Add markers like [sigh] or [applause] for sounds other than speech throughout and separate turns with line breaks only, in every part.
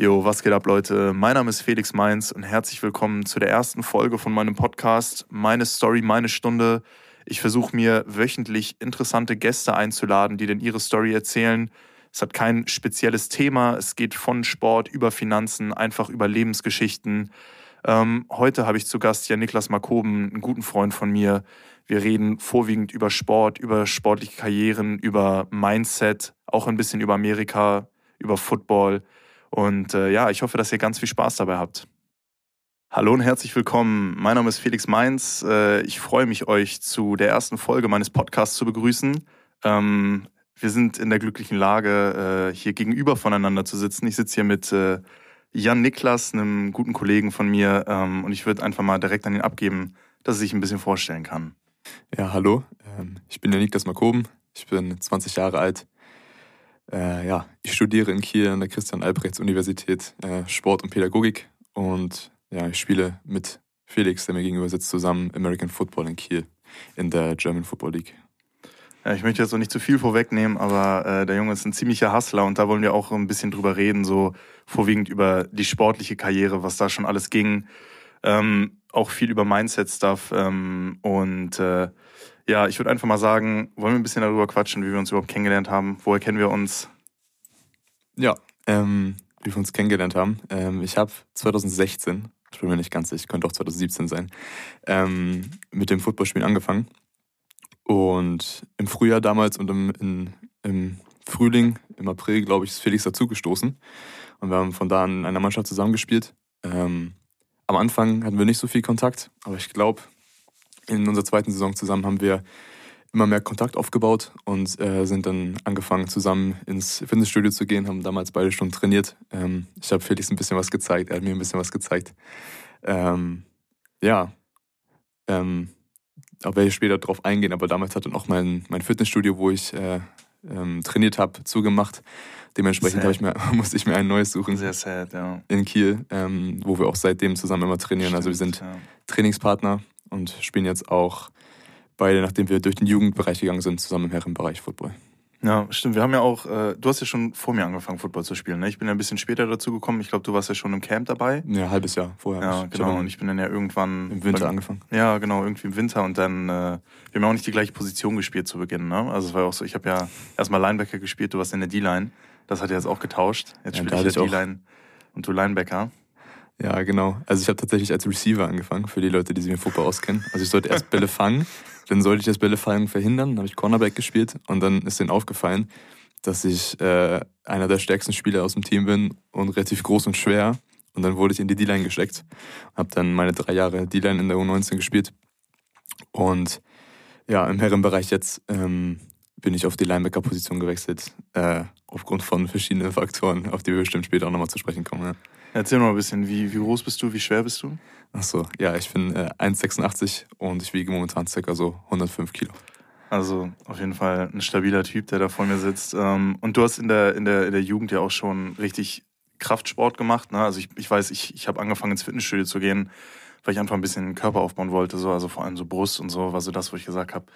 Jo, was geht ab, Leute? Mein Name ist Felix Mainz und herzlich willkommen zu der ersten Folge von meinem Podcast Meine Story, meine Stunde. Ich versuche mir wöchentlich interessante Gäste einzuladen, die denn ihre Story erzählen. Es hat kein spezielles Thema. Es geht von Sport über Finanzen, einfach über Lebensgeschichten. Ähm, heute habe ich zu Gast ja Niklas Markoben, einen guten Freund von mir. Wir reden vorwiegend über Sport, über sportliche Karrieren, über Mindset, auch ein bisschen über Amerika, über Football. Und äh, ja, ich hoffe, dass ihr ganz viel Spaß dabei habt. Hallo und herzlich willkommen. Mein Name ist Felix Mainz. Äh, ich freue mich, euch zu der ersten Folge meines Podcasts zu begrüßen. Ähm, wir sind in der glücklichen Lage, äh, hier gegenüber voneinander zu sitzen. Ich sitze hier mit äh, Jan Niklas, einem guten Kollegen von mir. Ähm, und ich würde einfach mal direkt an ihn abgeben, dass er sich ein bisschen vorstellen kann.
Ja, hallo. Ähm, ich bin der Niklas Markoben. Ich bin 20 Jahre alt. Äh, ja, ich studiere in Kiel an der Christian-Albrechts-Universität äh, Sport und Pädagogik. Und ja, ich spiele mit Felix, der mir gegenüber sitzt, zusammen American Football in Kiel in der German Football League.
Ja, ich möchte jetzt noch nicht zu viel vorwegnehmen, aber äh, der Junge ist ein ziemlicher Hustler und da wollen wir auch ein bisschen drüber reden, so vorwiegend über die sportliche Karriere, was da schon alles ging. Ähm, auch viel über Mindset-Stuff. Ähm, und äh, ja, ich würde einfach mal sagen, wollen wir ein bisschen darüber quatschen, wie wir uns überhaupt kennengelernt haben? Woher kennen wir uns?
Ja, ähm, wie wir uns kennengelernt haben. Ähm, ich habe 2016, ich bin mir nicht ganz sicher, könnte auch 2017 sein, ähm, mit dem Footballspielen angefangen. Und im Frühjahr damals und im, in, im Frühling, im April, glaube ich, ist Felix dazugestoßen. Und wir haben von da an in einer Mannschaft zusammengespielt. Ähm, am Anfang hatten wir nicht so viel Kontakt, aber ich glaube, in unserer zweiten Saison zusammen haben wir immer mehr Kontakt aufgebaut und äh, sind dann angefangen, zusammen ins Fitnessstudio zu gehen, haben damals beide Stunden trainiert. Ähm, ich habe Felix ein bisschen was gezeigt, er hat mir ein bisschen was gezeigt. Ähm, ja, ähm, auch werde ich später darauf eingehen, aber damals hat dann auch mein, mein Fitnessstudio, wo ich äh, ähm, trainiert habe, zugemacht. Dementsprechend ich mir, [laughs] musste ich mir ein neues suchen.
Sehr sad, ja.
In Kiel, ähm, wo wir auch seitdem zusammen immer trainieren. Stimmt, also wir sind ja. Trainingspartner und spielen jetzt auch beide, nachdem wir durch den Jugendbereich gegangen sind, zusammen im Herrenbereich Football.
Ja, stimmt. Wir haben ja auch, äh, du hast ja schon vor mir angefangen, Football zu spielen. Ne? Ich bin ja ein bisschen später dazu gekommen. Ich glaube, du warst ja schon im Camp dabei.
Ja, ein halbes Jahr vorher.
Ja, genau. Und ich bin dann ja irgendwann.
Im Winter angefangen.
Ja, genau, irgendwie im Winter. Und dann, äh, wir haben ja auch nicht die gleiche Position gespielt zu Beginn. Ne? Also es war auch so, ich habe ja erstmal Linebacker gespielt, du warst in der D-Line. Das hat ja jetzt auch getauscht. Jetzt ja, spiele ich D-Line und du Linebacker.
Ja, genau. Also ich habe tatsächlich als Receiver angefangen, für die Leute, die sich mit Football auskennen. Also ich sollte erst [laughs] Bälle fangen, dann sollte ich das Bällefallen verhindern, dann habe ich Cornerback gespielt und dann ist denen aufgefallen, dass ich äh, einer der stärksten Spieler aus dem Team bin und relativ groß und schwer. Und dann wurde ich in die D-Line gesteckt. Habe dann meine drei Jahre D-Line in der U19 gespielt. Und ja, im Herrenbereich jetzt ähm, bin ich auf die Linebacker-Position gewechselt, äh, aufgrund von verschiedenen Faktoren, auf die wir bestimmt später auch nochmal zu sprechen kommen. Ja.
Erzähl mal ein bisschen, wie, wie groß bist du, wie schwer bist du?
Ach so, ja, ich bin äh, 1,86 und ich wiege momentan ca. so 105 Kilo.
Also auf jeden Fall ein stabiler Typ, der da vor mir sitzt. Ähm, und du hast in der, in der, in der Jugend ja auch schon richtig Kraftsport gemacht. Ne? Also ich, ich weiß, ich, ich habe angefangen ins Fitnessstudio zu gehen, weil ich einfach ein bisschen Körper aufbauen wollte, so, also vor allem so Brust und so, war so das, wo ich gesagt habe,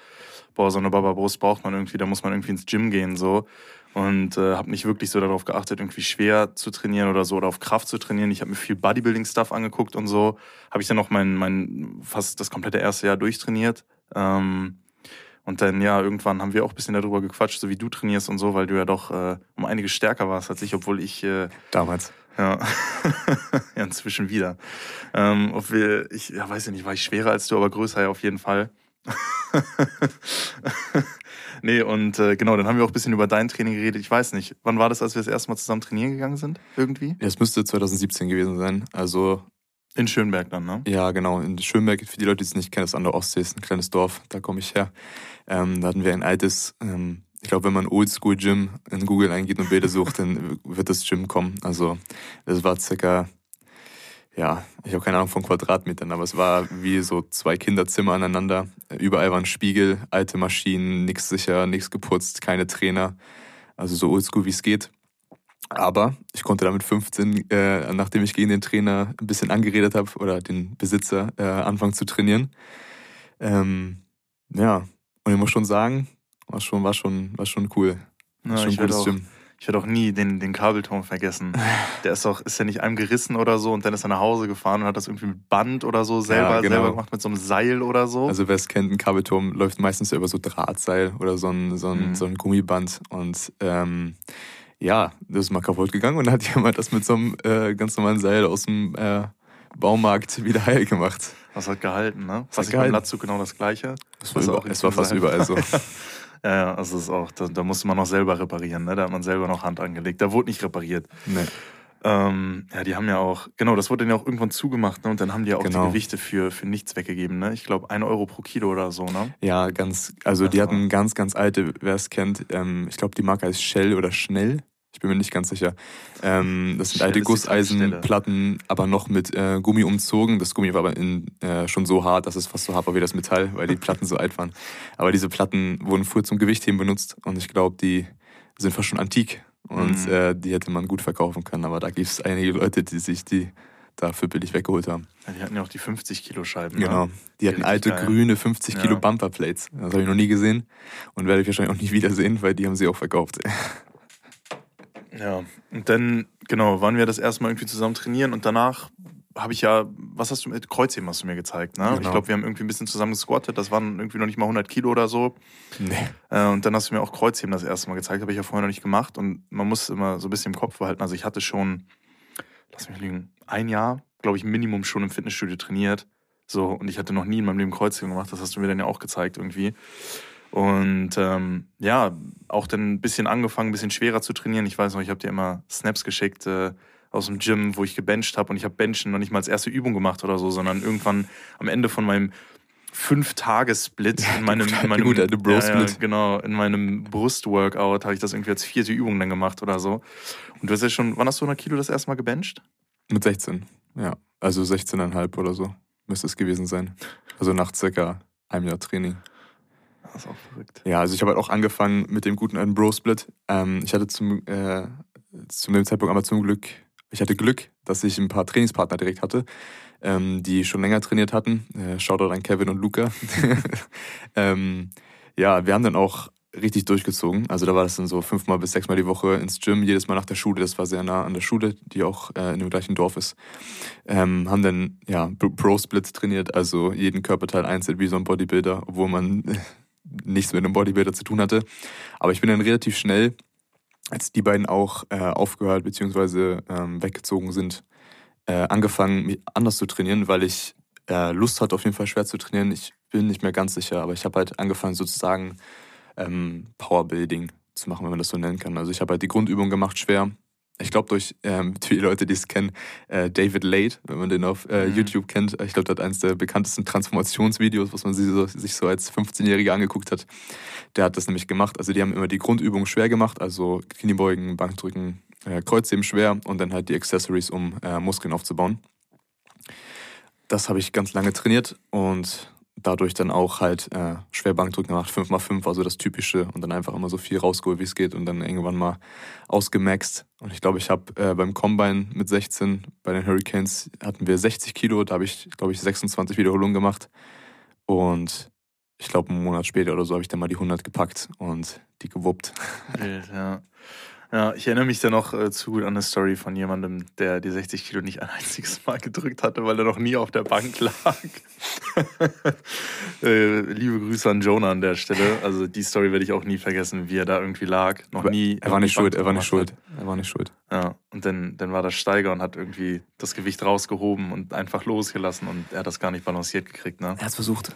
boah, so eine Baba-Brust braucht man irgendwie, da muss man irgendwie ins Gym gehen, so. Und äh, habe nicht wirklich so darauf geachtet, irgendwie schwer zu trainieren oder so oder auf Kraft zu trainieren. Ich habe mir viel Bodybuilding-Stuff angeguckt und so. Habe ich dann noch mein, mein fast das komplette erste Jahr durchtrainiert. Ähm, und dann, ja, irgendwann haben wir auch ein bisschen darüber gequatscht, so wie du trainierst und so, weil du ja doch äh, um einiges stärker warst als ich, obwohl ich. Äh,
Damals.
Ja. [laughs] ja, inzwischen wieder. Ähm, obwohl ich, ja, weiß ich nicht, war ich schwerer als du, aber größer ja auf jeden Fall. [laughs] nee, und äh, genau, dann haben wir auch ein bisschen über dein Training geredet. Ich weiß nicht, wann war das, als wir das erste Mal zusammen trainieren gegangen sind? Irgendwie?
Ja, es müsste 2017 gewesen sein. Also
in Schönberg dann, ne?
Ja, genau. In Schönberg, für die Leute, die es nicht kennen, ist an der Ostsee, ist ein kleines Dorf, da komme ich her. Ähm, da hatten wir ein altes, ähm, ich glaube, wenn man Oldschool Gym in Google eingeht und Bilder sucht, dann wird das Gym kommen. Also das war circa, ja, ich habe keine Ahnung von Quadratmetern, aber es war wie so zwei Kinderzimmer aneinander. Überall waren Spiegel, alte Maschinen, nichts sicher, nichts geputzt, keine Trainer. Also so oldschool wie es geht. Aber ich konnte damit 15, äh, nachdem ich gegen den Trainer ein bisschen angeredet habe oder den Besitzer, äh, anfangen zu trainieren. Ähm, ja, und ich muss schon sagen, war schon, war schon, war schon cool.
Ja, schon ein gutes
Gym.
Ich werde auch nie den, den Kabelturm vergessen. [laughs] Der ist doch, ist ja nicht einem gerissen oder so und dann ist er nach Hause gefahren und hat das irgendwie mit Band oder so selber,
Ja, genau.
selber gemacht, mit so einem Seil oder so.
Also wer es kennt, ein Kabelturm läuft meistens ja über so Drahtseil oder so ein, so ein,
Mhm.
so ein Gummiband. Und ähm, ja, das ist mal kaputt gegangen und dann hat [laughs] jemand das mit so einem äh, ganz normalen Seil aus dem äh, Baumarkt wieder heil gemacht.
das hat gehalten, ne?
hat
Was
gehalten.
Latzug genau das gleiche.
Es war,
Das ist
über, es war fast
irgendwie
überall so. [laughs]
Ja, ja, also das ist auch, da, da musste man noch selber reparieren, ne? Da hat man selber noch Hand angelegt. Da wurde nicht repariert.
nee.
Ähm, ja, die haben ja auch, genau, das wurde dann ja auch irgendwann zugemacht, ne? Und dann haben die ja auch
Genau.
die Gewichte für, für nichts weggegeben, ne? Ich glaube, ein Euro pro Kilo oder so, ne?
Ja, ganz, also die
Das
hatten ganz, ganz alte, wer es kennt, ähm, ich glaube die Marke heißt Shell oder Schnell. Ich bin mir nicht ganz sicher. Ähm, das sind alte
die.
Gusseisenplatten, aber noch mit äh, Gummi umzogen. Das Gummi war aber in, äh, schon so hart, dass es fast so hart war wie das Metall, weil die Platten so alt waren. Aber diese Platten wurden früher zum Gewichtheben benutzt und ich glaube, die sind fast schon antik und
Mhm.
äh, die hätte man gut verkaufen können. Aber da gibt es einige Leute, die sich die dafür billig weggeholt haben.
Ja, die hatten ja auch die 50 Kilo Scheiben.
Genau.
Ne?
Die hatten alte
geil.
grüne 50 Kilo
Ja.
Bumperplates. Das habe ich noch nie gesehen und werde ich wahrscheinlich auch nicht wiedersehen, weil die haben sie auch verkauft.
Ja. Und dann, genau, waren wir das erste Mal irgendwie zusammen trainieren und danach habe ich ja, was hast du mit Kreuzheben hast du mir gezeigt, ne? Ich
Genau.
glaube, wir haben irgendwie ein bisschen zusammen gesquattet, das waren irgendwie noch nicht mal 100 Kilo oder so.
Nee.
Äh, und dann hast du mir auch Kreuzheben das erste Mal gezeigt, habe ich ja vorher noch nicht gemacht. Und man muss immer so ein bisschen im Kopf behalten. Also ich hatte schon, lass mich liegen, ein Jahr, glaube ich, Minimum schon im Fitnessstudio trainiert. So, und ich hatte noch nie in meinem Leben Kreuzheben gemacht. Das hast du mir dann ja auch gezeigt irgendwie. Und ähm, ja, auch dann ein bisschen angefangen, ein bisschen schwerer zu trainieren. Ich weiß noch, ich habe dir immer Snaps geschickt äh, aus dem Gym, wo ich gebencht habe. Und ich habe Benchen noch nicht mal als erste Übung gemacht oder so, sondern irgendwann am Ende von meinem Fünf-Tage-Split in meinem, in [laughs] meinem
die gute alte Bro-Split.
Ja, ja, genau, in meinem Brustworkout habe ich das irgendwie als vierte Übung dann gemacht oder so. Und du hast ja schon, wann hast du 100 Kilo das erste Mal gebencht?
Mit 16, ja. Also 16,5 oder so müsste es gewesen sein. Also nach circa einem Jahr Training.
Das ist auch verrückt.
Ja, also ich habe halt auch angefangen mit dem guten alten Bro-Split. Ähm, ich hatte zum, äh, zu dem Zeitpunkt aber zum Glück, ich hatte Glück, dass ich ein paar Trainingspartner direkt hatte, ähm, die schon länger trainiert hatten. Äh, Shoutout an Kevin und Luca. [laughs] ähm, ja, wir haben dann auch richtig durchgezogen. Also da war das dann so fünfmal bis sechsmal die Woche ins Gym, jedes Mal nach der Schule. Das war sehr nah an der Schule, die auch äh, in dem gleichen Dorf ist. Ähm, haben dann ja Pro-Splits trainiert, also jeden Körperteil einzeln wie so ein Bodybuilder, obwohl man [laughs] nichts mit einem Bodybuilder zu tun hatte. Aber ich bin dann relativ schnell, als die beiden auch äh, aufgehört bzw. Ähm, weggezogen sind, äh, angefangen, mich anders zu trainieren, weil ich äh, Lust hatte, auf jeden Fall schwer zu trainieren. Ich bin nicht mehr ganz sicher, aber ich habe halt angefangen, sozusagen ähm, Powerbuilding zu machen, wenn man das so nennen kann. Also ich habe halt die Grundübung gemacht, schwer. Ich glaube, durch ähm, [laughs] die Leute, die es kennen, äh, David Lade, wenn man den auf äh,
Mhm.
YouTube kennt, ich glaube, der hat eines der bekanntesten Transformationsvideos, was man sich so, sich so als 15-Jähriger angeguckt hat. Der hat das nämlich gemacht. Also die haben immer die Grundübung schwer gemacht, also Kniebeugen, Bankdrücken, äh, Kreuzheben schwer und dann halt die Accessories, um äh, Muskeln aufzubauen. Das habe ich ganz lange trainiert und dadurch dann auch halt äh, schwer gemacht. 5x5 war so das Typische und dann einfach immer so viel rausgeholt, wie es geht und dann irgendwann mal ausgemaxt. Und ich glaube, ich habe äh, beim Combine mit 16 bei den Hurricanes hatten wir 60 Kilo, da habe ich, glaube ich, 26 Wiederholungen gemacht. Und ich glaube, einen Monat später oder so habe ich dann mal die 100 gepackt und die gewuppt.
Wild, ja. Ja, ich erinnere mich da noch äh, zu gut an eine Story von jemandem, der die 60 Kilo nicht ein einziges Mal gedrückt hatte, weil er noch nie auf der Bank lag. [laughs] äh, liebe Grüße an Jonah an der Stelle. Also die Story werde ich auch nie vergessen, wie er da irgendwie lag. Noch
Aber
nie.
Er war nicht schuld, er war nicht schuld. Er war nicht schuld.
Ja, und dann, dann war das Steiger und hat irgendwie das Gewicht rausgehoben und einfach losgelassen und er hat das gar nicht balanciert gekriegt, ne?
Er hat versucht.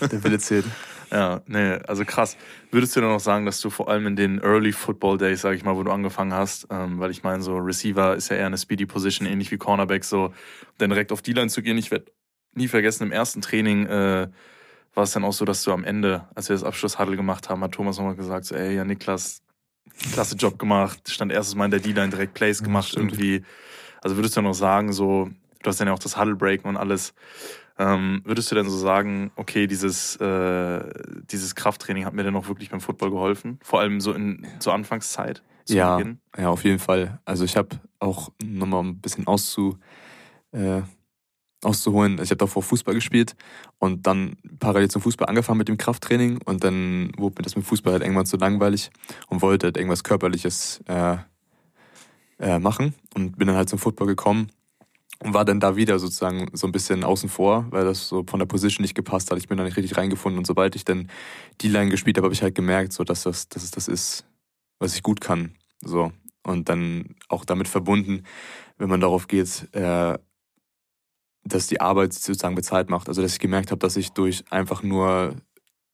Der Wille zählt. [laughs]
Ja, nee, also krass. Würdest du dann auch sagen, dass du vor allem in den Early Football Days, sag ich mal, wo du angefangen hast, ähm, weil ich meine, so Receiver ist ja eher eine Speedy Position, ähnlich wie Cornerback, so dann direkt auf die Line zu gehen. Ich werde nie vergessen, im ersten Training äh, war es dann auch so, dass du am Ende, als wir das Abschlusshuddle gemacht haben, hat Thomas nochmal gesagt, so, ey, ja, Niklas, klasse Job gemacht, stand erstes Mal in der D-Line direkt Plays
Ja,
gemacht
stimmt.
irgendwie. Also würdest du auch sagen, so, du hast dann ja auch das Huddle Breaken und alles. Ähm, würdest du denn so sagen, okay, dieses, äh, dieses Krafttraining hat mir denn auch wirklich beim Football geholfen? Vor allem so in zur Anfangszeit? Zu
Ja.
Beginn?
Ja, auf jeden Fall. Also ich habe auch nochmal ein bisschen auszu, äh, auszuholen. Ich habe davor Fußball gespielt und dann parallel zum Fußball angefangen mit dem Krafttraining und dann wurde mir das mit Fußball halt irgendwann zu langweilig und wollte halt irgendwas Körperliches äh, äh, machen und bin dann halt zum Football gekommen und war dann da wieder sozusagen so ein bisschen außen vor, weil das so von der Position nicht gepasst hat. Ich bin da nicht richtig reingefunden und sobald ich dann die Line gespielt habe, habe ich halt gemerkt, so dass das, dass es das ist, was ich gut kann. So. Und dann auch damit verbunden, wenn man darauf geht, äh, dass die Arbeit sozusagen bezahlt macht. Also dass ich gemerkt habe, dass ich durch einfach nur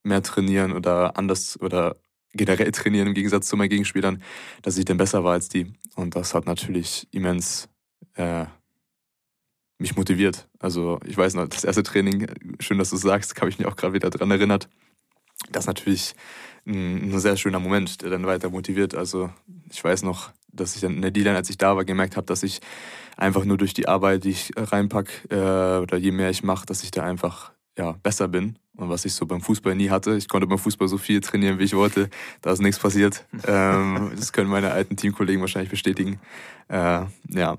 mehr trainieren oder anders oder generell trainieren im Gegensatz zu meinen Gegenspielern, dass ich dann besser war als die. Und das hat natürlich immens äh, mich motiviert. Also ich weiß noch, das erste Training, schön, dass du es sagst, habe ich mich auch gerade wieder daran erinnert. Das ist natürlich ein, ein, sehr schöner Moment, der dann weiter motiviert. Also ich weiß noch, dass ich dann in der D-Line, als ich da war, gemerkt habe, dass ich einfach nur durch die Arbeit, die ich reinpack, äh, oder je mehr ich mache, dass ich da einfach ja, besser bin. Und was ich so beim Fußball nie hatte. Ich konnte beim Fußball so viel trainieren, wie ich wollte. Da ist nichts passiert. [laughs] ähm, das können meine alten Teamkollegen wahrscheinlich bestätigen. Äh, ja,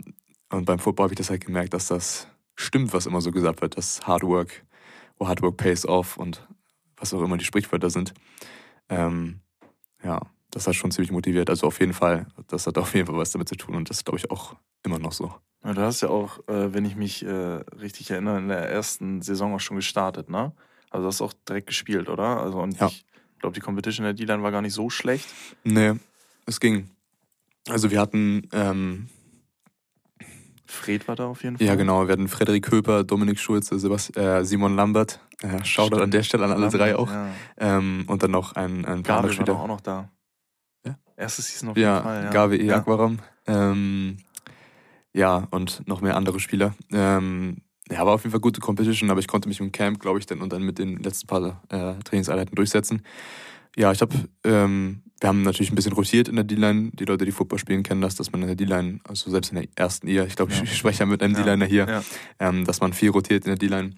und beim Football habe ich das halt gemerkt, dass das stimmt, was immer so gesagt wird, dass Hard Work, wo Hard Work pays off und was auch immer die Sprichwörter sind. Ähm, ja, das hat schon ziemlich motiviert. Also auf jeden Fall, das hat auf jeden Fall was damit zu tun und das glaube ich auch immer noch so.
Ja, du hast ja auch, äh, wenn ich mich äh, richtig erinnere, in der ersten Saison auch schon gestartet, ne? Also du hast auch direkt gespielt, oder? Also und ja. ich glaube, die Competition der D-Line war gar nicht so schlecht.
Nee, es ging. Also wir hatten ähm,
Fred war da auf jeden Fall.
Ja, genau. Wir hatten Frederik Köper, Dominik Schulze, Sebast äh, Simon Lambert. Äh, Shoutout an der Stelle an alle Lambert, drei auch. Ja. Ähm, und dann noch ein, ein
paar Gavi war auch noch da. Ja? Erste Season auf jeden
ja,
Fall. Ja,
Gavi E. Aquaram. Ähm, ja, und noch mehr andere Spieler. Ähm, ja, war auf jeden Fall gute Competition, aber ich konnte mich im Camp, glaube ich, dann und dann mit den letzten paar äh, Trainingseinheiten durchsetzen. Ja, ich habe ähm, wir haben natürlich ein bisschen rotiert in der D-Line. Die Leute, die Football spielen, kennen das, dass man in der D-Line, also selbst in der ersten Ehe, ich glaube, ja. ich spreche ja mit einem ja. D-Liner hier, ja. ähm, dass man viel rotiert in der D-Line.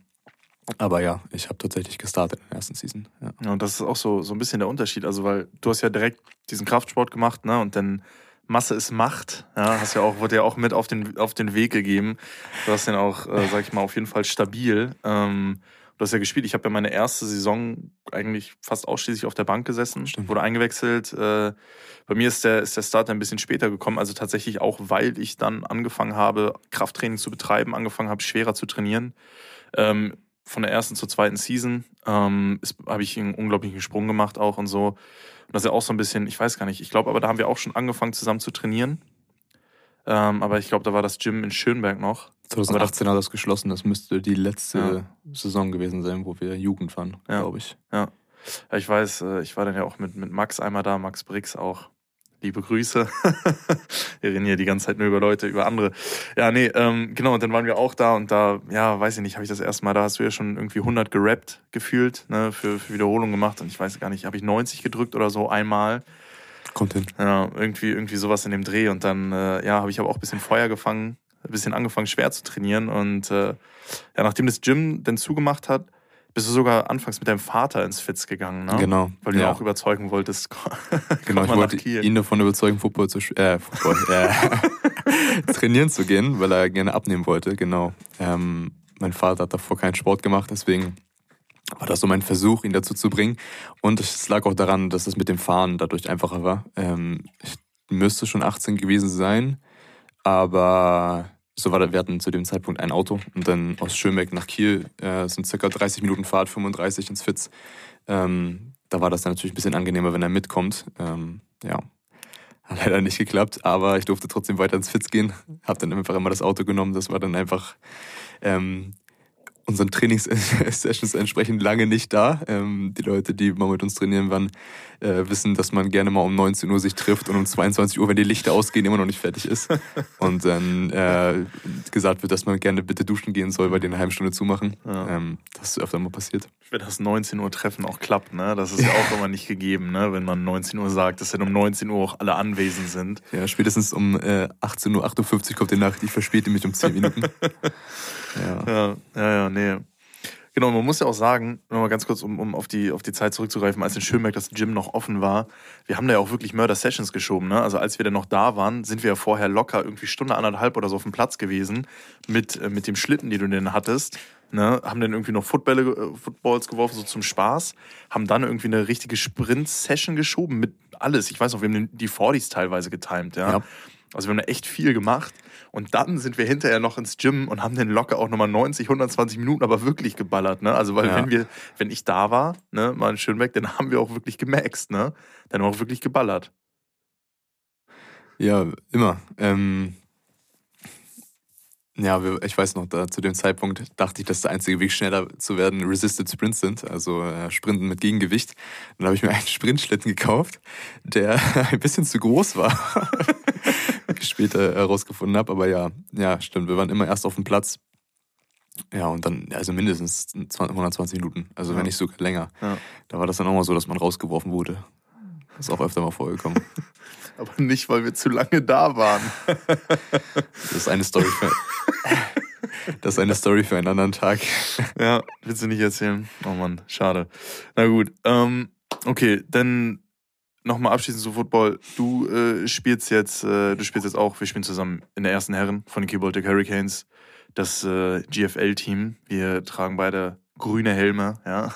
Aber ja, ich habe tatsächlich gestartet in der ersten Season. Ja.
ja, und das ist auch so, so ein bisschen der Unterschied. Also, weil du hast ja direkt diesen Kraftsport gemacht, ne? Und dann Masse ist Macht. Ja, hast ja auch, wurde ja auch mit auf den, auf den Weg gegeben. Du hast den auch, äh, sag ich mal, auf jeden Fall stabil. Ähm, Du hast ja gespielt. Ich habe ja meine erste Saison eigentlich fast ausschließlich auf der Bank gesessen, Stimmt. wurde eingewechselt. Äh, bei mir ist der, ist der Start ein bisschen später gekommen, also tatsächlich auch, weil ich dann angefangen habe, Krafttraining zu betreiben, angefangen habe, schwerer zu trainieren. Ähm, von der ersten zur zweiten Season ähm, habe ich einen unglaublichen Sprung gemacht auch und so. Und das ist ja auch so ein bisschen, ich weiß gar nicht, ich glaube aber, da haben wir auch schon angefangen zusammen zu trainieren. Ähm, aber ich glaube, da war das Gym in Schönberg noch.
2018 hat das geschlossen. Das müsste die letzte ja. Saison gewesen sein, wo wir Jugend waren, ja. glaube ich.
Ja. Ich weiß, äh, ich war dann ja auch mit, mit Max einmal da, Max Brix auch. Liebe Grüße. [laughs] wir reden hier die ganze Zeit nur über Leute, über andere. Ja, nee, ähm, genau, und dann waren wir auch da und da, ja, weiß ich nicht, habe ich das erste Mal, da hast du ja schon irgendwie 100 gerappt gefühlt, ne, für, für Wiederholung gemacht und ich weiß gar nicht, habe ich 90 gedrückt oder so einmal.
Kommt hin.
Ja, irgendwie, irgendwie sowas in dem Dreh und dann, äh, ja, habe ich aber auch ein bisschen Feuer gefangen ein bisschen angefangen, schwer zu trainieren. Und äh, ja, nachdem das Gym dann zugemacht hat, bist du sogar anfangs mit deinem Vater ins Fitz gegangen, ne?
Genau.
Weil du ja. ihn auch überzeugen wolltest. [laughs]
genau, ich wollte ihn davon überzeugen, Football zu äh, Football, äh, [laughs] trainieren zu gehen, weil er gerne abnehmen wollte, genau. Ähm, mein Vater hat davor keinen Sport gemacht, deswegen war das so mein Versuch, ihn dazu zu bringen. Und es lag auch daran, dass es mit dem Fahren dadurch einfacher war. Ähm, ich müsste schon 18 gewesen sein. Aber so war, wir hatten zu dem Zeitpunkt ein Auto und dann aus Schönberg nach Kiel äh, sind circa 30 Minuten Fahrt, 35 ins Fitz. Ähm, da war das dann natürlich ein bisschen angenehmer, wenn er mitkommt. Ähm, ja, hat leider nicht geklappt, aber ich durfte trotzdem weiter ins Fitz gehen. Hab dann einfach immer das Auto genommen. Das war dann einfach ähm, unseren Trainingssessions [laughs] entsprechend lange nicht da. Ähm, die Leute, die mal mit uns trainieren waren, äh, wissen, dass man gerne mal um 19 Uhr sich trifft und um 22 Uhr, wenn die Lichter ausgehen, immer noch nicht fertig ist. [laughs] Und dann äh, gesagt wird, dass man gerne bitte duschen gehen soll, weil die eine halbe Stunde zumachen. Ja. Ähm, das ist öfter mal passiert.
Wenn das 19 Uhr Treffen auch klappt, ne? Das ist ja auch [laughs] immer nicht gegeben, ne? Wenn man 19 Uhr sagt, dass dann um 19 Uhr auch alle anwesend sind.
Ja, spätestens um äh, 18.58 Uhr kommt die Nachricht, ich verspäte mich um 10 Minuten.
ja. ja, ja, ja, nee. Genau, man muss ja auch sagen, nochmal ganz kurz, um, um auf, die, auf die Zeit zurückzugreifen, als in Schönberg das Gym noch offen war, wir haben da ja auch wirklich Murder-Sessions geschoben. Ne? Also als wir dann noch da waren, sind wir ja vorher locker irgendwie Stunde, anderthalb oder so auf dem Platz gewesen mit, äh, mit dem Schlitten, den du denn hattest. Ne? Haben dann irgendwie noch Footballe, äh, Footballs geworfen, so zum Spaß. Haben dann irgendwie eine richtige Sprint-Session geschoben mit alles. Ich weiß noch, wir haben die 40s teilweise getimed. Ja? ja. Also wir haben da echt viel gemacht. Und dann sind wir hinterher noch ins Gym und haben den locker auch nochmal 90, 120 Minuten aber wirklich geballert, ne? Also weil ja. wenn wir, wenn ich da war, ne, mal schön weg, dann haben wir auch wirklich gemaxt, ne? Dann haben wir auch wirklich geballert.
Ja, immer. Ähm, ja, ich weiß noch, da, zu dem Zeitpunkt dachte ich, dass der einzige Weg, schneller zu werden, Resisted Sprints sind, also äh, Sprinten mit Gegengewicht. Dann habe ich mir [laughs] einen Sprintschlitten gekauft, der [laughs] ein bisschen zu groß war. [laughs] Später herausgefunden habe, aber ja, ja, stimmt. Wir waren immer erst auf dem Platz. Ja, und dann, also mindestens 120 Minuten, also ja. wenn nicht sogar länger. Ja. Da war das dann auch mal so, dass man rausgeworfen wurde. Das ist auch öfter mal vorgekommen.
Aber nicht, weil wir zu lange da waren.
das ist eine Story für. Das ist eine Story für einen anderen Tag.
Ja, willst du nicht erzählen? Oh Mann, schade. Na gut. Ähm, okay, dann nochmal abschließend zu Football. Du äh, spielst jetzt, äh, du spielst jetzt auch, wir spielen zusammen in der ersten Herren von den Keyboard Hurricanes, das äh, GFL-Team. Wir tragen beide grüne Helme, ja.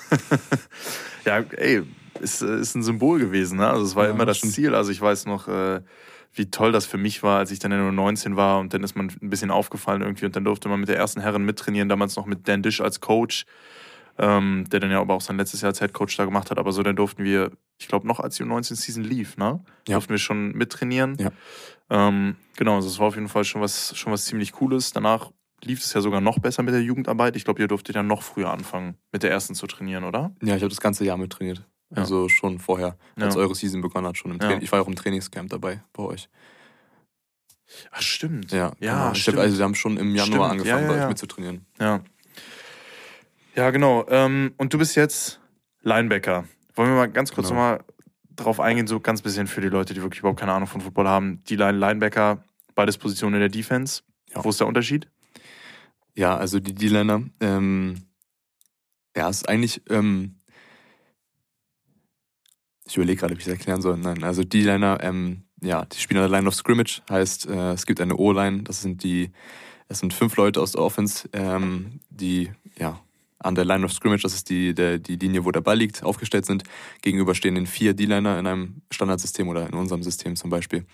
[laughs] ja, ey, ist, äh, ist ein Symbol gewesen, ne? Also es war ja, immer das Ziel. Also ich weiß noch, äh, wie toll das für mich war, als ich dann nur 19 war und dann ist man ein bisschen aufgefallen irgendwie und dann durfte man mit der ersten Herren mittrainieren, damals noch mit Dan Dish als Coach, ähm, der dann ja aber auch sein letztes Jahr als Head Coach da gemacht hat. Aber so dann durften wir, ich glaube noch als die 19 Season lief, ne? Ja. Durften wir schon mittrainieren. Ja. Ähm, genau, also es war auf jeden Fall schon was, schon was ziemlich Cooles. Danach lief es ja sogar noch besser mit der Jugendarbeit. Ich glaube, ihr durftet ja noch früher anfangen, mit der ersten zu trainieren, oder?
Ja, ich habe das ganze Jahr mittrainiert. Ja. Also schon vorher, als ja. eure Season begonnen hat, schon im Training. Ja. Ich war auch im Trainingscamp dabei bei euch.
Ach, stimmt.
Ja, ja genau. stimmt. also wir haben schon im Januar stimmt. angefangen, bei euch mitzutrainieren.
Ja. Ja, genau. Ähm, und du bist jetzt Linebacker. Wollen wir mal ganz kurz genau. nochmal drauf eingehen, so ganz bisschen für die Leute, die wirklich überhaupt keine Ahnung von Football haben. Die Line Linebacker, beides Positionen in der Defense. Wo ist der Unterschied?
Ja, also die D-Liner, ähm, ja, ist eigentlich, ähm, ich überlege gerade, wie ich es erklären soll. Nein, also D-Liner, ähm, ja, die spielen an der Line of Scrimmage, heißt, äh, es gibt eine O-Line, das sind die, es sind fünf Leute aus der Offense, ähm, die, ja, an der Line of Scrimmage, das ist die, der, die Linie, wo der Ball liegt, aufgestellt sind. Gegenüber stehen den vier D-Liner in einem Standardsystem oder in unserem System zum Beispiel.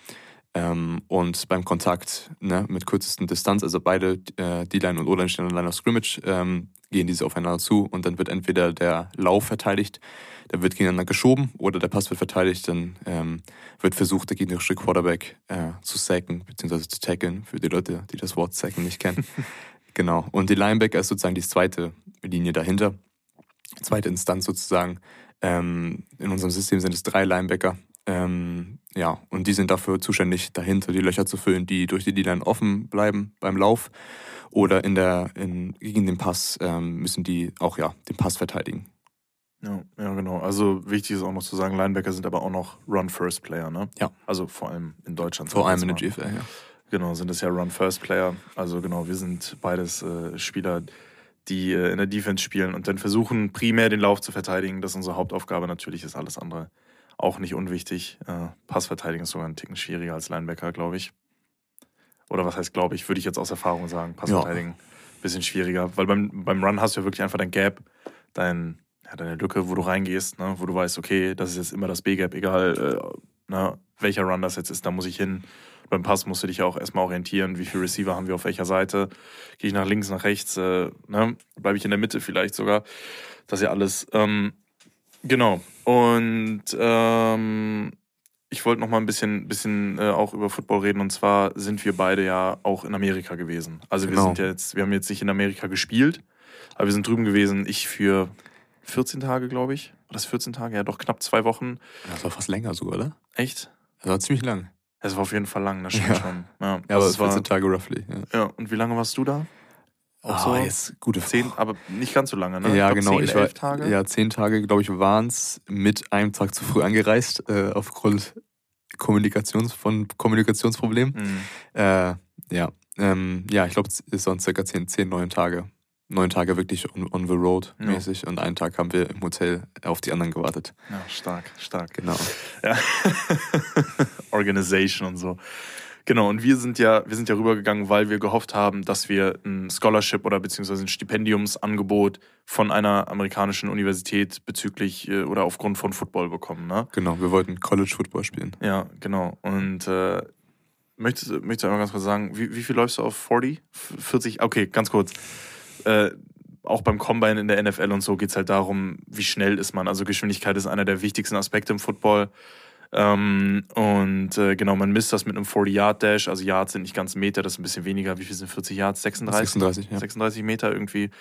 Ähm, und beim Kontakt ne, mit kürzesten Distanz, also beide äh, D-Line und O-Line stehen an Line of Scrimmage, ähm, gehen diese aufeinander zu und dann wird entweder der Lauf verteidigt, der wird gegeneinander geschoben oder der Pass wird verteidigt, dann ähm, wird versucht, der gegnerische Quarterback äh, zu sacken, beziehungsweise zu tackeln, für die Leute, die das Wort sacken nicht kennen. [laughs] genau. Und die Linebacker ist sozusagen die zweite Linie dahinter. Zweite Instanz sozusagen. Ähm, in unserem System sind es drei Linebacker. Ähm, ja, und die sind dafür zuständig, dahinter die Löcher zu füllen, die durch die D-Line offen bleiben beim Lauf. Oder in der, in, gegen den Pass ähm, müssen die auch ja den Pass verteidigen.
Ja, ja, genau. Also wichtig ist auch noch zu sagen, Linebacker sind aber auch noch Run-First-Player, ne?
Ja.
Also vor allem in Deutschland.
Vor allem in der GFL, ja.
Genau, sind es ja Run-First-Player. Also genau, wir sind beides äh, Spieler, die äh, in der Defense spielen und dann versuchen, primär den Lauf zu verteidigen. Das ist unsere Hauptaufgabe. Natürlich ist alles andere auch nicht unwichtig. Äh, Passverteidigen ist sogar ein Ticken schwieriger als Linebacker, glaube ich. Oder was heißt, glaube ich, würde ich jetzt aus Erfahrung sagen. Passverteidigen ja. bisschen schwieriger. Weil beim, beim Run hast du ja wirklich einfach dein Gap, dein, ja, deine Lücke, wo du reingehst, ne? wo du weißt, okay, das ist jetzt immer das B-Gap, egal äh, ne, welcher Run das jetzt ist, da muss ich hin beim Pass musst du dich ja auch erstmal orientieren, wie viele Receiver haben wir auf welcher Seite. Gehe ich nach links, nach rechts, äh, ne? bleibe ich in der Mitte vielleicht sogar. Das ist ja alles. Ähm, genau. Und ähm, ich wollte noch mal ein bisschen, bisschen äh, auch über Football reden. Und zwar sind wir beide ja auch in Amerika gewesen. Also genau. wir sind jetzt, wir haben jetzt nicht in Amerika gespielt, aber wir sind drüben gewesen. Ich für 14 Tage, glaube ich. War das 14 Tage? Ja, doch knapp zwei Wochen.
Das war fast länger sogar, oder?
Echt?
Das war ziemlich lang.
Es war auf jeden Fall lang, das stimmt ja. schon.
Ja, ja aber 14 war, Tage roughly.
Ja. ja, und wie lange warst du da?
Auch oh, so jetzt gute
zehn, aber nicht ganz so lange, ne?
Ja, ich genau. Zehn, ich war, elf Tage? Ja, zehn Tage, glaube ich, waren es mit einem Tag zu früh angereist, äh, aufgrund Kommunikations von Kommunikationsproblemen. Mhm. Äh, ja, ähm, ja, ich glaube, es waren circa zehn, zehn, neun Tage. neun Tage wirklich on, on the road ja. mäßig und einen Tag haben wir im Hotel auf die anderen gewartet.
Ja, stark, stark.
Genau.
Ja. [laughs] Organization und so. Genau, und wir sind ja, wir sind ja rübergegangen, weil wir gehofft haben, dass wir ein Scholarship oder beziehungsweise ein Stipendiumsangebot von einer amerikanischen Universität bezüglich äh, oder aufgrund von Football bekommen. Ne?
Genau, wir wollten College Football spielen.
Ja, genau. Und äh, möchtest, möchtest du einmal ganz kurz sagen, wie, wie viel läufst du auf 40? 40? Okay, ganz kurz. Äh, auch beim Combine in der NFL und so geht es halt darum, wie schnell ist man. Also Geschwindigkeit ist einer der wichtigsten Aspekte im Football. Ähm, und äh, genau, man misst das mit einem 40-Yard-Dash. Also Yards sind nicht ganz Meter, das ist ein bisschen weniger. Wie viel sind 40 Yards? 36?
36, ja.
36 Meter irgendwie.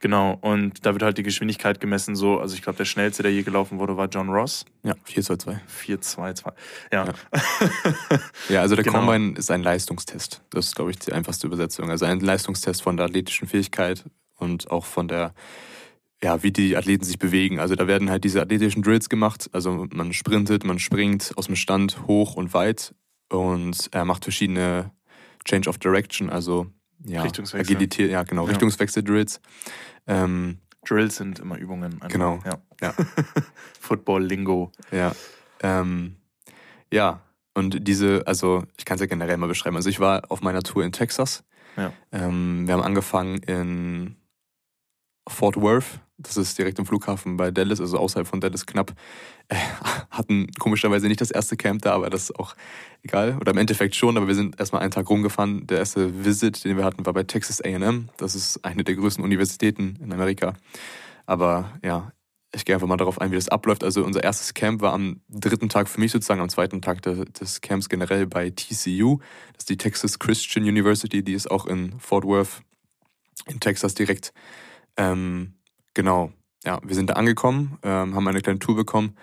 Genau. Und da wird halt die Geschwindigkeit gemessen so. Also ich glaube, der schnellste, der je gelaufen wurde, war John Ross.
Ja, 422.
422. Ja.
Ja, [laughs] ja also der genau. Combine ist ein Leistungstest. Das ist, glaube ich, die einfachste Übersetzung. Also ein Leistungstest von der athletischen Fähigkeit und auch von der ja, wie die Athleten sich bewegen. Also da werden halt diese athletischen Drills gemacht. Also man sprintet, man springt aus dem Stand hoch und weit und er macht verschiedene Change of Direction, also ja,
Richtungswechsel.
Agilität, ja genau, ja. Richtungswechsel-Drills.
Ähm, Drills sind immer Übungen.
Also, genau.
Ja. ja. [laughs] Football-Lingo.
Ja. Ähm, ja, und diese, also ich kann es ja generell mal beschreiben. Also ich war auf meiner Tour in Texas.
Ja.
Ähm, wir haben angefangen in Fort Worth, das ist direkt im Flughafen bei Dallas, also außerhalb von Dallas knapp, äh, hatten komischerweise nicht das erste Camp da, aber das ist auch egal. Oder im Endeffekt schon, aber wir sind erstmal einen Tag rumgefahren. Der erste Visit, den wir hatten, war bei Texas AM. Das ist eine der größten Universitäten in Amerika. Aber ja, ich gehe einfach mal darauf ein, wie das abläuft. Also unser erstes Camp war am dritten Tag für mich sozusagen, am zweiten Tag des Camps generell bei TCU. Das ist die Texas Christian University, die ist auch in Fort Worth in Texas direkt ähm, genau, ja, wir sind da angekommen, ähm, haben eine kleine Tour bekommen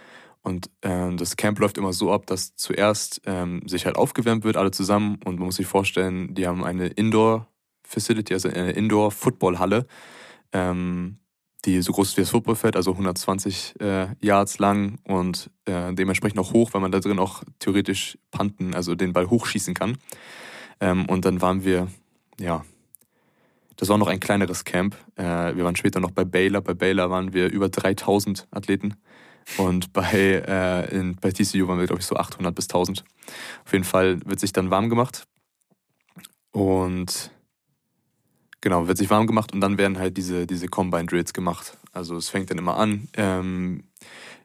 und ähm, das Camp läuft immer so ab, dass zuerst ähm, sich halt aufgewärmt wird, alle zusammen und man muss sich vorstellen, die haben eine Indoor-Facility, also eine Indoor-Football-Halle, ähm, die so groß ist wie das Footballfeld, also 120 äh, Yards lang und äh, dementsprechend auch hoch, weil man da drin auch theoretisch panten, also den Ball hochschießen kann. Ähm, und dann waren wir, ja, das war noch ein kleineres Camp. Äh, wir waren später noch bei Baylor. Bei Baylor waren wir über 3000 Athleten. Und bei, äh, in, bei TCU waren wir, glaube ich, so 800 bis 1000. Auf jeden Fall wird sich dann warm gemacht. Und genau, wird sich warm gemacht und dann werden halt diese, diese Combine Drills gemacht. Also es fängt dann immer an. Ähm,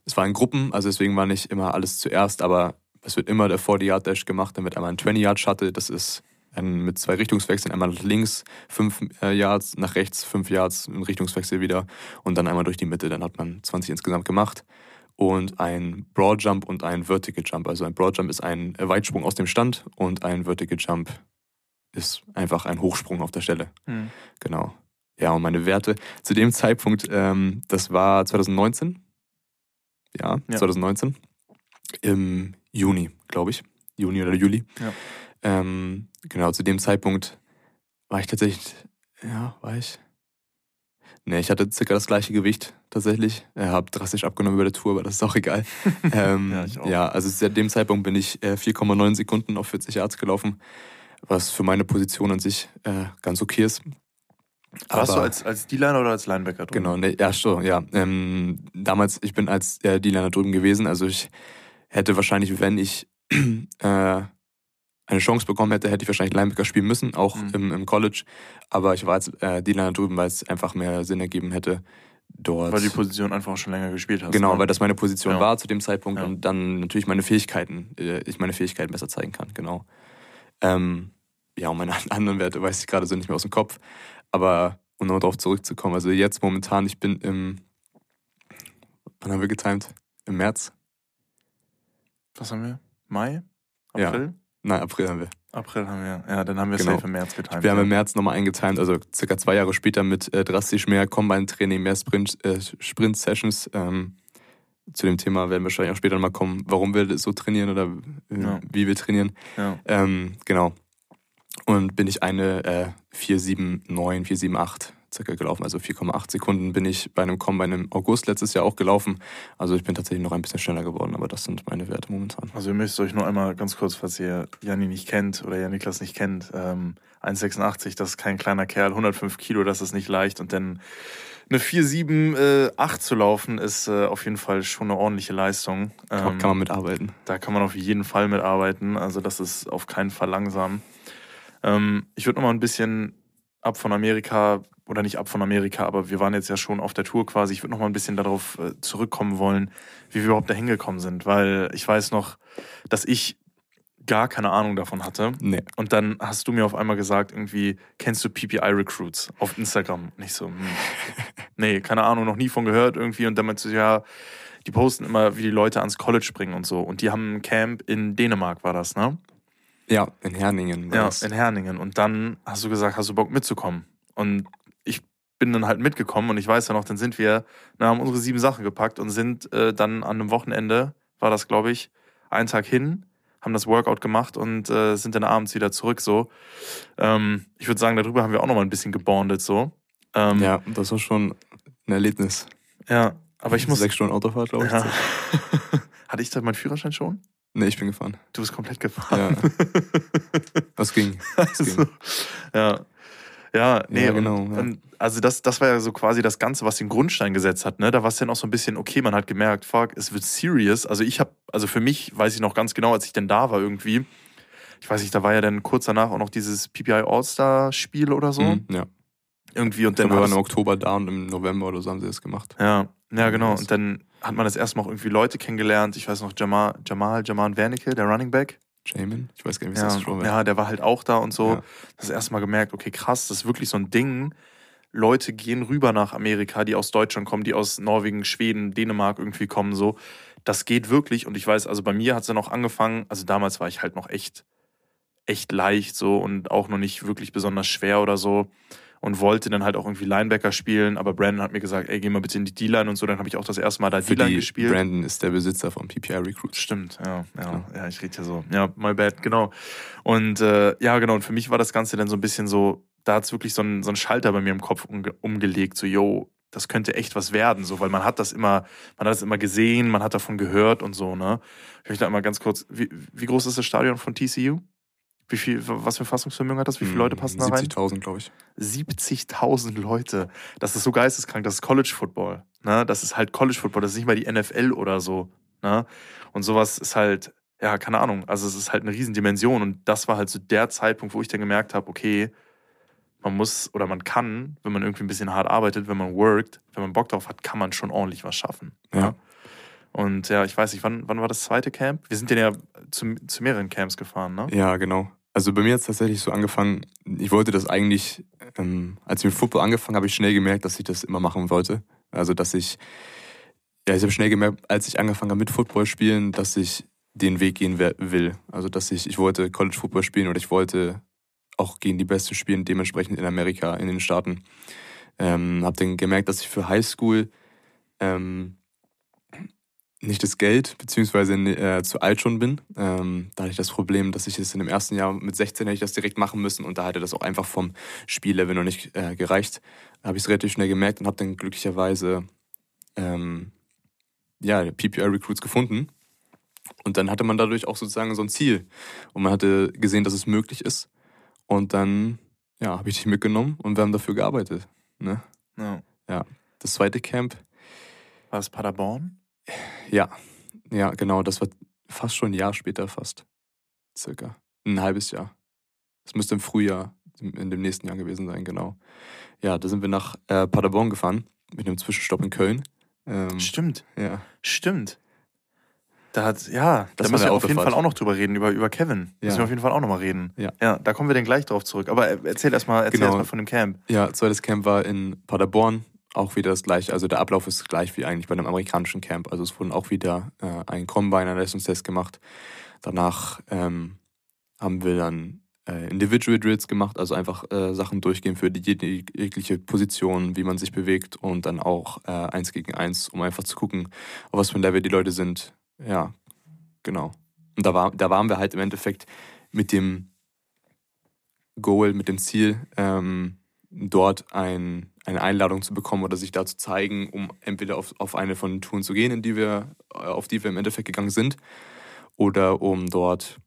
es war in Gruppen, also deswegen war nicht immer alles zuerst, aber es wird immer der 40-Yard-Dash gemacht, dann wird einmal ein 20-Yard-Shuttle, das ist ein, mit zwei Richtungswechseln, einmal nach links fünf äh, Yards, nach rechts fünf Yards, ein Richtungswechsel wieder und dann einmal durch die Mitte. Dann hat man 20 insgesamt gemacht. Und ein Broad Jump und ein Vertical Jump. Also ein Broad Jump ist ein Weitsprung aus dem Stand und ein Vertical Jump ist einfach ein Hochsprung auf der Stelle. Mhm. Genau. Ja, und meine Werte zu dem Zeitpunkt, ähm, das war 2019. Ja, ja, 2019. Im Juni, glaube ich. Juni oder Juli.
Ja.
Ähm, genau, zu dem Zeitpunkt war ich tatsächlich, ja, war ich. Nee, ich hatte circa das gleiche Gewicht tatsächlich. Ich habe drastisch abgenommen über der Tour, aber das ist auch egal. [laughs] ähm, ja, ich auch. ja, also seit dem Zeitpunkt bin ich äh, 4,9 Sekunden auf 40 Yards gelaufen, was für meine Position an sich äh, ganz okay ist.
Warst du als, als D-Liner oder als Linebacker
drüben? Genau, nee, ja, schon, ja. Ähm, damals, ich bin als äh, D-Liner drüben gewesen, also ich hätte wahrscheinlich, wenn ich [clears throat] äh, eine Chance bekommen hätte, hätte ich wahrscheinlich Linebacker spielen müssen, auch mhm. im, im College. Aber ich war jetzt äh, D-Liner drüben, weil es einfach mehr Sinn ergeben hätte, dort.
Weil die Position einfach schon länger gespielt hast.
Genau, ne? weil das meine Position ja. war zu dem Zeitpunkt ja. und dann natürlich meine Fähigkeiten, äh, ich meine Fähigkeiten besser zeigen kann, genau. Ähm, ja, und meine [laughs] anderen Werte weiß ich gerade so nicht mehr aus dem Kopf. Aber um noch darauf zurückzukommen, also jetzt momentan, ich bin im, wann haben wir getimt? Im März.
Was haben wir? Mai? April?
Ja. Nein, April haben wir.
April haben wir, ja, dann haben wir genau. safe im März getimt.
Wir haben im März nochmal eingetimt, also circa zwei Jahre später mit äh, drastisch mehr Combine-Training, mehr Sprint-Sessions. Äh, ähm, zu dem Thema werden wir wahrscheinlich auch später nochmal kommen, warum wir so trainieren oder äh, ja. wie wir trainieren.
Ja.
Ähm, genau. Und bin ich eine äh, 479, 478 circa gelaufen. Also 4,8 Sekunden bin ich bei einem Combine im August letztes Jahr auch gelaufen. Also ich bin tatsächlich noch ein bisschen schneller geworden, aber das sind meine Werte momentan.
Also ihr müsst euch nur einmal ganz kurz, falls ihr Janni nicht kennt oder Janiklas nicht kennt, ähm, 1,86, das ist kein kleiner Kerl, 105 Kilo, das ist nicht leicht und dann eine 4,7,8 äh, zu laufen, ist äh, auf jeden Fall schon eine ordentliche Leistung.
Ähm, kann man mitarbeiten.
Da kann man auf jeden Fall mitarbeiten. Also das ist auf keinen Fall langsam. Ähm, ich würde noch mal ein bisschen ab von Amerika oder nicht ab von Amerika, aber wir waren jetzt ja schon auf der Tour quasi. Ich würde noch mal ein bisschen darauf äh, zurückkommen wollen, wie wir überhaupt da hingekommen sind, weil ich weiß noch, dass ich gar keine Ahnung davon hatte.
Nee.
Und dann hast du mir auf einmal gesagt, irgendwie, kennst du PPI Recruits auf Instagram? Und ich so, hm, [laughs] nee, keine Ahnung, noch nie von gehört irgendwie. Und dann meinst du, ja, die posten immer, wie die Leute ans College springen und so. Und die haben ein Camp in Dänemark, war das, ne?
Ja, in Herningen.
Ja, das. in Herningen. Und dann hast du gesagt, hast du Bock mitzukommen? Und bin dann halt mitgekommen und ich weiß ja noch, dann sind wir, dann haben unsere sieben Sachen gepackt und sind äh, dann an einem Wochenende, war das glaube ich, einen Tag hin, haben das Workout gemacht und äh, sind dann abends wieder zurück so. Ähm, ich würde sagen, darüber haben wir auch noch mal ein bisschen gebondet so.
Ähm, ja, das war schon ein Erlebnis.
Ja, aber ich muss...
Sechs Stunden Autofahrt, glaube ich. Ja. [laughs]
Hatte ich da meinen Führerschein schon?
Nee, ich bin gefahren.
Du bist komplett gefahren.
Ja. [laughs] Was ging? Was
also, ging? Ja. Ja, nee, ja, genau. Und, und, also das, das war ja so quasi das Ganze, was den Grundstein gesetzt hat. Ne? Da war es dann auch so ein bisschen, okay, man hat gemerkt, fuck, es wird serious. Also ich habe, also für mich weiß ich noch ganz genau, als ich denn da war irgendwie, ich weiß nicht, da war ja dann kurz danach auch noch dieses PPI All-Star-Spiel oder so.
Mhm, ja.
Irgendwie und dann.
Wir waren im Oktober da und im November oder so haben sie das gemacht.
Ja, ja, genau. Und dann hat man das erstmal auch irgendwie Leute kennengelernt. Ich weiß noch, Jamal, Jamal, Jamal Wernicke, der Running Back.
Jamin? Ich weiß gar nicht, wie
ja,
das schon
war. Ja, der war halt auch da und so. Ja. Das erstmal gemerkt, okay, krass, das ist wirklich so ein Ding. Leute gehen rüber nach Amerika, die aus Deutschland kommen, die aus Norwegen, Schweden, Dänemark irgendwie kommen, so. Das geht wirklich. Und ich weiß, also bei mir hat es dann auch angefangen, also damals war ich halt noch echt, echt leicht so und auch noch nicht wirklich besonders schwer oder so und wollte dann halt auch irgendwie Linebacker spielen, aber Brandon hat mir gesagt, ey, geh mal bitte in die D-Line und so, dann habe ich auch das erste Mal da D-Line gespielt.
Brandon ist der Besitzer von PPI Recruits.
Stimmt, ja, ja, ja, ich rede ja so. Ja, my bad, genau. Und äh, ja, genau, und für mich war das Ganze dann so ein bisschen so, da hat es wirklich so ein, so ein Schalter bei mir im Kopf umge umgelegt, so, yo, das könnte echt was werden, so, weil man hat das immer, man hat das immer gesehen, man hat davon gehört und so, ne. Ich möchte einmal ganz kurz, wie, wie groß ist das Stadion von TCU? Wie viel, was für Fassungsvermögen hat das? Wie viele Leute passen da rein?
70.000, glaube ich.
70.000 Leute. Das ist so geisteskrank. Das ist College Football. Ne? Das ist halt College Football. Das ist nicht mal die NFL oder so. Ne? Und sowas ist halt, ja, keine Ahnung. Also es ist halt eine Riesendimension. Und das war halt so der Zeitpunkt, wo ich dann gemerkt habe, okay, man muss oder man kann, wenn man irgendwie ein bisschen hart arbeitet, wenn man workt, wenn man Bock drauf hat, kann man schon ordentlich was schaffen.
Ja.
Ne? Und ja, ich weiß nicht, wann, wann war das zweite Camp? Wir sind ja zu, zu mehreren Camps gefahren, ne?
Ja, genau. Also bei mir hat es tatsächlich so angefangen, ich wollte das eigentlich, ähm, als ich mit Football angefangen habe, ich schnell gemerkt, dass ich das immer machen wollte. Also dass ich, ja, ich habe schnell gemerkt, als ich angefangen habe mit Football spielen, dass ich den Weg gehen will. Also dass ich, ich wollte College Football spielen und ich wollte auch gegen die Besten spielen, dementsprechend in Amerika, in den Staaten. Ähm, habe dann gemerkt, dass ich für Highschool ähm, nicht das Geld, beziehungsweise äh, zu alt schon bin. Ähm, da hatte ich das Problem, dass ich es in dem ersten Jahr mit 16 hätte ich das direkt machen müssen und da hatte das auch einfach vom Spiellevel noch nicht äh, gereicht. Da habe ich es relativ schnell gemerkt und habe dann glücklicherweise ähm, ja, PPR Recruits gefunden. Und dann hatte man dadurch auch sozusagen so ein Ziel. Und man hatte gesehen, dass es möglich ist. Und dann ja, habe ich dich mitgenommen und wir haben dafür gearbeitet. Ne?
Ja.
ja. Das zweite Camp.
War es Paderborn?
Ja, ja, genau. Das war fast schon ein Jahr später, fast. Circa. Ein halbes Jahr. Das müsste im Frühjahr in dem nächsten Jahr gewesen sein, genau. Ja, da sind wir nach äh, Paderborn gefahren, mit einem Zwischenstopp in Köln.
Ähm, Stimmt.
Ja.
Stimmt. Da hat, ja, das da müssen wir auf jeden Fall auch noch drüber reden, über, über Kevin. Ja. Müssen wir auf jeden Fall auch noch mal reden.
Ja.
ja, da kommen wir dann gleich drauf zurück. Aber erzähl erstmal erzähl genau. erst von dem Camp.
Ja, zweites Camp war in Paderborn auch wieder das gleiche. Also der Ablauf ist gleich wie eigentlich bei einem amerikanischen Camp. Also es wurden auch wieder äh, ein Combine, ein Leistungstest gemacht. Danach ähm, haben wir dann äh, Individual Drills gemacht, also einfach äh, Sachen durchgehen für die jegliche Position, wie man sich bewegt und dann auch äh, eins gegen eins, um einfach zu gucken, auf was für ein Level die Leute sind. Ja, genau. Und da, war, da waren wir halt im Endeffekt mit dem Goal, mit dem Ziel, ähm, dort ein, eine Einladung zu bekommen oder sich da zu zeigen, um entweder auf, auf eine von den Touren zu gehen, in die wir, auf die wir im Endeffekt gegangen sind, oder um dort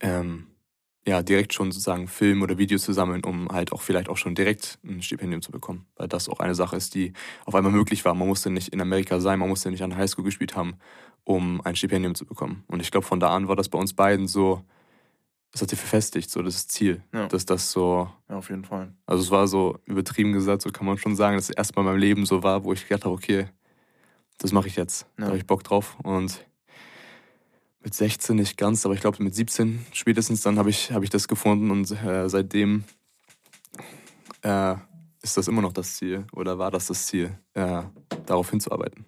ähm, ja, direkt schon sozusagen Film oder Videos zu sammeln, um halt auch vielleicht auch schon direkt ein Stipendium zu bekommen. Weil das auch eine Sache ist, die auf einmal möglich war. Man musste nicht in Amerika sein, man musste nicht an Highschool gespielt haben, um ein Stipendium zu bekommen. Und ich glaube, von da an war das bei uns beiden so, das hat sich verfestigt, so das Ziel. Ja. Dass das so.
Ja, auf jeden Fall.
Also es war so übertrieben gesagt, so kann man schon sagen, dass es erstmal in meinem Leben so war, wo ich gedacht habe, okay, das mache ich jetzt. Ja. Da habe ich Bock drauf. Und mit 16 nicht ganz, aber ich glaube mit 17 spätestens dann habe ich, hab ich das gefunden und äh, seitdem äh, ist das immer noch das Ziel oder war das das Ziel, äh, darauf hinzuarbeiten.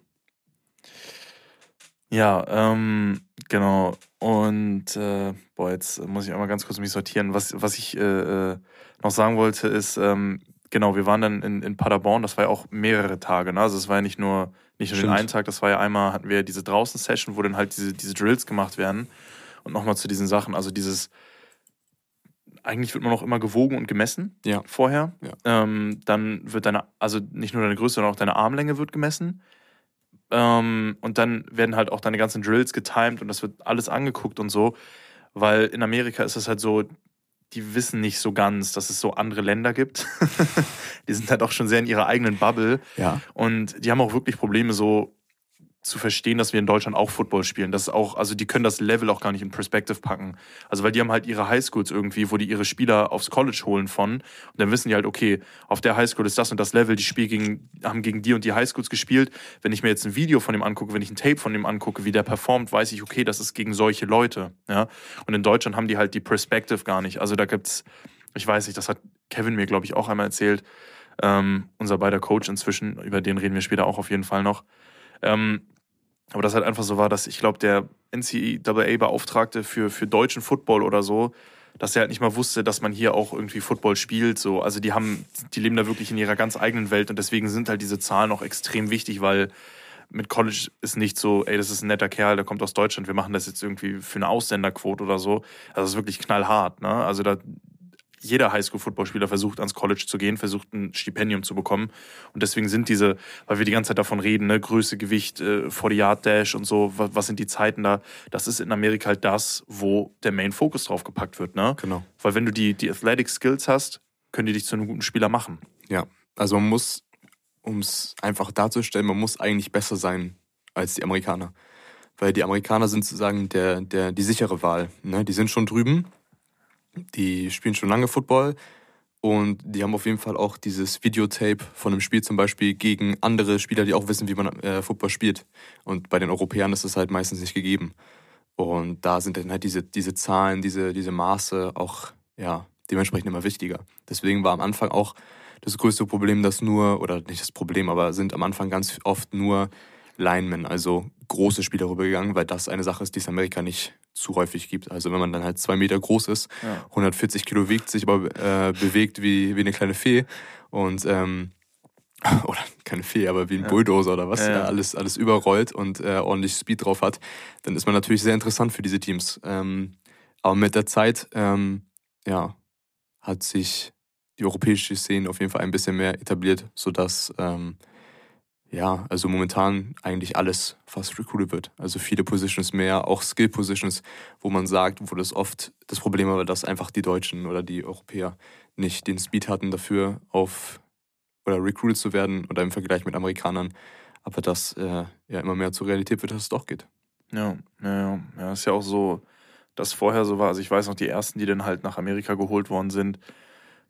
Ja, ähm, genau. Und äh, boah, jetzt muss ich einmal ganz kurz mich sortieren. Was, was ich äh, äh, noch sagen wollte, ist, ähm, genau, wir waren dann in, in Paderborn, das war ja auch mehrere Tage, ne? Also es war ja nicht nur, nicht nur den einen Tag, das war ja einmal, hatten wir diese Draußen-Session, wo dann halt diese, diese Drills gemacht werden. Und nochmal zu diesen Sachen, also dieses, eigentlich wird man auch immer gewogen und gemessen
ja.
vorher.
Ja.
Ähm, dann wird deine, also nicht nur deine Größe, sondern auch deine Armlänge wird gemessen. Ähm, und dann werden halt auch deine ganzen Drills getimed und das wird alles angeguckt und so. Weil in Amerika ist es halt so, die wissen nicht so ganz, dass es so andere Länder gibt. [laughs] die sind halt auch schon sehr in ihrer eigenen Bubble.
Ja.
Und die haben auch wirklich Probleme, so zu verstehen, dass wir in Deutschland auch Football spielen. Das ist auch, also die können das Level auch gar nicht in Perspective packen. Also weil die haben halt ihre Highschools irgendwie, wo die ihre Spieler aufs College holen von. Und dann wissen die halt, okay, auf der Highschool ist das und das Level, die Spiel gegen, haben gegen die und die Highschools gespielt. Wenn ich mir jetzt ein Video von dem angucke, wenn ich ein Tape von dem angucke, wie der performt, weiß ich, okay, das ist gegen solche Leute. Ja? Und in Deutschland haben die halt die Perspective gar nicht. Also da gibt's, ich weiß nicht, das hat Kevin mir, glaube ich, auch einmal erzählt. Ähm, unser beider Coach inzwischen, über den reden wir später auch auf jeden Fall noch. Ähm, aber das halt einfach so war, dass ich glaube, der NCAA-Beauftragte für, für deutschen Football oder so, dass er halt nicht mal wusste, dass man hier auch irgendwie Football spielt. So. Also die haben, die leben da wirklich in ihrer ganz eigenen Welt und deswegen sind halt diese Zahlen auch extrem wichtig, weil mit College ist nicht so, ey, das ist ein netter Kerl, der kommt aus Deutschland, wir machen das jetzt irgendwie für eine Ausländerquote oder so. Also das ist wirklich knallhart, ne? Also da, jeder Highschool-Footballspieler versucht, ans College zu gehen, versucht, ein Stipendium zu bekommen. Und deswegen sind diese, weil wir die ganze Zeit davon reden, ne, Größe, Gewicht, äh, 40-Yard-Dash und so, was, was, sind die Zeiten da? Das ist in Amerika halt das, wo der Main-Focus drauf gepackt wird. Ne?
Genau.
Weil wenn du die, die Athletic-Skills hast, können die dich zu einem guten Spieler machen.
Ja, also man muss, um es einfach darzustellen, man muss eigentlich besser sein als die Amerikaner. Weil die Amerikaner sind sozusagen der, der, die sichere Wahl. Ne? Die sind schon drüben, die spielen schon lange Football und die haben auf jeden Fall auch dieses Videotape von einem Spiel zum Beispiel gegen andere Spieler, die auch wissen, wie man äh, Football spielt. Und bei den Europäern ist das halt meistens nicht gegeben. Und da sind dann halt diese, diese Zahlen, diese, diese Maße auch ja, dementsprechend immer wichtiger. Deswegen war am Anfang auch das größte Problem, dass nur, oder nicht das Problem, aber sind am Anfang ganz oft nur Linemen, also große Spieler rübergegangen, weil das eine Sache ist, die es in Amerika nicht zu häufig gibt. Also wenn man dann halt zwei Meter groß ist, ja. 140 Kilo wiegt, sich aber äh, bewegt wie, wie eine kleine Fee und ähm, [laughs] oder keine Fee, aber wie ein ja. Bulldozer oder was, ja, ja. alles, alles überrollt und äh, ordentlich Speed drauf hat, dann ist man natürlich sehr interessant für diese Teams. Ähm, aber mit der Zeit, ähm, ja, hat sich die europäische Szene auf jeden Fall ein bisschen mehr etabliert, sodass ähm, ja, also momentan eigentlich alles fast recruited wird. Also viele Positions mehr, auch Skill Positions, wo man sagt, wo das oft das Problem war, dass einfach die Deutschen oder die Europäer nicht den Speed hatten dafür, auf oder recruited zu werden oder im Vergleich mit Amerikanern. Aber das äh, ja immer mehr zur Realität wird, dass es doch geht.
Ja, ja, ja. Ist ja auch so, dass vorher so war. Also ich weiß noch, die ersten, die dann halt nach Amerika geholt worden sind,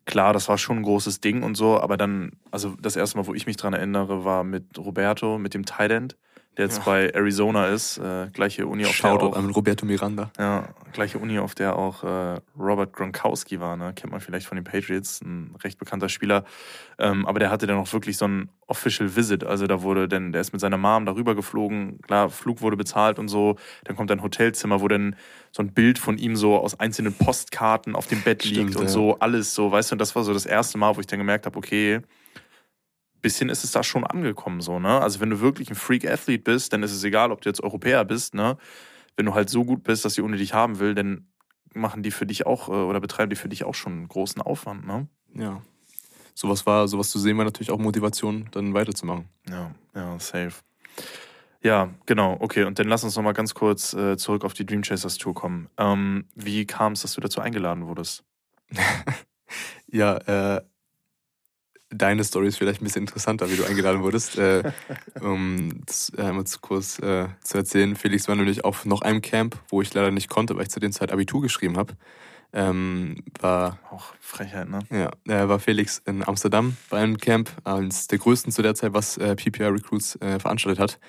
klar, das war schon ein großes Ding und so, aber dann, also das erste Mal, wo ich mich dran erinnere, war mit Roberto, mit dem Tident der jetzt ja. bei Arizona ist, äh, gleiche Uni, auf
Shoutout
der auch,
an Roberto Miranda.
Ja, gleiche Uni, auf der auch äh, Robert Gronkowski war, ne? kennt man vielleicht von den Patriots, ein recht bekannter Spieler. Ähm, aber der hatte dann auch wirklich so ein Official Visit, also da wurde denn, der ist mit seiner Mom darüber geflogen, klar, Flug wurde bezahlt und so, dann kommt ein Hotelzimmer, wo dann so ein Bild von ihm so aus einzelnen Postkarten auf dem Bett liegt Stimmt, und ja. so, alles so, weißt du, und das war so das erste Mal, wo ich dann gemerkt habe, okay, bisschen ist es da schon angekommen, so, ne? Also, wenn du wirklich ein Freak-Athlet bist, dann ist es egal, ob du jetzt Europäer bist, ne? Wenn du halt so gut bist, dass sie ohne dich haben will, dann machen die für dich auch äh, oder betreiben die für dich auch schon einen großen Aufwand, ne?
Ja. sowas war, sowas zu sehen, war natürlich auch Motivation, dann weiterzumachen.
Ja, ja, safe. Ja, genau, okay. Und dann lass uns nochmal ganz kurz äh, zurück auf die Dream Chasers Tour kommen. Ähm, wie kam es, dass du dazu eingeladen wurdest? [laughs]
ja, äh, deine Story ist vielleicht ein bisschen interessanter, wie du eingeladen wurdest. äh, um das einmal zu kurz äh, zu erzählen. Felix war nämlich auf noch einem Camp, wo ich leider nicht konnte, weil ich zu der Zeit Abitur geschrieben habe ähm, war.
Auch Frechheit, ne?
Ja, äh, war Felix in Amsterdam bei einem Camp, eines der größten zu der Zeit, was äh, PPR Recruits äh, veranstaltet hat.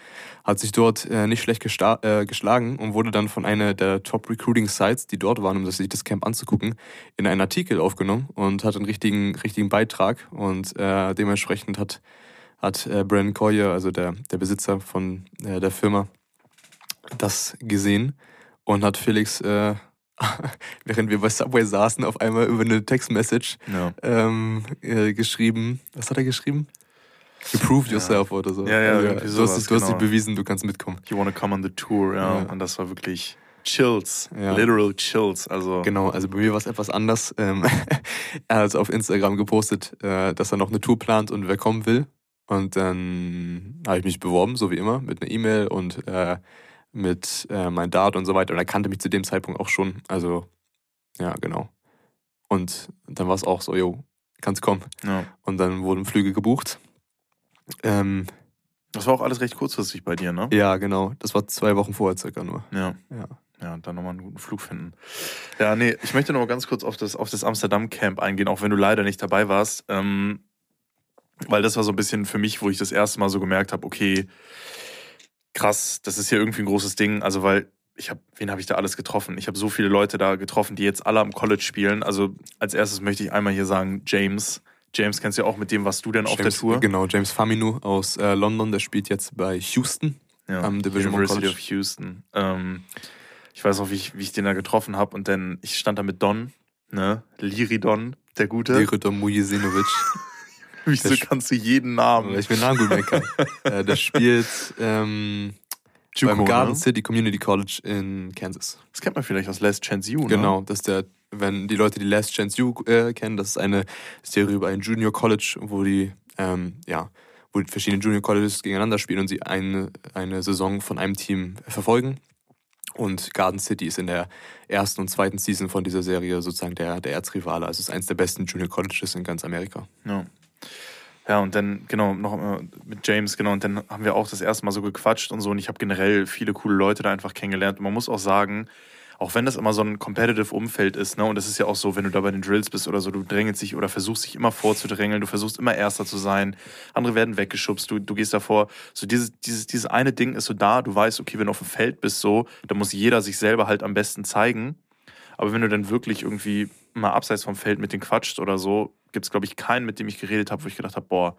Hat sich dort äh, nicht schlecht äh, geschlagen und wurde dann von einer der Top Recruiting Sites, die dort waren, um sich das Camp anzugucken, in einen Artikel aufgenommen und hat einen richtigen, richtigen Beitrag und äh, dementsprechend hat, hat äh, Brandon Collier, also der, der Besitzer von der Firma, das gesehen und hat Felix [laughs] während wir bei Subway saßen, auf einmal über eine Textmessage ja. ähm, äh, geschrieben. Was hat er geschrieben? You proved ja. yourself oder so.
Ja, ja,
also,
du,
sowas, hast, du genau. hast dir bewiesen, du kannst mitkommen.
You wanna come on the tour, ja. ja. Und das war wirklich Chills, literal Chills. Also
genau, also bei mir war es etwas anders. Ähm, [laughs] er hat auf Instagram gepostet, äh, dass er noch eine Tour plant und wer kommen will. Und dann habe ich mich beworben, so wie immer, mit einer E-Mail und äh, mit äh, mein Dart und so weiter. Und er kannte mich zu dem Zeitpunkt auch schon. Also, ja, genau. Und dann war es auch so, jo, kannst kommen. Ja. Und dann wurden Flüge gebucht. Ähm,
das war auch alles recht kurzfristig bei dir, ne?
Ja, genau. Das war zwei Wochen vorher circa nur.
Ja. Ja, ja dann nochmal einen guten Flug finden. Ja, nee, ich möchte noch ganz kurz auf das, auf das Amsterdam-Camp eingehen, auch wenn du leider nicht dabei warst. Ähm, weil das war so ein bisschen für mich, wo ich das erste Mal so gemerkt habe, okay, krass, das ist hier irgendwie ein großes Ding. Also, weil ich habe, wen habe ich da alles getroffen? Ich habe so viele Leute da getroffen, die jetzt alle am College spielen. Also, als erstes möchte ich einmal hier sagen, James. James kennst du ja auch mit dem, was du denn auf der Tour?
Genau, James Faminu aus äh, London, der spielt jetzt bei Houston
ja, am Division University of Houston. Ähm, ich weiß auch, wie ich, wie ich den da getroffen habe und dann, ich stand da mit Don, ne, Liridon, der Gute.
Liridon Mujisinovic. [laughs] [laughs]
Wieso kannst du jeden Namen?
Weil ich mir Namen gut merken kann. [laughs] äh, der spielt ähm, Juco, beim Garden ne? City Community College in Kansas.
Das kennt man vielleicht aus Last Chance U, ne?
Genau, das ist der, wenn die Leute die Last Chance U äh, kennen, das ist eine Serie über ein Junior College, wo die, ähm, ja, wo verschiedene Junior Colleges gegeneinander spielen und sie eine, eine Saison von einem Team verfolgen. Und Garden City ist in der ersten und zweiten Season von dieser Serie sozusagen der, der Erzrivale. Also es ist eines der besten Junior Colleges in ganz Amerika.
Ja. Ja, und dann, genau, noch mit James, genau, und dann haben wir auch das erste Mal so gequatscht und so. Und ich habe generell viele coole Leute da einfach kennengelernt. Und man muss auch sagen, auch wenn das immer so ein competitive Umfeld ist, ne, und das ist ja auch so, wenn du da bei den Drills bist oder so, du drängelst dich oder versuchst dich immer vorzudrängeln, du versuchst immer Erster zu sein, andere werden weggeschubst, du, du gehst davor. So dieses, dieses, dieses eine Ding ist so da, du weißt, okay, wenn du auf dem Feld bist, so, dann muss jeder sich selber halt am besten zeigen. Aber wenn du dann wirklich irgendwie mal abseits vom Feld mit denen quatscht oder so, gibt es, glaube ich, keinen, mit dem ich geredet habe, wo ich gedacht habe, boah,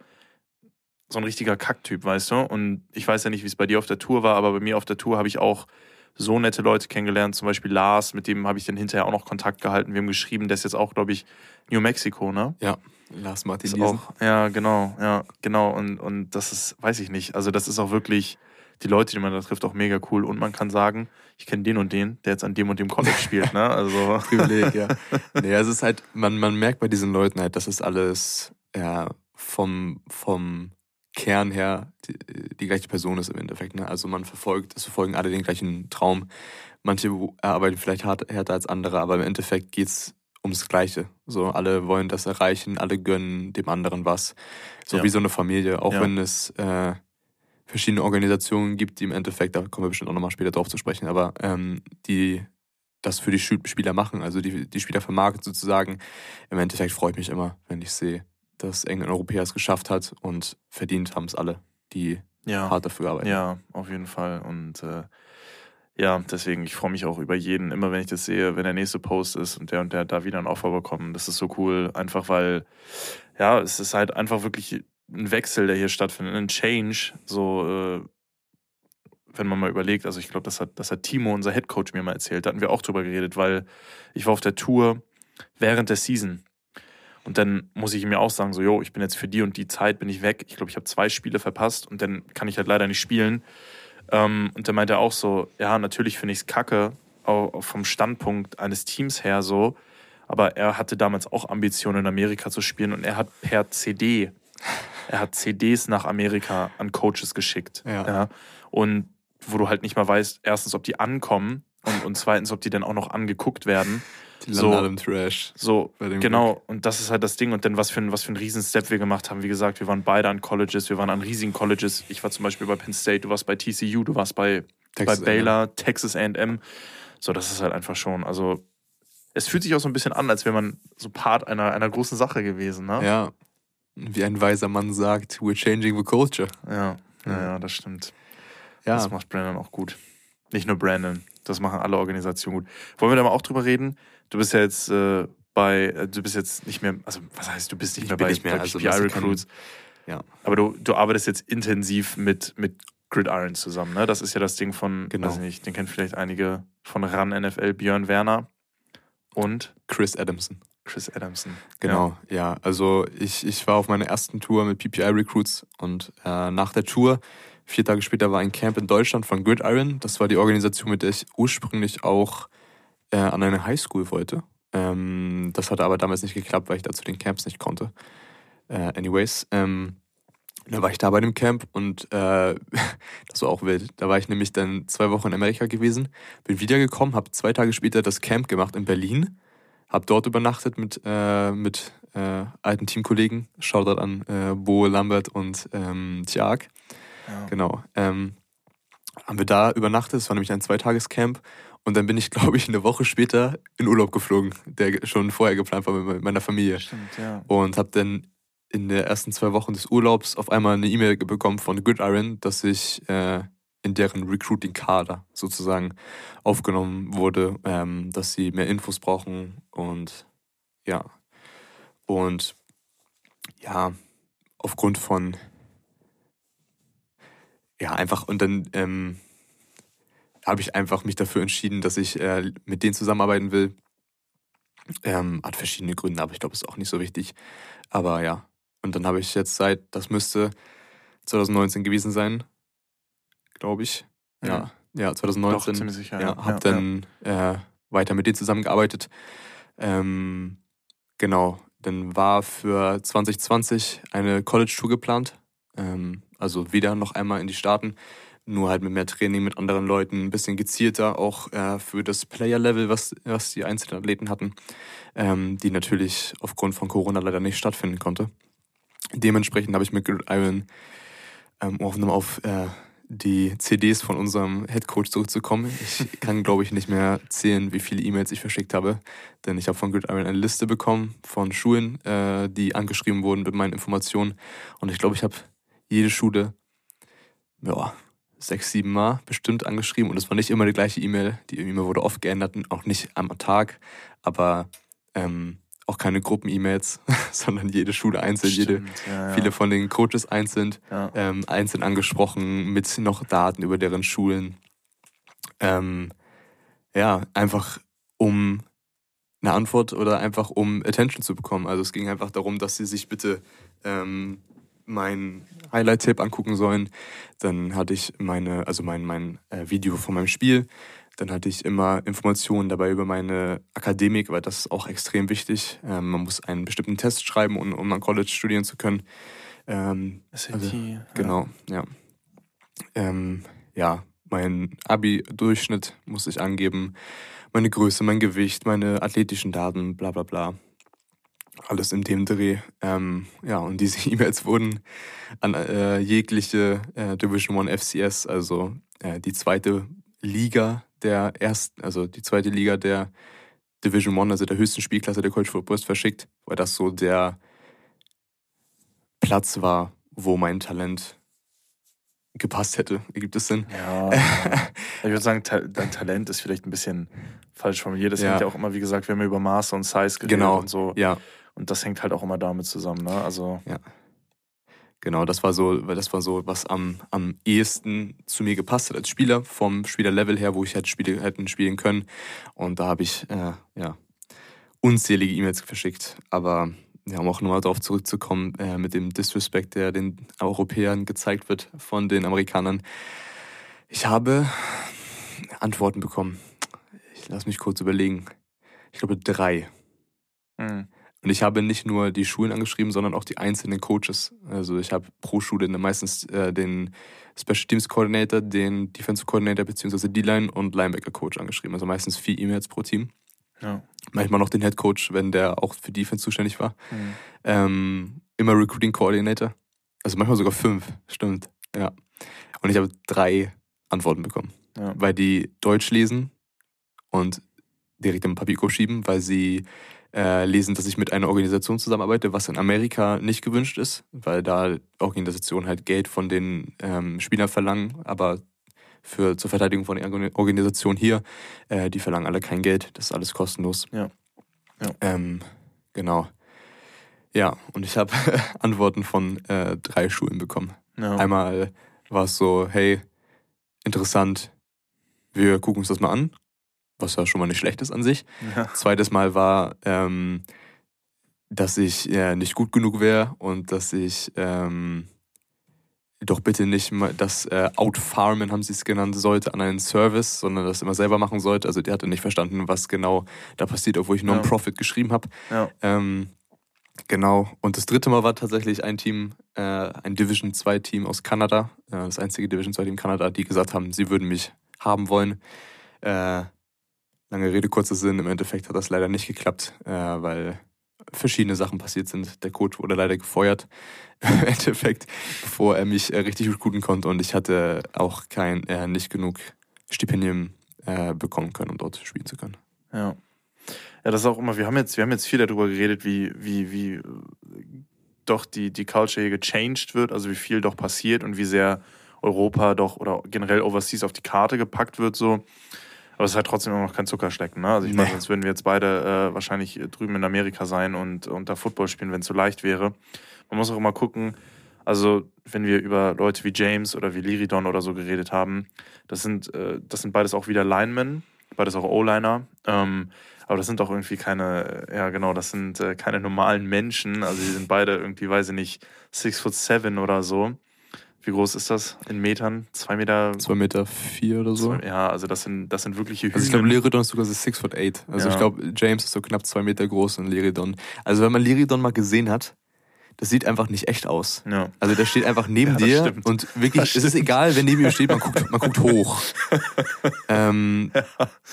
so ein richtiger Kacktyp, weißt du? Und ich weiß ja nicht, wie es bei dir auf der Tour war, aber bei mir auf der Tour habe ich auch so nette Leute kennengelernt, zum Beispiel Lars, mit dem habe ich dann hinterher auch noch Kontakt gehalten. Wir haben geschrieben, der ist jetzt auch, glaube ich, New Mexico, ne?
Ja, Lars Martin
auch, Ja, genau, ja, genau. Und, und das ist, weiß ich nicht, also das ist auch wirklich die Leute, die man da trifft, auch mega cool. Und man kann sagen, ich kenne den und den, der jetzt an dem und dem College spielt. Ne? Also. [laughs]
Privileg, ja. Nee, es ist halt, man, man merkt bei diesen Leuten halt, dass es alles ja, vom, vom Kern her die, die, gleiche Person ist im Endeffekt. Ne? Also man verfolgt, es verfolgen alle den gleichen Traum. Manche arbeiten vielleicht hart, härter als andere, aber im Endeffekt geht es ums Gleiche. So, alle wollen das erreichen, alle gönnen dem anderen was. So ja. wie so eine Familie, auch ja. wenn es äh, verschiedene Organisationen gibt, die im Endeffekt, da kommen wir bestimmt auch nochmal später drauf zu sprechen, aber ähm, die das für die Spieler machen, also die, die Spieler vermarkten sozusagen. Im Endeffekt freue ich mich immer, wenn ich sehe, dass England Europäer es geschafft hat und verdient haben es alle, die ja. hart dafür arbeiten.
Ja, auf jeden Fall. Und äh, ja, deswegen, ich freue mich auch über jeden, immer wenn ich das sehe, wenn der nächste Post ist und der und der da wieder ein Offer bekommt. Das ist so cool, einfach weil, ja, es ist halt einfach wirklich ein Wechsel, der hier stattfindet, ein Change, so äh, wenn man mal überlegt, also ich glaube, das hat, das hat Timo, unser Headcoach, mir mal erzählt, da hatten wir auch drüber geredet, weil ich war auf der Tour während der Season. Und dann muss ich ihm auch sagen, so, jo, ich bin jetzt für die und die Zeit, bin ich weg. Ich glaube, ich habe zwei Spiele verpasst und dann kann ich halt leider nicht spielen. Ähm, und dann meinte er auch so, ja, natürlich finde ich es kacke, auch vom Standpunkt eines Teams her so, aber er hatte damals auch Ambitionen in Amerika zu spielen und er hat per CD, er hat CDs nach Amerika an Coaches geschickt.
Ja.
Ja. Und wo du halt nicht mal weißt, erstens, ob die ankommen und, und zweitens, ob die dann auch noch angeguckt werden.
Die
So.
landen alle im Trash.
So,
Bei dem
genau. Und das ist halt das Ding. Und dann, was für, ein, was für ein Riesen-Step wir gemacht haben. Wie gesagt, wir waren beide an Colleges, wir waren an riesigen Colleges. Ich war zum Beispiel bei Penn State, du warst bei TCU, du warst bei,
Texas
bei Baylor, Texas AM. So, das ist halt einfach schon. Also, es fühlt sich auch so ein bisschen an, als wäre man so Part einer, einer großen Sache gewesen. Ne?
Ja. Wie ein weiser Mann sagt, we're changing the culture.
Ja, ja,
Ja.
das stimmt.
Ja,
Das macht Brandon auch gut. Nicht nur Brandon, das machen alle Organisationen gut. Wollen wir da mal auch drüber reden? Du bist ja jetzt äh, bei, äh, du bist jetzt nicht mehr, also was heißt, du bist nicht
Ich
mehr bei,
nicht mehr,
bei
also kein-
Recruits.
ja.
Aber du, du arbeitest jetzt intensiv mit, mit Gridiron zusammen, ne? Das ist ja das Ding von,
Genau.
weiß ich nicht, den kennen vielleicht einige von RAN NFL, Björn Werner und
Chris Adamson.
Chris Adamson.
Genau, ja. Also ich, ich war auf meiner ersten Tour mit PPI Recruits und äh, nach der Tour, vier Tage später, war ein Camp in Deutschland von Gridiron. Das war die Organisation, mit der ich ursprünglich auch äh, an eine Highschool wollte. Ähm, das hatte aber damals nicht geklappt, weil ich da zu den Camps nicht konnte. Äh, anyways, ähm, dann war ich da bei dem Camp und äh, [laughs] das war auch wild. Da war ich nämlich dann zwei Wochen in Amerika gewesen, bin wiedergekommen, habe zwei Tage später das Camp gemacht in Berlin hab dort übernachtet mit, äh, mit äh, alten Teamkollegen. Shoutout an äh, Bo, Lambert und ähm, Tjag.
Ja.
Genau. Ähm, haben wir da übernachtet. Es war nämlich ein Zweitagescamp. Und dann bin ich, [laughs] glaube ich, eine Woche später in Urlaub geflogen, der schon vorher geplant war mit meiner Familie.
Stimmt, ja.
Und habe dann in den ersten zwei Wochen des Urlaubs auf einmal eine E-Mail bekommen von Gridiron, dass ich äh, in deren Recruiting-Kader sozusagen aufgenommen wurde, ähm, dass sie mehr Infos brauchen und ja. Und ja, aufgrund von ja, einfach und dann ähm, habe ich einfach mich dafür entschieden, dass ich äh, mit denen zusammenarbeiten will. Ähm, hat verschiedene Gründe, aber ich glaube, ist auch nicht so wichtig. Aber ja. Und dann habe ich jetzt seit, das müsste 2019 gewesen sein, glaube ich. Ja, ja,
Doch,
2019.
ziemlich sicher.
ja, habe dann Äh, weiter mit denen zusammengearbeitet. Ähm, genau, dann war für 2020 eine College-Tour geplant. Ähm, also wieder noch einmal in die Staaten. Nur halt mit mehr Training mit anderen Leuten, ein bisschen gezielter auch äh, für das Player-Level, was, was die einzelnen Athleten hatten, ähm, die natürlich aufgrund von Corona leider nicht stattfinden konnte. Dementsprechend habe ich mit Gridiron, ähm, um auf, auf äh, die CDs von unserem Headcoach zurückzukommen. Ich [laughs] kann, glaube ich, nicht mehr zählen, wie viele E-Mails ich verschickt habe, denn ich habe von Gridiron eine Liste bekommen von Schulen, äh, die angeschrieben wurden mit meinen Informationen. Und ich glaube, ich habe jede Schule, ja, sechs, sieben Mal bestimmt angeschrieben. Und es war nicht immer die gleiche E-Mail. Die E-Mail wurde oft geändert, und auch nicht am Tag, aber ähm, auch keine Gruppen-E-Mails, [laughs] sondern jede Schule einzeln, jede,
Stimmt, ja, ja.
viele von den Coaches einzeln
Ja.
ähm, einzeln angesprochen mit noch Daten über deren Schulen. Ähm, ja, einfach um eine Antwort oder einfach um Attention zu bekommen. Also es ging einfach darum, dass sie sich bitte ähm, mein Highlight-Tape angucken sollen. Dann hatte ich meine, also mein, mein äh, Video von meinem Spiel. Dann hatte ich immer Informationen dabei über meine Akademik, weil das ist auch extrem wichtig. Ähm, man muss einen bestimmten Test schreiben, um, um an College studieren zu können. Ähm,
SAT,
also,
ja.
Genau, ja. Ähm, ja, mein Abi-Durchschnitt muss ich angeben, meine Größe, mein Gewicht, meine athletischen Daten, bla bla bla. Alles in dem Dreh. Ähm, ja, und diese [laughs] E-Mails wurden an äh, jegliche äh, Division One FCS, also äh, die zweite Liga der ersten, also die zweite Liga der Division One, also der höchsten Spielklasse der College Football, verschickt, weil das so der Platz war, wo mein Talent gepasst hätte. Ergibt es Sinn?
Ja, ja. ich würde sagen, dein Talent ist vielleicht ein bisschen falsch formuliert. Das
Ja.
hängt ja auch immer, wie gesagt, wir haben ja über Maße und Size geredet
Genau.
und so.
Ja,
Und das hängt halt auch immer damit zusammen, ne? Also,
genau. Das war so, das war so, was am, am ehesten zu mir gepasst hat als Spieler, vom Spielerlevel her, wo ich hätte, Spiele, hätten spielen können. Und da habe ich äh, ja, unzählige E-Mails verschickt. Aber ja, um auch nochmal darauf zurückzukommen, äh, mit dem Disrespect, der den Europäern gezeigt wird von den Amerikanern. Ich habe Antworten bekommen. Ich lass mich kurz überlegen. Ich glaube drei. Mhm. Und ich habe nicht nur die Schulen angeschrieben, sondern auch die einzelnen Coaches. Also ich habe pro Schule meistens äh, den Special Teams Coordinator, den Defensive Coordinator bzw. D-Line und Linebacker Coach angeschrieben. Also meistens vier E-Mails pro Team. Ja. Manchmal noch den Head Coach, wenn der auch für Defense zuständig war. Mhm. Ähm, immer Recruiting Coordinator. Also manchmal sogar fünf, stimmt. Ja. Und ich habe drei Antworten bekommen. Ja. Weil die Deutsch lesen und direkt im Papierkorb schieben, weil sie äh, lesen, dass ich mit einer Organisation zusammenarbeite, was in Amerika nicht gewünscht ist, weil da Organisationen halt Geld von den ähm, Spielern verlangen, aber für, zur Verteidigung von der Organisation hier, äh, die verlangen alle kein Geld, das ist alles kostenlos. Ja. ja. Ähm, genau. Ja, und ich habe [laughs] Antworten von äh, drei Schulen bekommen. Ja. Einmal war es so, hey, interessant, wir gucken uns das mal an was ja schon mal nicht schlecht ist an sich. Ja. Zweites Mal war, ähm, dass ich ja, nicht gut genug wäre und dass ich ähm, doch bitte nicht mal das äh, Outfarmen, haben sie es genannt, sollte an einen Service, sondern das immer selber machen sollte. Also der hatte nicht verstanden, was genau da passiert, obwohl ich Non-Profit ja. geschrieben habe. Ja. Ähm, genau. Und das dritte Mal war tatsächlich ein Team, äh, ein Division 2 Team aus Kanada, äh, das einzige Division 2 Team Kanada, die gesagt haben, sie würden mich haben wollen. Äh, Lange Rede, kurzer Sinn. Im Endeffekt hat das leider nicht geklappt, äh, weil verschiedene Sachen passiert sind. Der Coach wurde leider gefeuert [laughs] im Endeffekt, bevor er mich äh, richtig recruiten konnte und ich hatte auch kein, äh, nicht genug Stipendium äh, bekommen können, um dort spielen zu können.
Ja. Ja, das ist auch immer, wir haben jetzt, wir haben jetzt viel darüber geredet, wie, wie, wie doch die, die Culture hier gechanged wird, also wie viel doch passiert und wie sehr Europa doch oder generell Overseas auf die Karte gepackt wird so. Aber es ist halt trotzdem immer noch kein Zuckerschlecken. Ne? Also ich nee. meine, sonst würden wir jetzt beide äh, wahrscheinlich drüben in Amerika sein und, und da Football spielen, wenn es so leicht wäre. Man muss auch immer gucken, also wenn wir über Leute wie James oder wie Liridon oder so geredet haben, das sind, äh, das sind beides auch wieder Linemen, beides auch O-Liner. Ähm, aber das sind doch irgendwie keine, ja genau, das sind äh, keine normalen Menschen. Also die sind beide irgendwie, weiß ich nicht, six foot seven oder so. Wie groß ist das in Metern? Zwei Meter?
Zwei Meter vier oder so.
ja, also das sind, das sind wirkliche Hühner.
Also ich glaube, Liridon ist sogar so six foot eight. Also ja. ich glaube, James ist so knapp zwei Meter groß und Liridon. Also wenn man Liridon mal gesehen hat, das sieht einfach nicht echt aus. Ja. Also der steht einfach neben [laughs] ja, dir stimmt. und wirklich, es ist egal, wer neben ihm steht, man guckt, man guckt hoch. [laughs] ähm,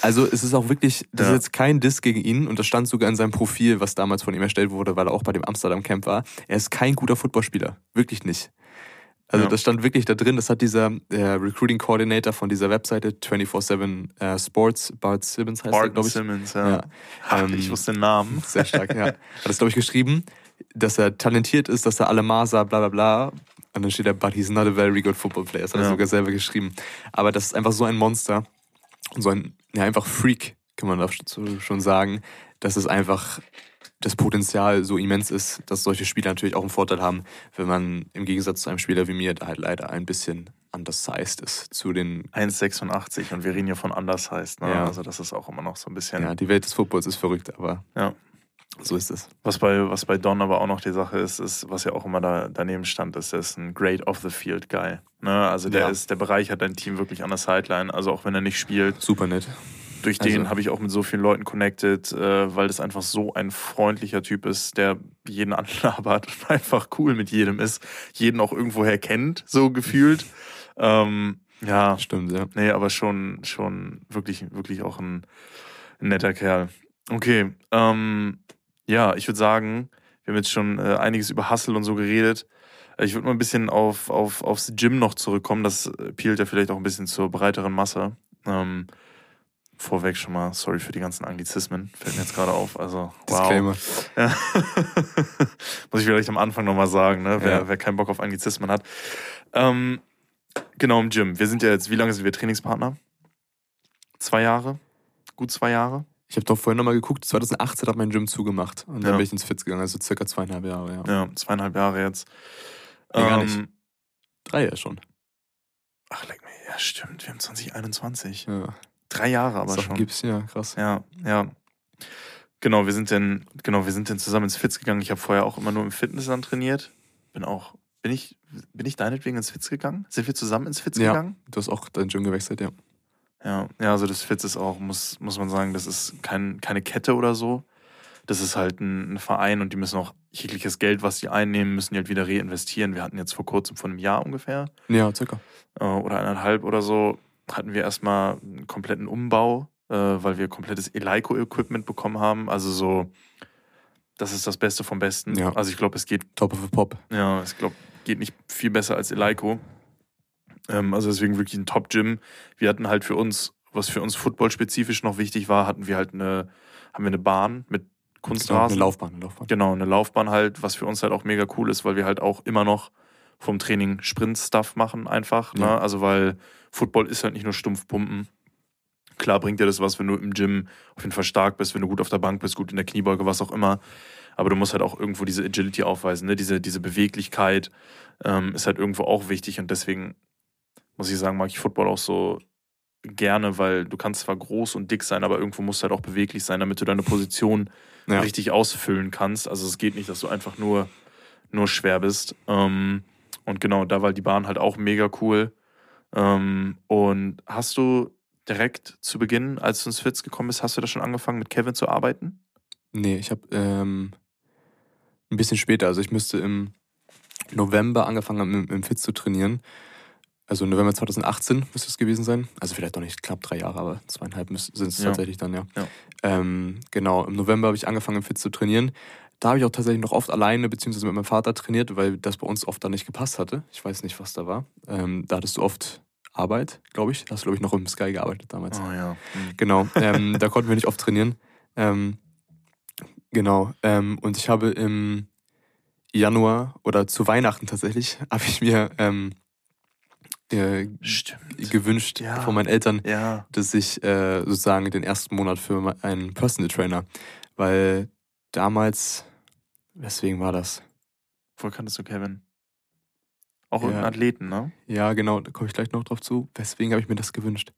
also es ist auch wirklich, das ja. ist jetzt kein Diss gegen ihn und das stand sogar in seinem Profil, was damals von ihm erstellt wurde, weil er auch bei dem Amsterdam Camp war. Er ist kein guter Footballspieler, wirklich nicht. Also ja. das stand wirklich da drin, das hat dieser der Recruiting Coordinator von dieser Webseite 24-7 äh, Sports, Bart Simmons heißt Bart er, glaube ich. Simmons, ja. ja.
Ähm, ich wusste den Namen. [laughs]
Sehr stark, ja. Hat das, glaube ich, geschrieben, dass er talentiert ist, dass er alle Masa, bla bla bla. Und dann steht da, but he's not a very good football player. Das hat ja. er sogar selber geschrieben. Aber das ist einfach so ein Monster und so ein, ja, einfach Freak, kann man schon sagen, dass es einfach das Potenzial so immens ist, dass solche Spieler natürlich auch einen Vorteil haben, wenn man im Gegensatz zu einem Spieler wie mir, der halt leider ein bisschen undersized ist zu den
1,86 und wir reden hier von undersized, ne? Ja. Also das ist auch immer noch so ein bisschen.
Ja, die Welt des Footballs ist verrückt, aber ja. so ist es.
Was bei, was bei Don aber auch noch die Sache ist, ist, was ja auch immer da daneben stand, ist, er ist ein Great off the Field Guy. Ne? Also der ja. ist, der bereichert dein Team wirklich an der Sideline, also auch wenn er nicht spielt.
Super nett
durch den also. habe ich auch mit so vielen Leuten connected, äh, weil das einfach so ein freundlicher Typ ist, der jeden [laughs] anlabert und einfach cool mit jedem ist, jeden auch irgendwoher kennt, so gefühlt. Ähm, ja.
Stimmt, ja.
Nee, aber schon, schon wirklich, wirklich auch ein, ein netter Kerl. Okay, ähm, ja, ich würde sagen, wir haben jetzt schon äh, einiges über Hustle und so geredet. Ich würde mal ein bisschen auf, auf, aufs Gym noch zurückkommen. Das appealt ja vielleicht auch ein bisschen zur breiteren Masse. Ähm, vorweg schon mal, sorry für die ganzen Anglizismen, fällt mir jetzt gerade auf. Also, wow. Disclaimer. Ja. [laughs] Muss ich vielleicht am Anfang nochmal sagen, ne? wer, ja. wer keinen Bock auf Anglizismen hat. Ähm, genau im Gym. Wir sind ja jetzt, wie lange sind wir Trainingspartner? Zwei Jahre? Gut zwei Jahre?
Ich habe doch vorhin nochmal geguckt, 2018 hat mein Gym zugemacht und dann ja. bin ich ins Fitz gegangen, also circa zweieinhalb Jahre, ja.
Ja, zweieinhalb Jahre jetzt.
Nee, ähm, gar nicht. Ähm, Drei ja schon.
Ach, leck mir, ja stimmt, wir haben 2021. Ja. Drei Jahre aber Sachen schon.
gibt's, ja, krass.
Ja, ja. Genau, wir sind dann, genau, wir sind dann zusammen ins Fitz gegangen. Ich habe vorher auch immer nur im Fitnessland trainiert. Bin auch, bin ich, bin ich deinetwegen ins Fitz gegangen? Sind wir zusammen ins Fitz
ja,
gegangen?
Du hast auch dein Gym gewechselt, ja.
Ja, ja, also das Fitz ist auch, muss, muss man sagen, das ist kein, keine Kette oder so. das ist halt ein, ein, Verein und die müssen auch jegliches Geld, was sie einnehmen, müssen die halt wieder reinvestieren. Wir hatten jetzt vor kurzem, vor einem Jahr ungefähr.
Ja, circa.
Äh, oder eineinhalb oder so, hatten wir erstmal einen kompletten Umbau, äh, weil wir komplettes Eleiko-Equipment bekommen haben. Also so, das ist das Beste vom Besten.
Ja.
Also ich glaube, es geht.
Top of a Pop.
Ja, ich glaube, geht nicht viel besser als Eleiko. Ähm, also deswegen wirklich ein Top-Gym. Wir hatten halt für uns, was für uns football-spezifisch noch wichtig war, hatten wir halt eine, haben wir eine Bahn mit Kunstrasen.
Eine Laufbahn, eine Laufbahn.
Genau, eine Laufbahn halt, was für uns halt auch mega cool ist, weil wir halt auch immer noch vom Training Sprint-Stuff machen einfach. Ne?
Ja.
Also weil Football ist halt nicht nur stumpf pumpen. Klar bringt dir das was, wenn du im Gym auf jeden Fall stark bist, wenn du gut auf der Bank bist, gut in der Kniebeuge, was auch immer. Aber du musst halt auch irgendwo diese Agility aufweisen, ne? diese, diese Beweglichkeit ähm, ist halt irgendwo auch wichtig und deswegen muss ich sagen, mag ich Football auch so gerne, weil du kannst zwar groß und dick sein, aber irgendwo musst du halt auch beweglich sein, damit du deine Position
Ja.
richtig ausfüllen kannst. Also es geht nicht, dass du einfach nur, nur schwer bist. Ähm, und genau, da war die Bahn halt auch mega cool. Ähm, und hast du direkt zu Beginn, als du ins Fitz gekommen bist, hast du da schon angefangen mit Kevin zu arbeiten?
Nee, ich habe ähm, ein bisschen später, also ich müsste im November angefangen haben, im, im Fitz zu trainieren. Also November 2018 müsste es gewesen sein. Also vielleicht noch nicht knapp drei Jahre, aber zweieinhalb sind es
Ja.
tatsächlich dann, ja.
Ja.
Ähm, genau, im November habe ich angefangen, im Fitz zu trainieren. Da habe ich auch tatsächlich noch oft alleine beziehungsweise mit meinem Vater trainiert, weil das bei uns oft dann nicht gepasst hatte. Ich weiß nicht, was da war. Ähm, da hattest du oft Arbeit, glaube ich. Da hast du, glaube ich, noch im Sky gearbeitet damals.
Oh ja. Hm.
Genau, [laughs] ähm, da konnten wir nicht oft trainieren. Ähm, genau, ähm, und ich habe im Januar oder zu Weihnachten tatsächlich, [laughs] habe ich mir ähm, äh, gewünscht
Ja.
von meinen Eltern,
Ja.
dass ich äh, sozusagen den ersten Monat für einen Personal Trainer, weil damals, weswegen war das?
Woher kanntest du Kevin? Auch
Ja.
irgendeinen Athleten, ne?
Ja, genau, da komme ich gleich noch drauf zu. Weswegen habe ich mir das gewünscht?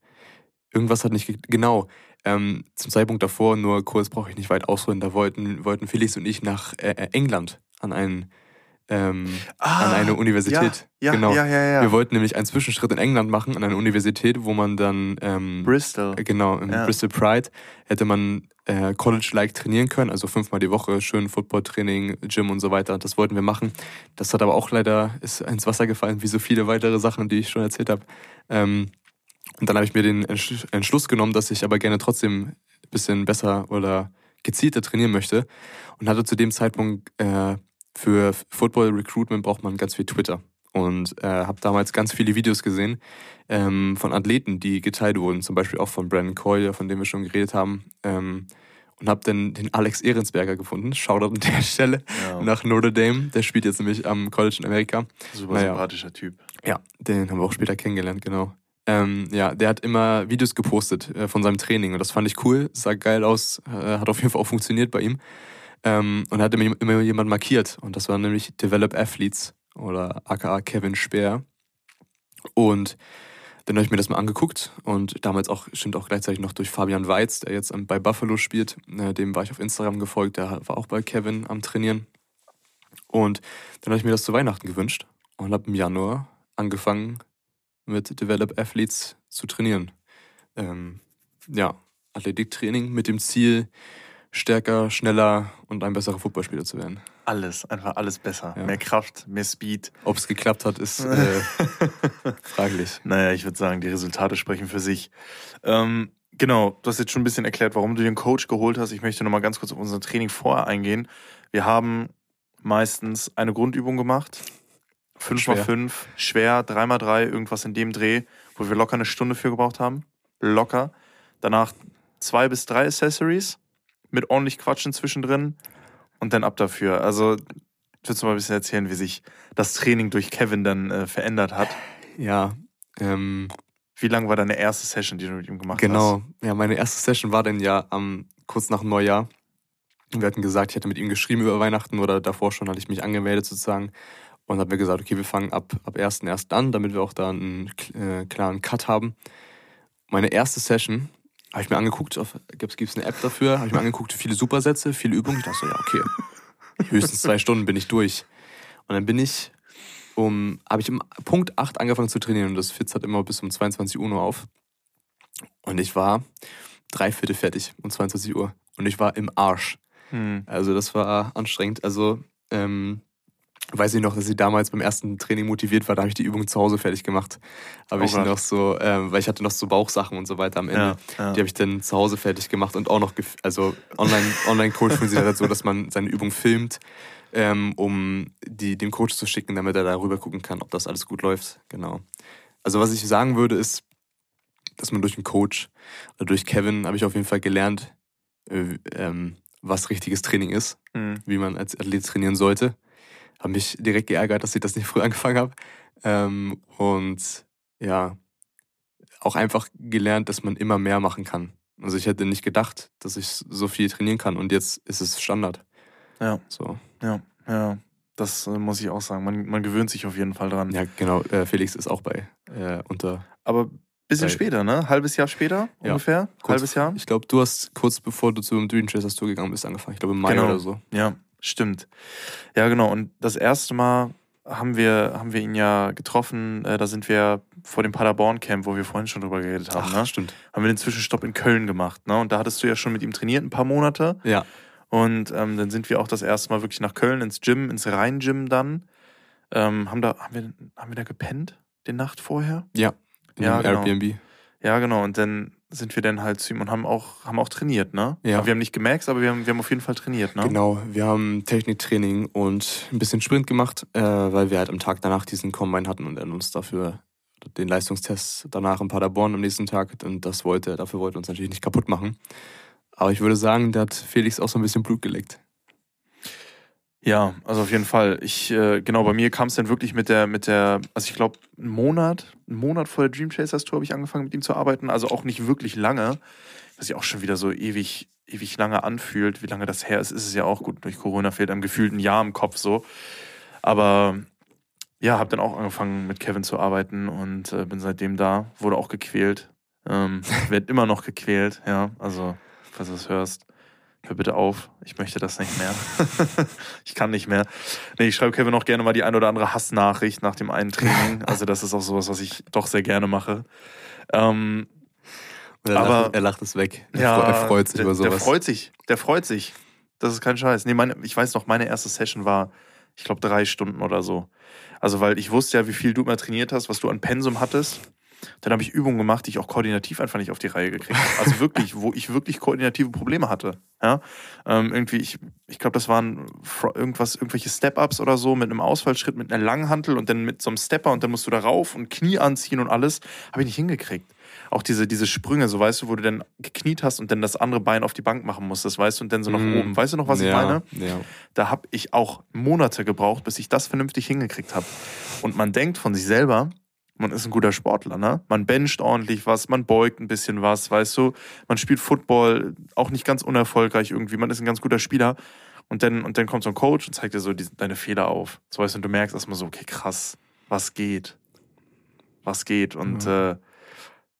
Irgendwas hat nicht, ge genau, ähm, zum Zeitpunkt davor, nur kurz brauche ich nicht weit ausholen, da wollten, wollten Felix und ich nach äh, äh, England an, einen, ähm, an eine Universität.
Ja,
genau.
ja, ja, ja.
Wir wollten nämlich einen Zwischenschritt in England machen, an eine Universität, wo man dann, ähm,
Bristol.
äh, genau, in
Ja.
Bristol Pride, hätte man äh, College-like trainieren können, also fünfmal die Woche, schön Football-Training, Gym und so weiter. Das wollten wir machen. Das hat aber auch leider ist ins Wasser gefallen, wie so viele weitere Sachen, die ich schon erzählt habe. Ähm, und dann habe ich mir den Entsch- Entschluss genommen, dass ich aber gerne trotzdem ein bisschen besser oder gezielter trainieren möchte. Und hatte zu dem Zeitpunkt äh, für Football Recruitment braucht man ganz viel Twitter. Und äh, habe damals ganz viele Videos gesehen ähm, von Athleten, die geteilt wurden, zum Beispiel auch von Brandon Coyle, von dem wir schon geredet haben. Ähm, und habe dann den Alex Ehrensberger gefunden. Shoutout an der Stelle
Ja.
nach Notre Dame. Der spielt jetzt nämlich am College in Amerika.
Super
naja.
sympathischer Typ.
Ja, den haben wir auch später kennengelernt, genau. Ähm, ja, der hat immer Videos gepostet äh, von seinem Training und das fand ich cool. Sah geil aus, äh, hat auf jeden Fall auch funktioniert bei ihm. Ähm, und hat immer, immer jemand markiert und das war nämlich Develop Athletes oder aka Kevin Speer. Und dann habe ich mir das mal angeguckt und damals auch, stimmt auch gleichzeitig noch durch Fabian Weiz, der jetzt bei Buffalo spielt. Äh, dem war ich auf Instagram gefolgt, der war auch bei Kevin am Trainieren. Und dann habe ich mir das zu Weihnachten gewünscht und habe im Januar angefangen mit Develop Athletes zu trainieren. Ähm, ja, Athletiktraining mit dem Ziel, stärker, schneller und ein besserer Footballspieler zu werden.
Alles, einfach alles besser.
Ja.
Mehr Kraft, mehr Speed.
Ob es geklappt hat, ist äh, [laughs] fraglich.
Naja, ich würde sagen, die Resultate sprechen für sich. Ähm, genau, du hast jetzt schon ein bisschen erklärt, warum du den Coach geholt hast. Ich möchte nochmal ganz kurz auf unser Training vorher eingehen. Wir haben meistens eine Grundübung gemacht. 5x5, schwer, 3x3, irgendwas in dem Dreh, wo wir locker eine Stunde für gebraucht haben. Locker. Danach zwei bis drei Accessories mit ordentlich Quatschen zwischendrin und dann ab dafür. Also, willst du mal ein bisschen erzählen, wie sich das Training durch Kevin dann äh, verändert hat?
Ja, ähm,
Wie lang war deine erste Session, die du mit ihm gemacht hast?
genau. Ja, meine erste Session war dann ja am, kurz nach Neujahr. Wir hatten gesagt, ich hätte mit ihm geschrieben über Weihnachten oder davor schon hatte ich mich angemeldet sozusagen. Und habe mir gesagt, okay, wir fangen ab, ab 1.1. an, damit wir auch da einen äh, klaren Cut haben. Meine erste Session habe ich mir angeguckt, gibt es eine App dafür, habe ich mir angeguckt, viele Supersätze, viele Übungen. Ich dachte so, ja, okay, höchstens zwei Stunden bin ich durch. Und dann bin ich um, habe ich um Punkt 8 angefangen zu trainieren und das Fitz hat immer bis um 22 Uhr nur auf. Und ich war drei Viertel fertig um 22 Uhr. Und ich war im Arsch. Hm. Also das war anstrengend. Also ähm, weiß ich noch, dass ich damals beim ersten Training motiviert war, da habe ich die Übung zu Hause fertig gemacht. Habe oh ich Gott. noch so, ähm, weil ich hatte noch so Bauchsachen und so weiter am Ende. Ja, ja. Die habe ich dann zu Hause fertig gemacht und auch noch, also online, [laughs] online funktioniert halt so, dass man seine Übung filmt, ähm, um die dem Coach zu schicken, damit er darüber gucken kann, ob das alles gut läuft. Genau. Also was ich sagen würde ist, dass man durch einen Coach oder durch Kevin habe ich auf jeden Fall gelernt, äh, ähm, was richtiges Training ist, mhm. wie man als Athlet trainieren sollte habe mich direkt geärgert, dass ich das nicht früh [laughs] angefangen habe. Ähm, und ja, auch einfach gelernt, dass man immer mehr machen kann. Also ich hätte nicht gedacht, dass ich so viel trainieren kann und jetzt ist es Standard.
Ja. So. Ja, ja. Das äh, muss ich auch sagen. Man, man gewöhnt sich auf jeden Fall dran.
Ja, genau. Äh, Felix ist auch bei äh, unter.
Aber bisschen bei, später, ne? Halbes Jahr später ja. ungefähr?
Kurz,
Halbes Jahr?
Ich glaube, du hast kurz bevor du zum Dream Chasers Tour gegangen bist angefangen. Ich glaube im Mai genau. oder so.
Ja, Stimmt. Ja, genau. Und das erste Mal haben wir, haben wir ihn ja getroffen. Äh, da sind wir vor dem Paderborn-Camp, wo wir vorhin schon drüber geredet haben. Ach,
ne? Stimmt.
Haben wir den Zwischenstopp in Köln gemacht. Ne? Und da hattest du ja schon mit ihm trainiert, ein paar Monate.
Ja.
Und ähm, dann sind wir auch das erste Mal wirklich nach Köln ins Gym, ins Rhein-Gym dann. Ähm, haben, da, haben, wir, haben wir da gepennt, die Nacht vorher?
Ja. In ja, genau. Airbnb.
Ja, genau. Und dann sind wir dann halt zu ihm und haben auch, haben auch trainiert, ne? Ja. wir haben nicht gemerkt, aber wir haben, wir haben auf jeden Fall trainiert, ne?
Genau, wir haben Techniktraining und ein bisschen Sprint gemacht, äh, weil wir halt am Tag danach diesen Combine hatten und er uns dafür den Leistungstest danach in Paderborn am nächsten Tag und das wollte, dafür wollte uns natürlich nicht kaputt machen. Aber ich würde sagen, da hat Felix auch so ein bisschen Blut geleckt.
Ja, also auf jeden Fall. Ich, äh, genau, bei mir kam es dann wirklich mit der, mit der, also ich glaube, einen Monat, einen Monat vor der Dream Chasers Tour habe ich angefangen mit ihm zu arbeiten, also auch nicht wirklich lange, was sich auch schon wieder so ewig, ewig lange anfühlt. Wie lange das her ist, ist es ja auch gut. Durch Corona fehlt einem gefühlt ein Jahr im Kopf so. Aber ja, habe dann auch angefangen mit Kevin zu arbeiten und äh, bin seitdem da, wurde auch gequält. Ähm, werd immer noch gequält, ja, also, falls du das hörst hör bitte auf, ich möchte das nicht mehr. [laughs] ich kann nicht mehr. Nee, ich schreibe Kevin auch gerne mal die ein oder andere Hassnachricht nach dem einen Training. [laughs] Also das ist auch sowas, was ich doch sehr gerne mache. Ähm,
er, aber, lacht, er lacht es weg. Ja, er freut sich
der,
über sowas.
Der freut sich. Der freut sich. Das ist kein Scheiß. Nee, meine, ich weiß noch, meine erste Session war, ich glaube, drei Stunden oder so. Also, weil ich wusste ja, wie viel du immer trainiert hast, was du an Pensum hattest. Dann habe ich Übungen gemacht, die ich auch koordinativ einfach nicht auf die Reihe gekriegt habe. Also wirklich, wo ich wirklich koordinative Probleme hatte. Ja? Ähm, irgendwie, ich, ich glaube, das waren irgendwas, irgendwelche Step-Ups oder so mit einem Ausfallschritt, mit einer Langhantel und dann mit so einem Stepper und dann musst du da rauf und Knie anziehen und alles. Habe ich nicht hingekriegt. Auch diese, diese Sprünge, so weißt du, wo du dann gekniet hast und dann das andere Bein auf die Bank machen musstest, weißt du, und dann so nach mm. oben. Weißt du noch, was ja, ich meine?
Ja.
Da habe ich auch Monate gebraucht, bis ich das vernünftig hingekriegt habe. Und man denkt von sich selber, man ist ein guter Sportler, ne? Man bencht ordentlich was, man beugt ein bisschen was, weißt du? Man spielt Football, auch nicht ganz unerfolgreich irgendwie, man ist ein ganz guter Spieler. Und dann, und dann kommt so ein Coach und zeigt dir so die, deine Fehler auf. So weißt du, und du merkst erstmal so, okay, krass, was geht? Was geht? Und mhm. äh,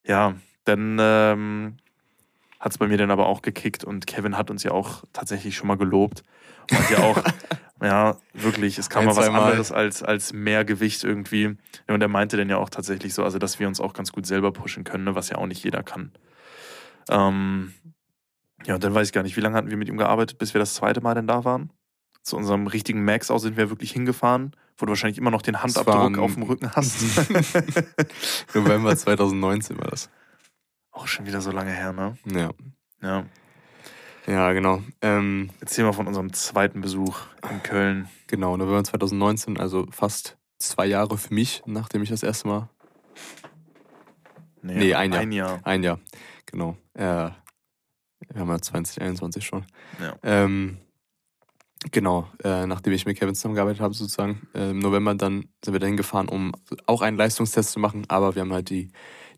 ja, dann ähm, hat es bei mir dann aber auch gekickt und Kevin hat uns ja auch tatsächlich schon mal gelobt. Und ja auch [laughs] Ja, wirklich. Es kam mal was anderes als, als mehr Gewicht irgendwie. Und er meinte dann ja auch tatsächlich so, also dass wir uns auch ganz gut selber pushen können, ne, was ja auch nicht jeder kann. Ähm, ja, und dann weiß ich gar nicht, wie lange hatten wir mit ihm gearbeitet, bis wir das zweite Mal denn da waren? Zu unserem richtigen Max aus sind wir wirklich hingefahren, wo du wahrscheinlich immer noch den Handabdruck auf dem Rücken hast. [laughs]
November [laughs] 2019 war das.
Auch schon wieder so lange her, ne?
Ja.
Ja.
Ja, genau. Ähm,
Erzähl mal von unserem zweiten Besuch in Köln.
Genau, November 2019, also fast zwei Jahre für mich, nachdem ich das erste Mal. Nee, nee ein Jahr.
Ein Jahr.
Ein Jahr, genau. Äh, wir haben ja 2021 schon.
Ja.
Ähm, genau, äh, nachdem ich mit Kevin zusammengearbeitet habe, sozusagen, äh, im November, dann sind wir dahin gefahren, um auch einen Leistungstest zu machen, aber wir haben halt die,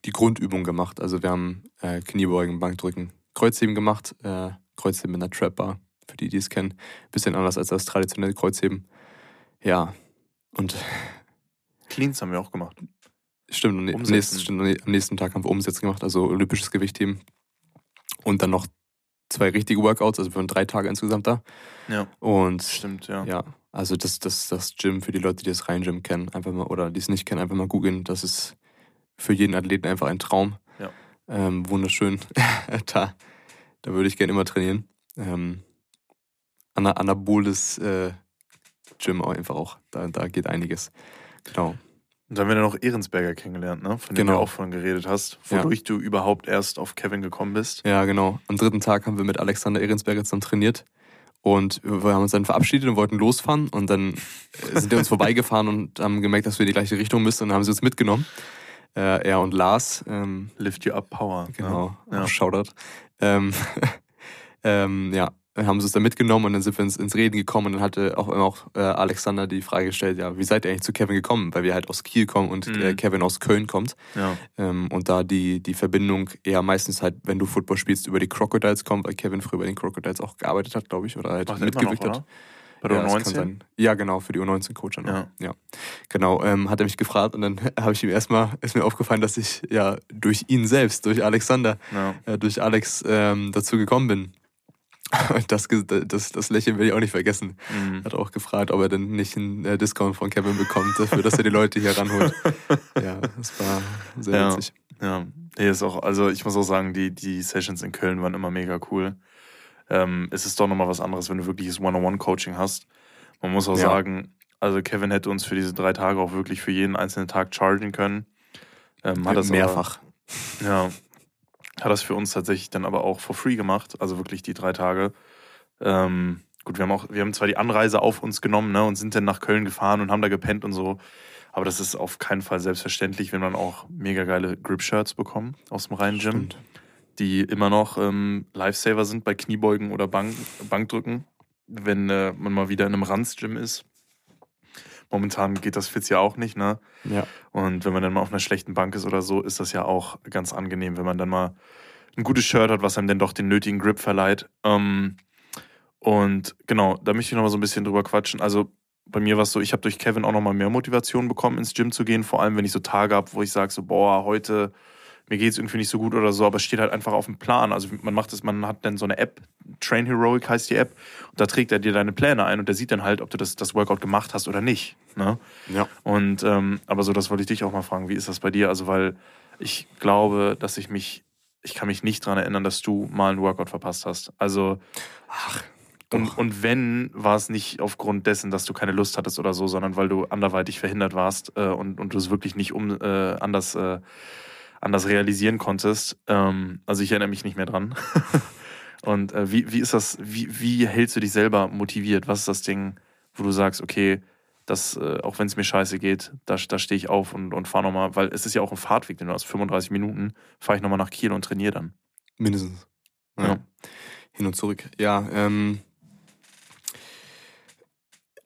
die Grundübung gemacht. Also wir haben äh, Kniebeugen, Bankdrücken, Kreuzheben gemacht, äh, Kreuzheben in der Trap-Bar, für die, die es kennen. Bisschen anders als das traditionelle Kreuzheben. Ja, und. [laughs]
Cleans haben wir auch gemacht.
Stimmt, und am nächsten, stimmt, am nächsten Tag haben wir Umsätze gemacht, also olympisches Gewichtheben. Und dann noch zwei richtige Workouts, also wir waren drei Tage insgesamt da.
Ja.
Und
stimmt, ja.
Ja, also das, das, das Gym für die Leute, die das Rein-Gym kennen, einfach mal, oder die es nicht kennen, einfach mal googeln. Das ist für jeden Athleten einfach ein Traum.
Ja.
Ähm, wunderschön. [laughs] da da würde ich gerne immer trainieren. Ähm, ana anaboles äh, Gym auch einfach auch. Da, da geht einiges. Genau.
Und dann haben wir noch Ehrensberger kennengelernt, ne? von dem
Genau.
du auch von geredet hast,
Ja.
wodurch du überhaupt erst auf Kevin gekommen bist.
Ja, genau. Am dritten Tag haben wir mit Alexander Ehrensberger zusammen trainiert. Und wir haben uns dann verabschiedet und wollten losfahren. Und dann äh, sind wir uns [laughs] vorbeigefahren und haben gemerkt, dass wir in die gleiche Richtung müssen. Und dann haben sie uns mitgenommen. Äh, er und Lars. Ähm,
Lift you up power.
Genau,
Ne? Ja.
auch Shoutout. Ähm, [laughs] ähm, ja, haben sie uns dann mitgenommen und dann sind wir ins, ins Reden gekommen und dann hatte auch, auch äh, Alexander die Frage gestellt, ja, wie seid ihr eigentlich zu Kevin gekommen? Weil wir halt aus Kiel kommen und
Mhm.
äh, Kevin aus Köln kommt.
Ja.
Ähm, und da die, die Verbindung eher meistens halt, wenn du Football spielst, über die Crocodiles kommt, weil Kevin früher bei den Crocodiles auch gearbeitet hat, glaube ich, oder halt
immer noch,
mitgewirkt hat.
Bei der
ja, das kann
U19?
sein. Ja, genau, für die U19-Coach.
Ja.
Ja. Genau, ähm, hat er mich gefragt und dann [laughs] habe ich ihm erstmal, ist mir aufgefallen, dass ich ja durch ihn selbst, durch Alexander,
Ja.
äh, durch Alex ähm, dazu gekommen bin. [laughs] Das, das, das Lächeln will ich auch nicht vergessen.
Mhm.
Hat auch gefragt, ob er denn nicht einen äh, Discount von Kevin bekommt, dafür, dass er die Leute hier ranholt. [laughs] Ja, das war sehr
Ja.
witzig.
Ja, nee, ist auch, also ich muss auch sagen, die, die Sessions in Köln waren immer mega cool. Ähm, es ist doch nochmal was anderes, wenn du wirkliches One-on-One-Coaching hast. Man muss auch
Ja.
sagen, also Kevin hätte uns für diese drei Tage auch wirklich für jeden einzelnen Tag chargen können. Ähm, hat das
Mehrfach.
Aber, ja, hat das für uns tatsächlich dann aber auch for free gemacht, also wirklich die drei Tage. Ähm, gut, wir haben auch, wir haben zwar die Anreise auf uns genommen, ne, und sind dann nach Köln gefahren und haben da gepennt und so. Aber das ist auf keinen Fall selbstverständlich, wenn man auch mega geile Grip-Shirts bekommt aus dem reinen Gym,
Stimmt.
Die immer noch ähm, Lifesaver sind bei Kniebeugen oder Bank, Bankdrücken, wenn äh, man mal wieder in einem Ranz-Gym ist. Momentan geht das Fitz ja auch nicht, ne?
Ja.
Und wenn man dann mal auf einer schlechten Bank ist oder so, ist das ja auch ganz angenehm, wenn man dann mal ein gutes Shirt hat, was einem dann doch den nötigen Grip verleiht. Ähm, und genau, da möchte ich noch mal so ein bisschen drüber quatschen. Also bei mir war es so, ich habe durch Kevin auch noch mal mehr Motivation bekommen, ins Gym zu gehen. Vor allem, wenn ich so Tage habe, wo ich sage so, boah, heute mir geht es irgendwie nicht so gut oder so, aber es steht halt einfach auf dem Plan. Also man macht es, man hat dann so eine App, Train Heroic heißt die App, und da trägt er dir deine Pläne ein und der sieht dann halt, ob du das, das Workout gemacht hast oder nicht. Ne?
Ja.
Und ähm, aber so, das wollte ich dich auch mal fragen, wie ist das bei dir? Also, weil ich glaube, dass ich mich, ich kann mich nicht daran erinnern, dass du mal einen Workout verpasst hast. Also
Ach,
und, und wenn, war es nicht aufgrund dessen, dass du keine Lust hattest oder so, sondern weil du anderweitig verhindert warst äh, und, und du es wirklich nicht um äh, anders, äh, anders realisieren konntest. Ähm, also ich erinnere mich nicht mehr dran. [laughs] und äh, wie, wie ist das, wie, wie hältst du dich selber motiviert? Was ist das Ding, wo du sagst, okay, das, äh, auch wenn es mir scheiße geht, da, da stehe ich auf und, und fahre nochmal, weil es ist ja auch ein Fahrtweg, den du hast, 35 Minuten, fahre ich nochmal nach Kiel und trainiere dann.
mindestens. Ja.
Ja.
Hin und zurück. Ja, ähm.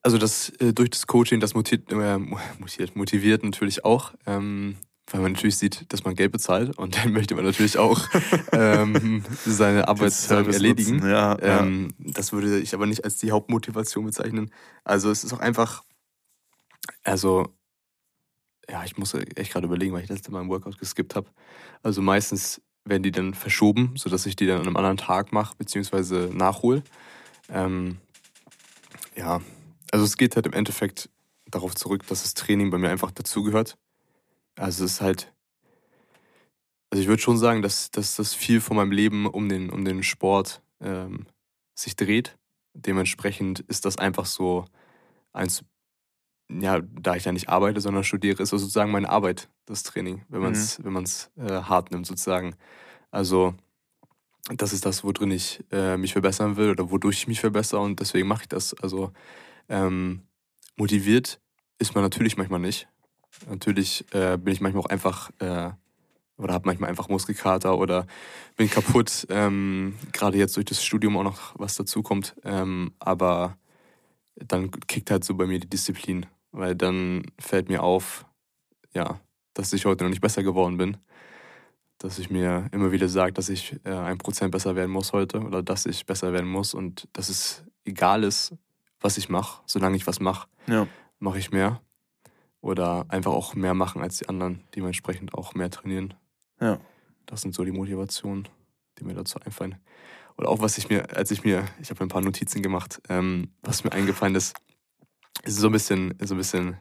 Also das äh, durch das Coaching, das motiviert, äh, motiviert, motiviert natürlich auch, ähm, weil man natürlich sieht, dass man Geld bezahlt und [laughs] dann möchte man natürlich auch ähm, seine Arbeit erledigen.
nutzen, Ja, ja.
Ähm, das würde ich aber nicht als die Hauptmotivation bezeichnen. Also es ist auch einfach, also ja, ich muss echt gerade überlegen, weil ich letzte Mal einen Workout geskippt habe. Also meistens werden die dann verschoben, sodass ich die dann an einem anderen Tag mache, beziehungsweise nachhole. Ähm, ja, also es geht halt im Endeffekt darauf zurück, dass das Training bei mir einfach dazugehört. Also es ist halt, also ich würde schon sagen, dass, dass das viel von meinem Leben um den, um den Sport ähm, sich dreht. Dementsprechend ist das einfach so eins, ja, da ich ja nicht arbeite, sondern studiere, ist das sozusagen meine Arbeit, das Training, wenn man es wenn man's, äh, hart nimmt sozusagen. Also das ist das, worin ich äh, mich verbessern will oder wodurch ich mich verbessere und deswegen mache ich das. Also ähm, motiviert ist man natürlich manchmal nicht. Natürlich äh, bin ich manchmal auch einfach äh, oder habe manchmal einfach Muskelkater oder bin kaputt. Ähm, Gerade jetzt durch das Studium auch noch was dazukommt. Ähm, aber dann kickt halt so bei mir die Disziplin, weil dann fällt mir auf, ja, dass ich heute noch nicht besser geworden bin. Dass ich mir immer wieder sage, dass ich äh, ein Prozent besser werden muss heute oder dass ich besser werden muss und dass es egal ist, was ich mache. Solange ich was mache,
ja.
mache ich mehr. Oder einfach auch mehr machen als die anderen, dementsprechend auch mehr trainieren.
Ja.
Das sind so die Motivationen, die mir dazu einfallen. Oder auch was ich mir, als ich mir, ich habe mir ein paar Notizen gemacht, ähm, was mir eingefallen ist, ist so ein bisschen, so ein bisschen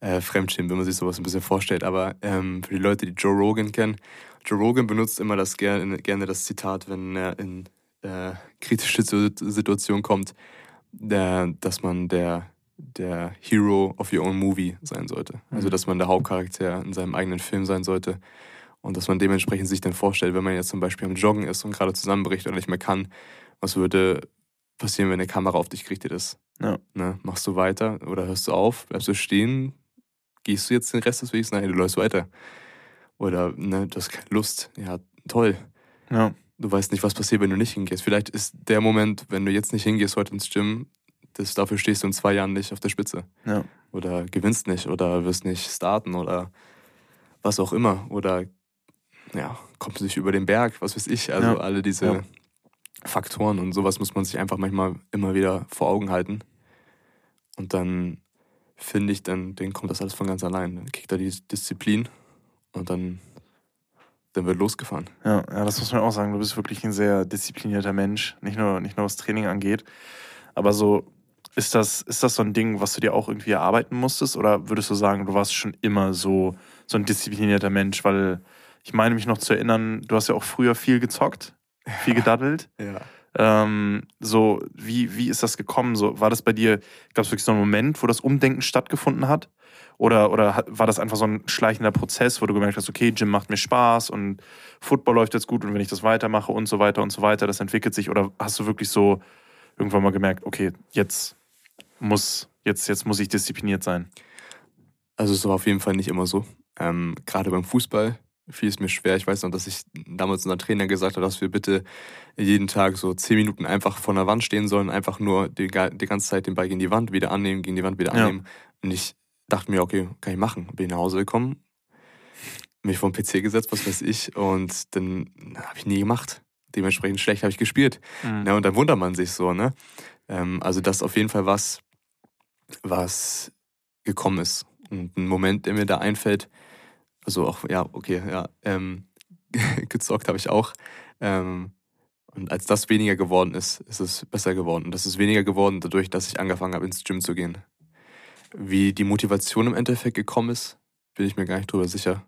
äh, Fremdschämen, wenn man sich sowas ein bisschen vorstellt. Aber ähm, für die Leute, die Joe Rogan kennen, Joe Rogan benutzt immer das gerne, gerne das Zitat, wenn er in äh, kritische Situ- Situationen kommt. der, dass man der, der Hero of your own movie sein sollte. Also,
Mhm.
dass man der Hauptcharakter in seinem eigenen Film sein sollte. Und dass man dementsprechend sich dann vorstellt, wenn man jetzt zum Beispiel am Joggen ist und gerade zusammenbricht oder nicht mehr kann, was würde passieren, wenn eine Kamera auf dich gerichtet ist?
Ja.
Ne? Machst du weiter oder hörst du auf? Bleibst du stehen? Gehst du jetzt den Rest des Weges? Nein, du läufst weiter. Oder ne, du hast keine Lust. Ja, toll.
Ja.
Du weißt nicht, was passiert, wenn du nicht hingehst. Vielleicht ist der Moment, wenn du jetzt nicht hingehst heute ins Gym, das, dafür stehst du in zwei Jahren nicht auf der Spitze.
Ja.
Oder gewinnst nicht oder wirst nicht starten oder was auch immer. Oder ja, kommst du nicht über den Berg, was weiß ich. Also
Ja.
alle diese
Ja.
Faktoren und sowas muss man sich einfach manchmal immer wieder vor Augen halten. Und dann finde ich, dann, dann kommt das alles von ganz allein. Dann kriegt er die Disziplin und dann, dann wird losgefahren.
Ja, ja, das muss man auch sagen. Du bist wirklich ein sehr disziplinierter Mensch, nicht nur, nicht nur was Training angeht. Aber so, ist das, ist das so ein Ding, was du dir auch irgendwie erarbeiten musstest? Oder würdest du sagen, du warst schon immer so, so ein disziplinierter Mensch? Weil ich meine mich noch zu erinnern, du hast ja auch früher viel gezockt, viel gedaddelt.
Ja.
Ähm, so, wie, wie ist das gekommen? So, war das bei dir, gab es wirklich so einen Moment, wo das Umdenken stattgefunden hat? Oder, oder war das einfach so ein schleichender Prozess, wo du gemerkt hast, okay, Gym macht mir Spaß und Football läuft jetzt gut und wenn ich das weitermache und so weiter und so weiter, das entwickelt sich? Oder hast du wirklich so irgendwann mal gemerkt, okay, jetzt muss, jetzt, jetzt muss ich diszipliniert sein?
Also es war auf jeden Fall nicht immer so. Ähm, Gerade beim Fußball fiel es mir schwer. Ich weiß noch, dass ich damals unser Trainer gesagt hat, dass wir bitte jeden Tag so zehn Minuten einfach vor der Wand stehen sollen, einfach nur die, die ganze Zeit den Ball gegen die Wand wieder annehmen, gegen die Wand wieder
Ja.
annehmen. Und ich dachte mir, okay, kann ich machen. Bin nach Hause gekommen, mich vor den PC gesetzt, was weiß ich, und dann habe ich nie gemacht. Dementsprechend schlecht habe ich gespielt.
Mhm.
Ja, und dann wundert man sich so, ne? Ähm, also das ist auf jeden Fall was, was gekommen ist. Und ein Moment, der mir da einfällt, also auch, ja, okay, ja, ähm, [laughs] gezockt habe ich auch. Ähm, und als das weniger geworden ist, ist es besser geworden. Und das ist weniger geworden dadurch, dass ich angefangen habe, ins Gym zu gehen. Wie die Motivation im Endeffekt gekommen ist, bin ich mir gar nicht drüber sicher.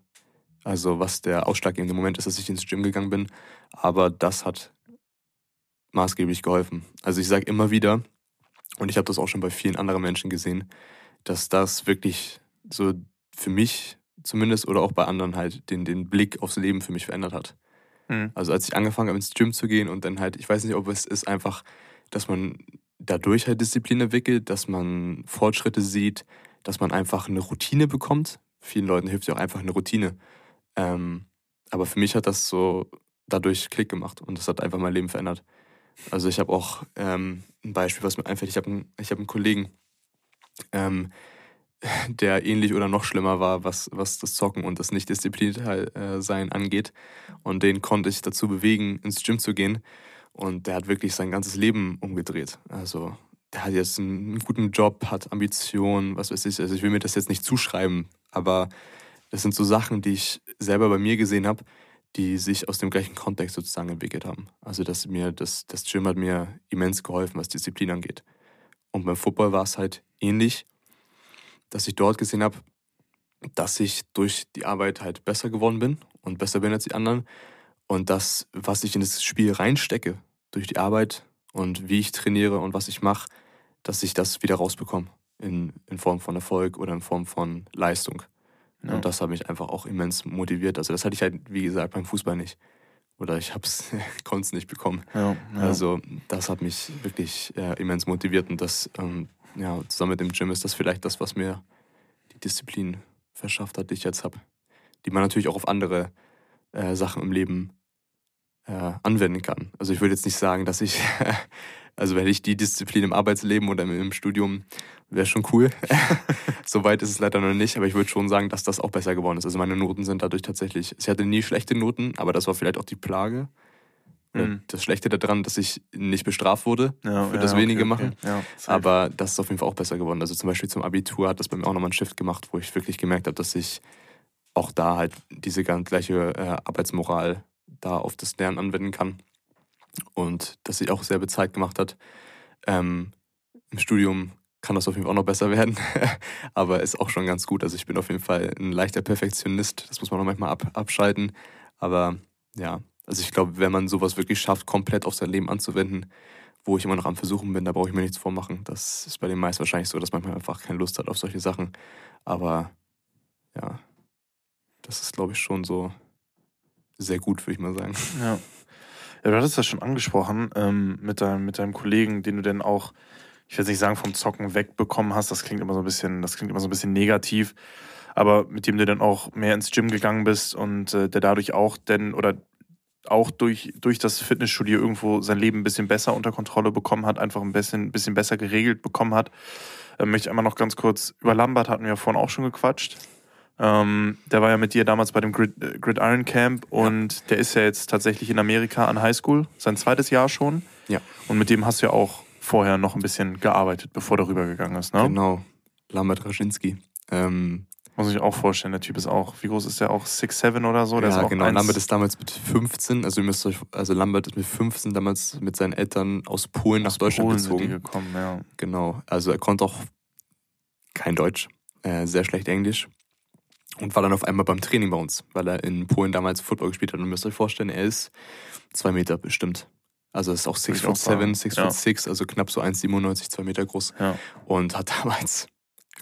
Also was der ausschlaggebende Moment ist, dass ich ins Gym gegangen bin. Aber das hat maßgeblich geholfen. Also ich sage immer wieder, und ich habe das auch schon bei vielen anderen Menschen gesehen, dass das wirklich so für mich zumindest oder auch bei anderen halt den, den Blick aufs Leben für mich verändert hat.
Mhm.
Also als ich angefangen habe ins Gym zu gehen und dann halt, ich weiß nicht, ob es ist einfach, dass man dadurch halt Disziplin entwickelt, dass man Fortschritte sieht, dass man einfach eine Routine bekommt. Vielen Leuten hilft ja auch einfach eine Routine. Ähm, aber für mich hat das so dadurch Klick gemacht und das hat einfach mein Leben verändert. Also ich habe auch ähm, ein Beispiel, was mir einfällt. Ich habe einen, hab einen Kollegen, ähm, [laughs] der ähnlich oder noch schlimmer war, was, was das Zocken und das Nicht-Diszipliniert-Sein angeht. Und den konnte ich dazu bewegen, ins Gym zu gehen. Und der hat wirklich sein ganzes Leben umgedreht. Also der hat jetzt einen guten Job, hat Ambitionen, was weiß ich. Also ich will mir das jetzt nicht zuschreiben, aber das sind so Sachen, die ich selber bei mir gesehen habe, die sich aus dem gleichen Kontext sozusagen entwickelt haben. Also dass mir das, das Gym hat mir immens geholfen, was Disziplin angeht. Und beim Football war es halt ähnlich, dass ich dort gesehen habe, dass ich durch die Arbeit halt besser geworden bin und besser bin als die anderen. Und das, was ich in das Spiel reinstecke, durch die Arbeit und wie ich trainiere und was ich mache, dass ich das wieder rausbekomme. In, in Form von Erfolg oder in Form von Leistung.
Ja.
Und das hat mich einfach auch immens motiviert. Also das hatte ich halt, wie gesagt, beim Fußball nicht. Oder ich [laughs] konnte es nicht bekommen.
Ja, ja.
Also das hat mich wirklich äh, immens motiviert und das, ähm, ja, zusammen mit dem Gym ist das vielleicht das, was mir die Disziplin verschafft hat, die ich jetzt habe. Die man natürlich auch auf andere äh, Sachen im Leben äh, anwenden kann. Also ich würde jetzt nicht sagen, dass ich, [laughs] also wenn ich die Disziplin im Arbeitsleben oder im, Studium, wäre schon cool. [laughs] Soweit ist es leider noch nicht, aber ich würde schon sagen, dass das auch besser geworden ist. Also meine Noten sind dadurch tatsächlich, ich hatte nie schlechte Noten, aber das war vielleicht auch die Plage.
Mhm.
Das Schlechte daran, dass ich nicht bestraft wurde
Ja,
für
ja,
das
okay,
wenige
okay.
machen.
Ja, safe.
Aber das ist auf jeden Fall auch besser geworden. Also zum Beispiel zum Abitur hat das bei mir auch nochmal einen Shift gemacht, wo ich wirklich gemerkt habe, dass ich auch da halt diese ganz gleiche äh, Arbeitsmoral da auf das Lernen anwenden kann. Und dass sich auch sehr bezahlt gemacht hat. Ähm, Im Studium kann das auf jeden Fall auch noch besser [laughs] werden, aber ist auch schon ganz gut. Also ich bin auf jeden Fall ein leichter Perfektionist. Das muss man auch manchmal ab, abschalten. Aber ja, also ich glaube, wenn man sowas wirklich schafft, komplett auf sein Leben anzuwenden, wo ich immer noch am Versuchen bin, da brauche ich mir nichts vormachen. Das ist bei den meisten wahrscheinlich so, dass man einfach keine Lust hat auf solche Sachen. Aber ja, das ist, glaube ich, schon so sehr gut, würde ich mal sagen.
Ja. Du hattest das schon angesprochen ähm, mit, deinem, mit deinem Kollegen, den du denn auch, ich will nicht sagen, vom Zocken wegbekommen hast. Das klingt immer so ein bisschen, das klingt immer so ein bisschen negativ. Aber mit dem du dann auch mehr ins Gym gegangen bist und äh, der dadurch auch denn oder auch durch, durch das Fitnessstudio irgendwo sein Leben ein bisschen besser unter Kontrolle bekommen hat, einfach ein bisschen, bisschen besser geregelt bekommen hat. Äh, möchte ich einmal noch ganz kurz über Lambert hatten wir ja vorhin auch schon gequatscht. Ähm, der war ja mit dir damals bei dem Grid, äh, Gridiron Camp und ja. der ist ja jetzt tatsächlich in Amerika an Highschool, sein zweites Jahr schon.
Ja.
Und mit dem hast du ja auch vorher noch ein bisschen gearbeitet, bevor du rübergegangen ist, ne?
Genau. Lambert Raschinski. Ähm,
muss ich auch vorstellen, der Typ ist auch, wie groß ist der auch? 6'7 oder so? Der
ja,
ist auch
genau. Lambert ist damals mit 15, also ihr müsst euch, also Lambert ist mit 15 damals mit seinen Eltern aus Polen aus nach Deutschland Polen gezogen.
Sind die gekommen, ja.
Genau. Also er konnte auch kein Deutsch, äh, sehr schlecht Englisch und war dann auf einmal beim Training bei uns, weil er in Polen damals Football gespielt hat. Und ihr müsst euch vorstellen, er ist zwei Meter bestimmt. Also ist auch 6 foot 7, 6 foot 6, also knapp so 1,97, zwei Meter groß.
Ja.
Und hat [laughs] damals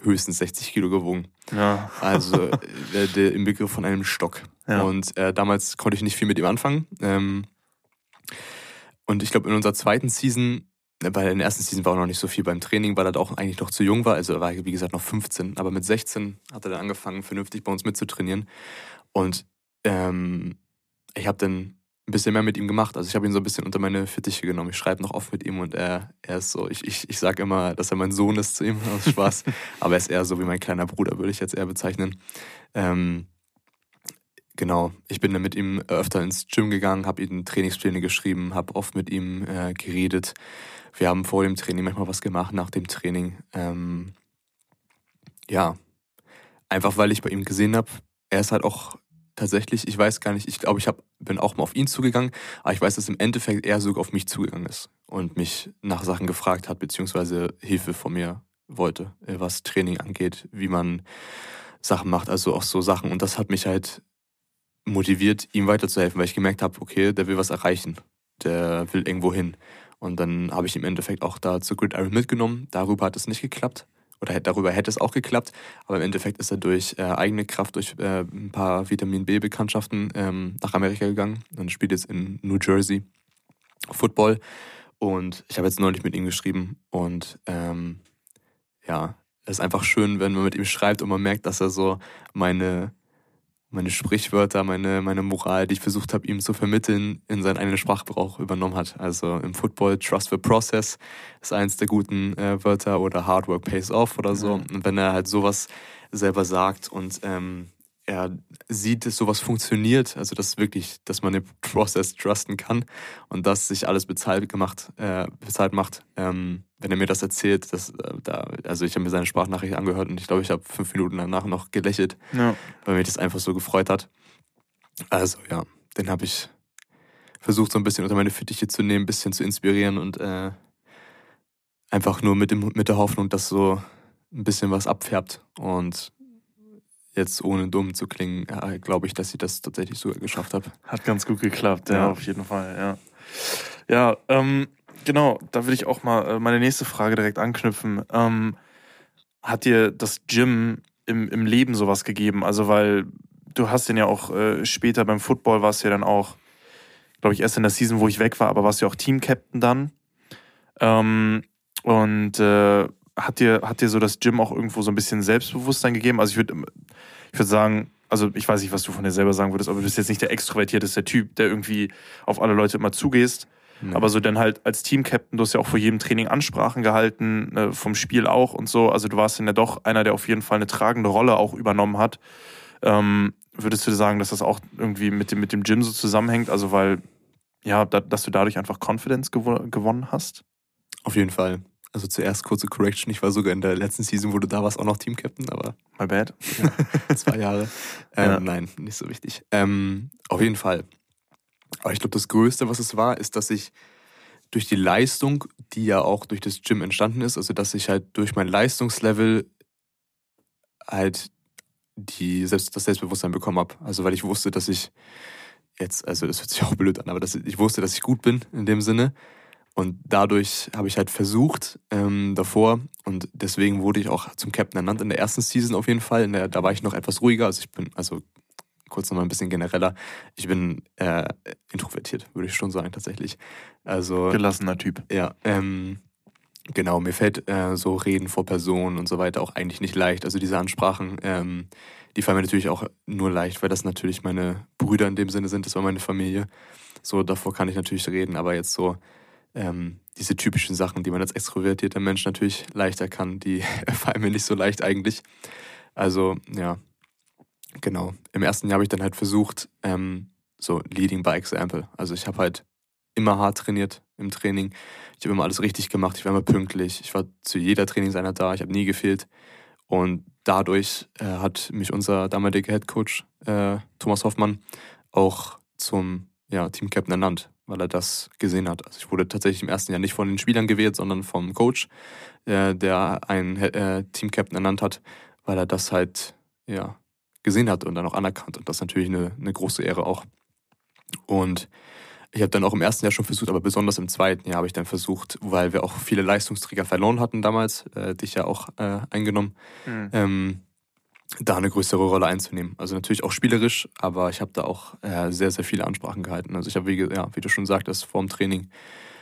höchstens 60 Kilo gewogen.
Ja.
Also [laughs] äh, der, im Begriff von einem Stock.
Ja.
Und äh, damals konnte ich nicht viel mit ihm anfangen. Ähm, und ich glaube, in unserer zweiten Season weil in der ersten Season war auch noch nicht so viel beim Training, weil er auch eigentlich noch zu jung war. Also er war, wie gesagt, noch 15. Aber mit 16 hat er dann angefangen, vernünftig bei uns mitzutrainieren. Und ähm, ich habe dann ein bisschen mehr mit ihm gemacht. Also ich habe ihn so ein bisschen unter meine Fittiche genommen. Ich schreibe noch oft mit ihm und er, er ist so, ich, ich, ich sage immer, dass er mein Sohn ist zu ihm, aus Spaß. [laughs] Aber er ist eher so wie mein kleiner Bruder, würde ich jetzt eher bezeichnen. Ähm, genau, ich bin dann mit ihm öfter ins Gym gegangen, habe ihm Trainingspläne geschrieben, habe oft mit ihm äh, geredet. Wir haben vor dem Training manchmal was gemacht, nach dem Training. Ähm, ja, einfach weil ich bei ihm gesehen habe, er ist halt auch tatsächlich, ich weiß gar nicht, ich glaube, ich hab, bin auch mal auf ihn zugegangen, aber ich weiß, dass im Endeffekt er sogar auf mich zugegangen ist und mich nach Sachen gefragt hat, beziehungsweise Hilfe von mir wollte, äh, was Training angeht, wie man Sachen macht, also auch so Sachen. Und das hat mich halt motiviert, ihm weiterzuhelfen, weil ich gemerkt habe, okay, der will was erreichen, der will irgendwo hin. Und dann habe ich im Endeffekt auch da zu Gridiron mitgenommen. Darüber hat es nicht geklappt. Oder darüber hätte es auch geklappt. Aber im Endeffekt ist er durch äh, eigene Kraft, durch äh, ein paar Vitamin B-Bekanntschaften ähm, nach Amerika gegangen und spielt jetzt in New Jersey Football. Und ich habe jetzt neulich mit ihm geschrieben. Und ähm, ja, es ist einfach schön, wenn man mit ihm schreibt und man merkt, dass er so meine meine Sprichwörter, meine, meine Moral, die ich versucht habe, ihm zu vermitteln, in seinen eigenen Sprachgebrauch übernommen hat. Also im Football Trust the Process ist eins der guten äh, Wörter oder Hard Work pays off oder so. Mhm. Und wenn er halt sowas selber sagt und ähm, er sieht, dass sowas funktioniert, also dass wirklich, dass man den [laughs] Prozess trusten kann und dass sich alles bezahlt gemacht, äh, bezahlt macht. Ähm, wenn er mir das erzählt, dass äh, da, also ich habe mir seine Sprachnachricht angehört und ich glaube, ich habe fünf Minuten danach noch gelächelt,
ja.
weil mich das einfach so gefreut hat. Also ja, den habe ich versucht, so ein bisschen unter meine Fittiche zu nehmen, ein bisschen zu inspirieren und äh, einfach nur mit, dem, mit der Hoffnung, dass so ein bisschen was abfärbt und jetzt ohne dumm zu klingen, ja, glaube ich, dass ich das tatsächlich sogar geschafft habe.
Hat ganz gut geklappt, ja, ja auf jeden Fall, ja. Ja, ähm, genau, da will ich auch mal äh, meine nächste Frage direkt anknüpfen. Ähm, hat dir das Gym im, im Leben sowas gegeben? Also, weil du hast den ja auch äh, später beim Football warst du ja dann auch, glaube ich, erst in der Season, wo ich weg war, aber warst du ja auch Team-Captain dann. Ähm, und äh, hat dir, hat dir so das Gym auch irgendwo so ein bisschen Selbstbewusstsein gegeben? Also ich würde ich würd sagen, also ich weiß nicht, was du von dir selber sagen würdest, aber du bist jetzt nicht der extrovertierteste Typ, der irgendwie auf alle Leute immer zugehst. Nee. Aber so dann halt als Team-Captain, du hast ja auch vor jedem Training Ansprachen gehalten, ne, vom Spiel auch und so. Also du warst dann ja doch einer, der auf jeden Fall eine tragende Rolle auch übernommen hat. Ähm, würdest du sagen, dass das auch irgendwie mit dem, mit dem Gym so zusammenhängt? Also weil, ja, da, dass du dadurch einfach Confidence gewo gewonnen hast?
Auf jeden Fall. Also zuerst kurze Correction, ich war sogar in der letzten Season, wo du da warst, auch noch Team-Captain, aber.
My bad.
Ja, zwei Jahre. [laughs] Ähm, ja. Nein, nicht so wichtig. Ähm, auf jeden Fall. Aber ich glaube, das Größte, was es war, ist, dass ich durch die Leistung, die ja auch durch das Gym entstanden ist, also dass ich halt durch mein Leistungslevel halt die Selbst, das Selbstbewusstsein bekommen habe. Also weil ich wusste, dass ich jetzt, also das hört sich auch blöd an, aber dass ich wusste, dass ich gut bin in dem Sinne Und dadurch habe ich halt versucht ähm, davor und deswegen wurde ich auch zum Captain ernannt in der ersten Season auf jeden Fall. Der, da war ich noch etwas ruhiger. Also ich bin, also kurz nochmal ein bisschen genereller, ich bin äh, introvertiert, würde ich schon sagen tatsächlich. Also
gelassener Typ.
Ja, ähm, genau. Mir fällt äh, so Reden vor Personen und so weiter auch eigentlich nicht leicht. Also diese Ansprachen, ähm, die fallen mir natürlich auch nur leicht, weil das natürlich meine Brüder in dem Sinne sind. Das war meine Familie. So davor kann ich natürlich reden, aber jetzt so ähm, diese typischen Sachen, die man als extrovertierter Mensch natürlich leichter kann, die [laughs] fallen mir nicht so leicht eigentlich. Also ja, genau. Im ersten Jahr habe ich dann halt versucht, ähm, so Leading by Example. Also ich habe halt immer hart trainiert im Training. Ich habe immer alles richtig gemacht. Ich war immer pünktlich. Ich war zu jeder Trainingseinheit da. Ich habe nie gefehlt. Und dadurch äh, hat mich unser damaliger Headcoach äh, Thomas Hoffmann auch zum ja, Team Captain ernannt weil er das gesehen hat. Also ich wurde tatsächlich im ersten Jahr nicht von den Spielern gewählt, sondern vom Coach, äh, der einen äh, Team-Captain ernannt hat, weil er das halt ja, gesehen hat und dann auch anerkannt. Und das ist natürlich eine, eine große Ehre auch. Und ich habe dann auch im ersten Jahr schon versucht, aber besonders im zweiten Jahr habe ich dann versucht, weil wir auch viele Leistungsträger verloren hatten damals, äh, dich ja auch äh, eingenommen, mhm. ähm, da eine größere Rolle einzunehmen. Also natürlich auch spielerisch, aber ich habe da auch äh, sehr, sehr viele Ansprachen gehalten. Also ich habe, wie, ja, wie du schon sagtest, vor dem Training,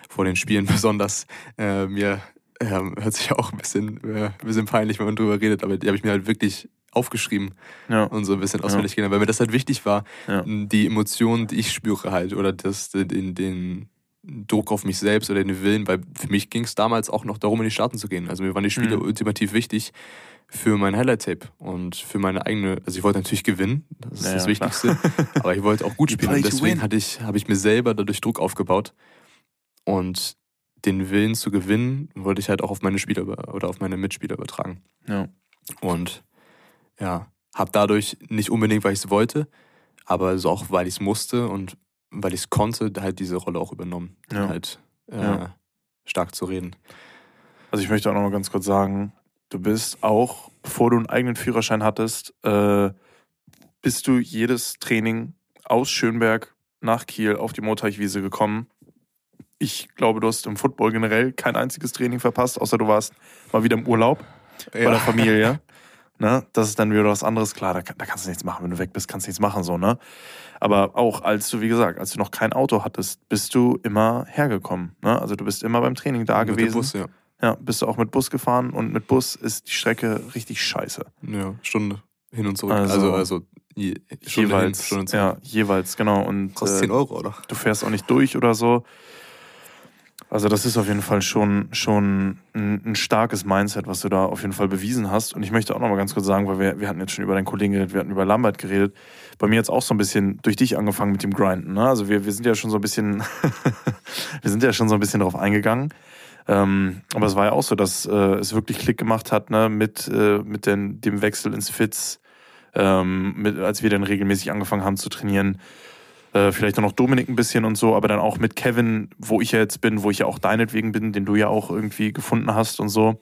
vor den Spielen [laughs] besonders, äh, mir äh, hört sich auch ein bisschen, äh, ein bisschen peinlich, wenn man drüber redet, aber die habe ich mir halt wirklich aufgeschrieben ja. und so ein bisschen auswendig ja. gelernt, weil mir das halt wichtig war, ja. die Emotionen, die ich spüre halt oder das, den, den Druck auf mich selbst oder den Willen, weil für mich ging es damals auch noch darum, in die Staaten zu gehen. Also mir waren die Spiele mhm. ultimativ wichtig für mein Highlight-Tape und für meine eigene, also ich wollte natürlich gewinnen, das ist naja, das Wichtigste, [laughs] aber ich wollte auch gut spielen und deswegen hatte ich, habe ich mir selber dadurch Druck aufgebaut und den Willen zu gewinnen wollte ich halt auch auf meine Spieler oder auf meine Mitspieler übertragen. Ja. Und ja, habe dadurch nicht unbedingt, weil ich es wollte, aber so auch, weil ich es musste und weil ich es konnte, halt diese Rolle auch übernommen, ja. halt äh, ja. stark zu reden.
Also ich möchte auch noch mal ganz kurz sagen, Du bist auch, bevor du einen eigenen Führerschein hattest, äh, bist du jedes Training aus Schönberg nach Kiel auf die Moorteichwiese gekommen. Ich glaube, du hast im Football generell kein einziges Training verpasst, außer du warst mal wieder im Urlaub ja. bei der Familie. [laughs] ne? Das ist dann wieder was anderes. Klar, da, da, kannst du nichts machen. Wenn du weg bist, kannst du nichts machen, so, ne? Aber auch als du, wie gesagt, als du noch kein Auto hattest, bist du immer hergekommen. Ne? Also du bist immer beim Training da Mit gewesen. Bus, ja. Ja, bist du auch mit Bus gefahren und mit Bus ist die Strecke richtig scheiße.
Ja, Stunde hin und zurück. Also, also, also je,
Stunde jeweils. Hin, Stunde zurück. Ja, jeweils, genau. Und,
Kostet 10 äh, Euro, oder?
Du fährst auch nicht durch oder so. Also das ist auf jeden Fall schon, schon ein, ein, starkes Mindset, was du da auf jeden Fall bewiesen hast. Und ich möchte auch noch mal ganz kurz sagen, weil wir, wir hatten jetzt schon über deinen Kollegen geredet, wir hatten über Lambert geredet. Bei mir jetzt auch so ein bisschen durch dich angefangen mit dem Grinden. Ne? Also wir, wir sind ja schon so ein bisschen, [laughs] wir sind ja schon so ein bisschen drauf eingegangen. Ähm, aber es war ja auch so, dass äh, es wirklich Klick gemacht hat ne, mit, äh, mit den, dem Wechsel ins Fitz, ähm, mit, als wir dann regelmäßig angefangen haben zu trainieren. Äh, vielleicht auch noch Dominik ein bisschen und so, aber dann auch mit Kevin, wo ich ja jetzt bin, wo ich ja auch deinetwegen bin, den du ja auch irgendwie gefunden hast und so.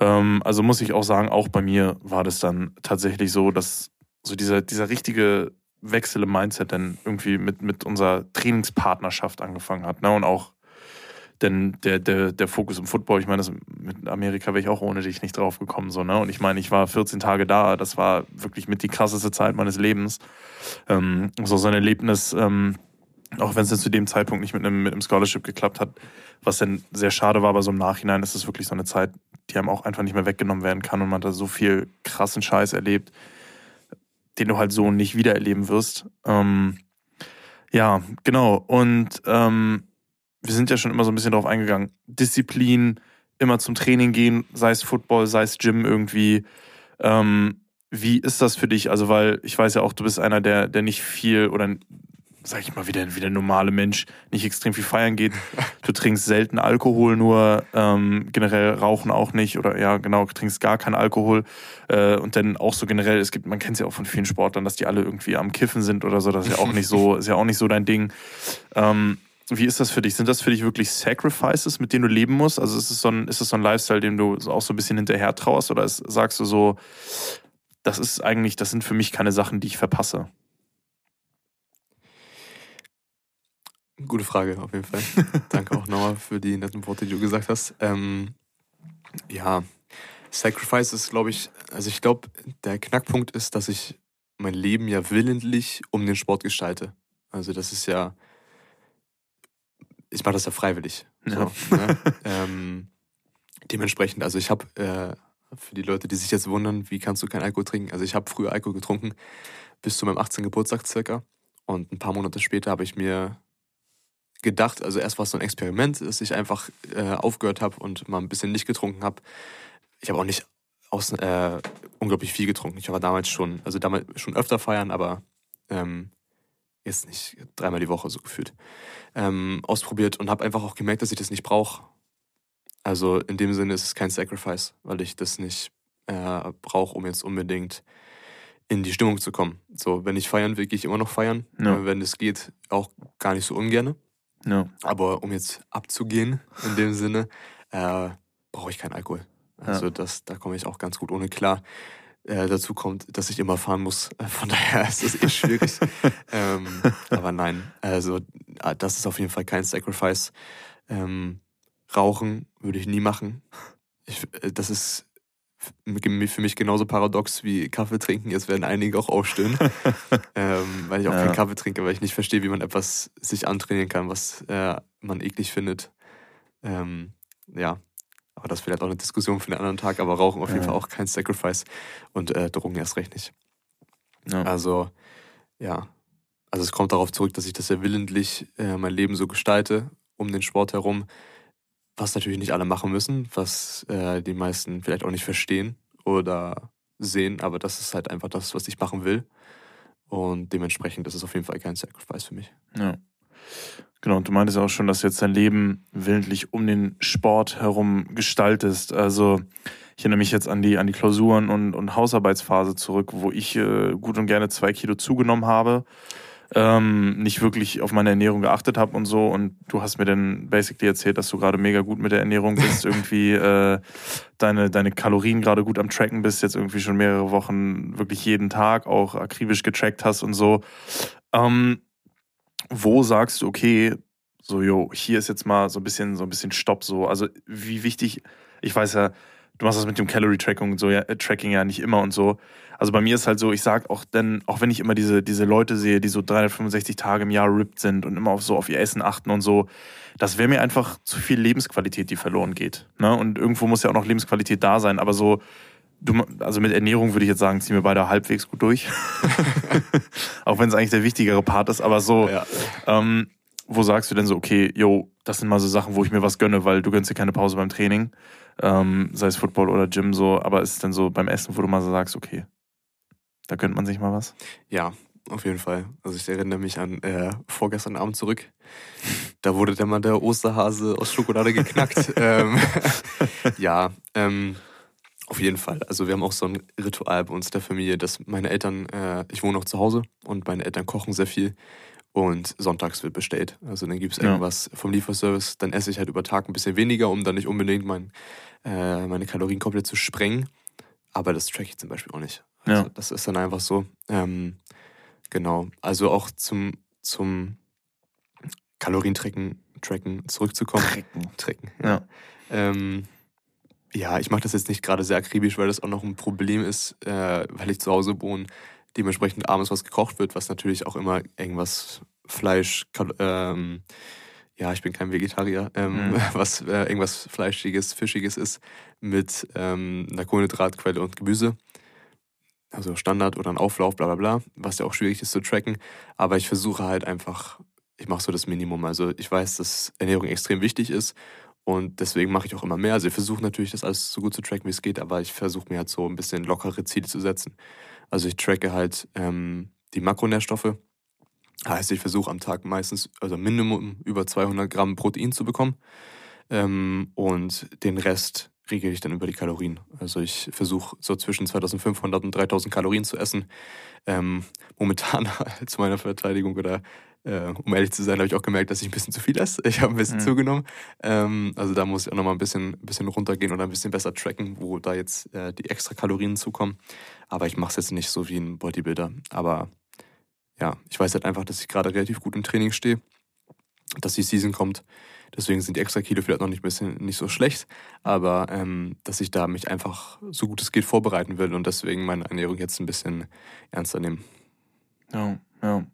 Ähm, also muss ich auch sagen, auch bei mir war das dann tatsächlich so, dass so dieser, dieser richtige Wechsel im Mindset dann irgendwie mit, mit unserer Trainingspartnerschaft angefangen hat. Ne? Und auch denn der, der, der Fokus im Football, ich meine, das, mit Amerika wäre ich auch ohne dich nicht drauf gekommen. So, ne? Und ich meine, ich war 14 Tage da, das war wirklich mit die krasseste Zeit meines Lebens. Ähm, so, so ein Erlebnis, ähm, auch wenn es zu dem Zeitpunkt nicht mit einem, mit einem Scholarship geklappt hat, was dann sehr schade war, aber so im Nachhinein ist es wirklich so eine Zeit, die einem auch einfach nicht mehr weggenommen werden kann und man hat da so viel krassen Scheiß erlebt, den du halt so nicht wiedererleben wirst. Ähm, ja, genau. Und ähm, wir sind ja schon immer so ein bisschen drauf eingegangen. Disziplin, immer zum Training gehen, sei es Football, sei es Gym irgendwie. Ähm, wie ist das für dich? Also, weil ich weiß ja auch, du bist einer, der, der nicht viel oder sag ich mal, wie der, wie der normale Mensch nicht extrem viel feiern geht. [laughs] Du trinkst selten Alkohol nur, ähm, generell rauchen auch nicht oder ja, genau, trinkst gar keinen Alkohol. Äh, und dann auch so generell, es gibt, man kennt es ja auch von vielen Sportlern, dass die alle irgendwie am Kiffen sind oder so. Das ist ja auch nicht so, [laughs] ist ja auch nicht so dein Ding. Ähm, wie ist das für dich? Sind das für dich wirklich Sacrifices, mit denen du leben musst? Also ist es so ein, ist es so ein Lifestyle, dem du auch so ein bisschen hinterher trauerst? Oder ist, sagst du so, das ist eigentlich, das sind für mich keine Sachen, die ich verpasse?
Gute Frage, auf jeden Fall. [laughs] Danke auch nochmal für die netten Worte, die du gesagt hast. Ähm, ja, Sacrifice ist, glaube ich, also ich glaube, der Knackpunkt ist, dass ich mein Leben ja willentlich um den Sport gestalte. Also das ist ja, ich mache das ja freiwillig. Ja. So, ne? [laughs] ähm, dementsprechend, also ich habe, äh, für die Leute, die sich jetzt wundern, wie kannst du kein Alkohol trinken? Also ich habe früher Alkohol getrunken, bis zu meinem 18. Geburtstag circa. Und ein paar Monate später habe ich mir gedacht, also erst war es so ein Experiment, dass ich einfach äh, aufgehört habe und mal ein bisschen nicht getrunken habe. Ich habe auch nicht aus, äh, unglaublich viel getrunken. Ich war damals schon, also damals schon öfter feiern, aber ähm, jetzt nicht dreimal die Woche so gefühlt. Ähm, ausprobiert und habe einfach auch gemerkt, dass ich das nicht brauche. Also in dem Sinne ist es kein Sacrifice, weil ich das nicht äh, brauche, um jetzt unbedingt in die Stimmung zu kommen. So, wenn ich feiern will, gehe ich immer noch feiern. Ja. Wenn es geht, auch gar nicht so ungern. Ja. Aber um jetzt abzugehen, in dem Sinne, äh, brauche ich keinen Alkohol. Also ja. das, da komme ich auch ganz gut ohne klar. Äh, dazu kommt, dass ich immer fahren muss. Von daher [laughs] ist es eh schwierig. ähm, aber nein, also ah, das ist auf jeden Fall kein Sacrifice. Ähm, Rauchen würde ich nie machen. Ich, äh, das ist für mich genauso paradox wie Kaffee trinken. Jetzt werden einige auch aufstehen, [laughs] ähm, weil ich auch ja. keinen Kaffee trinke, weil ich nicht verstehe, wie man etwas sich antrainieren kann, was äh, man eklig findet. Ähm, ja, aber das ist vielleicht auch eine Diskussion für einen anderen Tag, aber Rauchen auf jeden Fall auch kein Sacrifice und äh, Drogen erst recht nicht. Ja. Also, ja. Also es kommt darauf zurück, dass ich das ja willentlich äh, mein Leben so gestalte, um den Sport herum, was natürlich nicht alle machen müssen, was äh, die meisten vielleicht auch nicht verstehen oder sehen, aber das ist halt einfach das, was ich machen will. Und dementsprechend ist es auf jeden Fall kein Sacrifice für mich.
Ja. Genau, und du meintest auch schon, dass du jetzt dein Leben willentlich um den Sport herum gestaltest. Also ich erinnere mich jetzt an die, an die Klausuren und, und Hausarbeitsphase zurück, wo ich äh, gut und gerne zwei Kilo zugenommen habe ähm, nicht wirklich auf meine Ernährung geachtet habe und so. Und du hast mir dann basically erzählt, dass du gerade mega gut mit der Ernährung bist, [laughs] irgendwie äh, deine, deine Kalorien gerade gut am Tracken bist, jetzt irgendwie schon mehrere Wochen wirklich jeden Tag auch akribisch getrackt hast und so. Ähm, wo sagst du, okay, so, jo, hier ist jetzt mal so ein bisschen, so ein bisschen Stopp, so. Also, wie wichtig, ich weiß ja, du machst das mit dem Calorie Tracking und so, ja, äh, Tracking ja nicht immer und so. Also bei mir ist halt so, ich sag auch denn, auch wenn ich immer diese, diese Leute sehe, die so 365 Tage im Jahr ripped sind und immer auf so auf ihr Essen achten und so, das wäre mir einfach zu viel Lebensqualität, die verloren geht. Ne? Und irgendwo muss ja auch noch Lebensqualität da sein, aber so, du, also mit Ernährung würde ich jetzt sagen, ziehen wir beide halbwegs gut durch. [laughs] auch wenn es eigentlich der wichtigere Part ist, aber so, ja. ähm, wo sagst du denn so, okay, yo, das sind mal so Sachen, wo ich mir was gönne, weil du gönnst dir keine Pause beim Training, ähm, sei es Football oder Gym so, aber ist es denn so beim Essen, wo du mal so sagst, okay, da könnte man sich mal was.
Ja, auf jeden Fall. Also ich erinnere mich an äh, vorgestern Abend zurück. Da wurde dann mal der Osterhase aus Schokolade geknackt. [laughs] ähm, [laughs] ja, ähm, auf jeden Fall. Also wir haben auch so ein Ritual bei uns der Familie, dass meine Eltern, äh, ich wohne noch zu Hause und meine Eltern kochen sehr viel und sonntags wird bestellt. Also dann gibt es irgendwas ja. vom Lieferservice, dann esse ich halt über Tag ein bisschen weniger, um dann nicht unbedingt mein, äh, meine Kalorien komplett zu sprengen. Aber das track ich zum Beispiel auch nicht. Also ja. Das ist dann einfach so. Ähm, genau. Also auch zum, zum Kalorientracken tracken zurückzukommen.
Tracken.
Tracken. Ja. Ja, ähm, ja ich mache das jetzt nicht gerade sehr akribisch, weil das auch noch ein Problem ist, äh, weil ich zu Hause wohne. Dementsprechend abends was gekocht wird, was natürlich auch immer irgendwas Fleisch, ähm, ja, ich bin kein Vegetarier, ähm, mhm. [laughs] was äh, irgendwas Fleischiges, Fischiges ist, mit ähm, einer Kohlenhydratquelle und Gemüse also Standard oder ein Auflauf, bla bla bla, was ja auch schwierig ist zu tracken. Aber ich versuche halt einfach, ich mache so das Minimum. Also ich weiß, dass Ernährung extrem wichtig ist und deswegen mache ich auch immer mehr. Also ich versuche natürlich, das alles so gut zu tracken, wie es geht, aber ich versuche mir halt so ein bisschen lockere Ziele zu setzen. Also ich tracke halt ähm, die Makronährstoffe. Heißt, ich versuche am Tag meistens, also Minimum über 200 Gramm Protein zu bekommen. Ähm, und den Rest regle ich dann über die Kalorien. Also ich versuche so zwischen 2500 und 3000 Kalorien zu essen. Ähm, momentan [laughs] zu meiner Verteidigung oder äh, um ehrlich zu sein, habe ich auch gemerkt, dass ich ein bisschen zu viel esse. Ich habe ein bisschen mhm. zugenommen. Ähm, also da muss ich auch nochmal ein bisschen, bisschen runtergehen oder ein bisschen besser tracken, wo da jetzt äh, die extra Kalorien zukommen. Aber ich mache es jetzt nicht so wie ein Bodybuilder. Aber ja, ich weiß halt einfach, dass ich gerade relativ gut im Training stehe. dass die Season kommt. Deswegen sind die extra Kilo vielleicht noch nicht, bisschen, nicht so schlecht, aber ähm, dass ich da mich einfach so gut es geht vorbereiten will und deswegen meine Ernährung jetzt ein bisschen ernster nehme.
Ja, ja.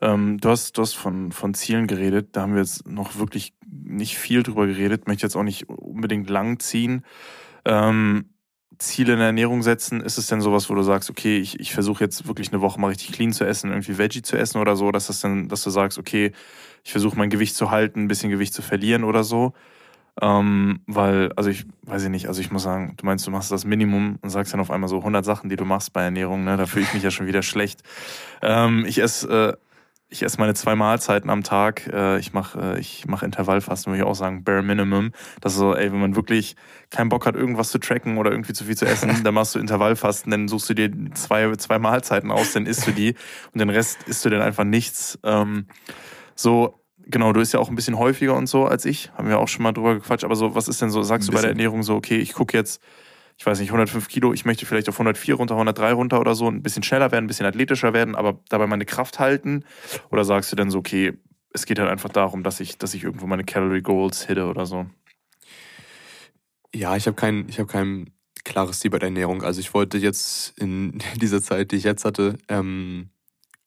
Ähm, du hast, du hast von, von Zielen geredet, da haben wir jetzt noch wirklich nicht viel drüber geredet, möchte jetzt auch nicht unbedingt lang ziehen. Ähm, Ziele in der Ernährung setzen, ist es denn sowas, wo du sagst, okay, ich, ich versuche jetzt wirklich eine Woche mal richtig clean zu essen, irgendwie Veggie zu essen oder so, dass das dann, dass du sagst, okay, ich versuche mein Gewicht zu halten, ein bisschen Gewicht zu verlieren oder so. Ähm, weil, also ich weiß ich nicht, also ich muss sagen, du meinst, du machst das Minimum und sagst dann auf einmal so 100 Sachen, die du machst bei Ernährung, ne? da fühle ich mich ja schon wieder schlecht. Ähm, ich esse äh, ich esse meine zwei Mahlzeiten am Tag. Äh, ich mache äh, ich mach Intervallfasten, würde ich auch sagen, bare minimum. Das ist so, ey, wenn man wirklich keinen Bock hat, irgendwas zu tracken oder irgendwie zu viel zu essen, [laughs] dann machst du Intervallfasten, dann suchst du dir zwei, zwei Mahlzeiten aus, dann isst du die und den Rest isst du dann einfach nichts. Ähm, so, genau, du isst ja auch ein bisschen häufiger und so als ich. Haben wir auch schon mal drüber gequatscht. Aber so, was ist denn so, sagst du bei der Ernährung so, okay, ich gucke jetzt ich weiß nicht, 105 Kilo, ich möchte vielleicht auf 104 runter, 103 runter oder so, ein bisschen schneller werden, ein bisschen athletischer werden, aber dabei meine Kraft halten? Oder sagst du denn so, okay, es geht halt einfach darum, dass ich, dass ich irgendwo meine Calorie Goals hitte oder so?
Ja, ich habe kein, hab kein klares Ziel bei der Ernährung. Also ich wollte jetzt in [laughs] dieser Zeit, die ich jetzt hatte, ähm,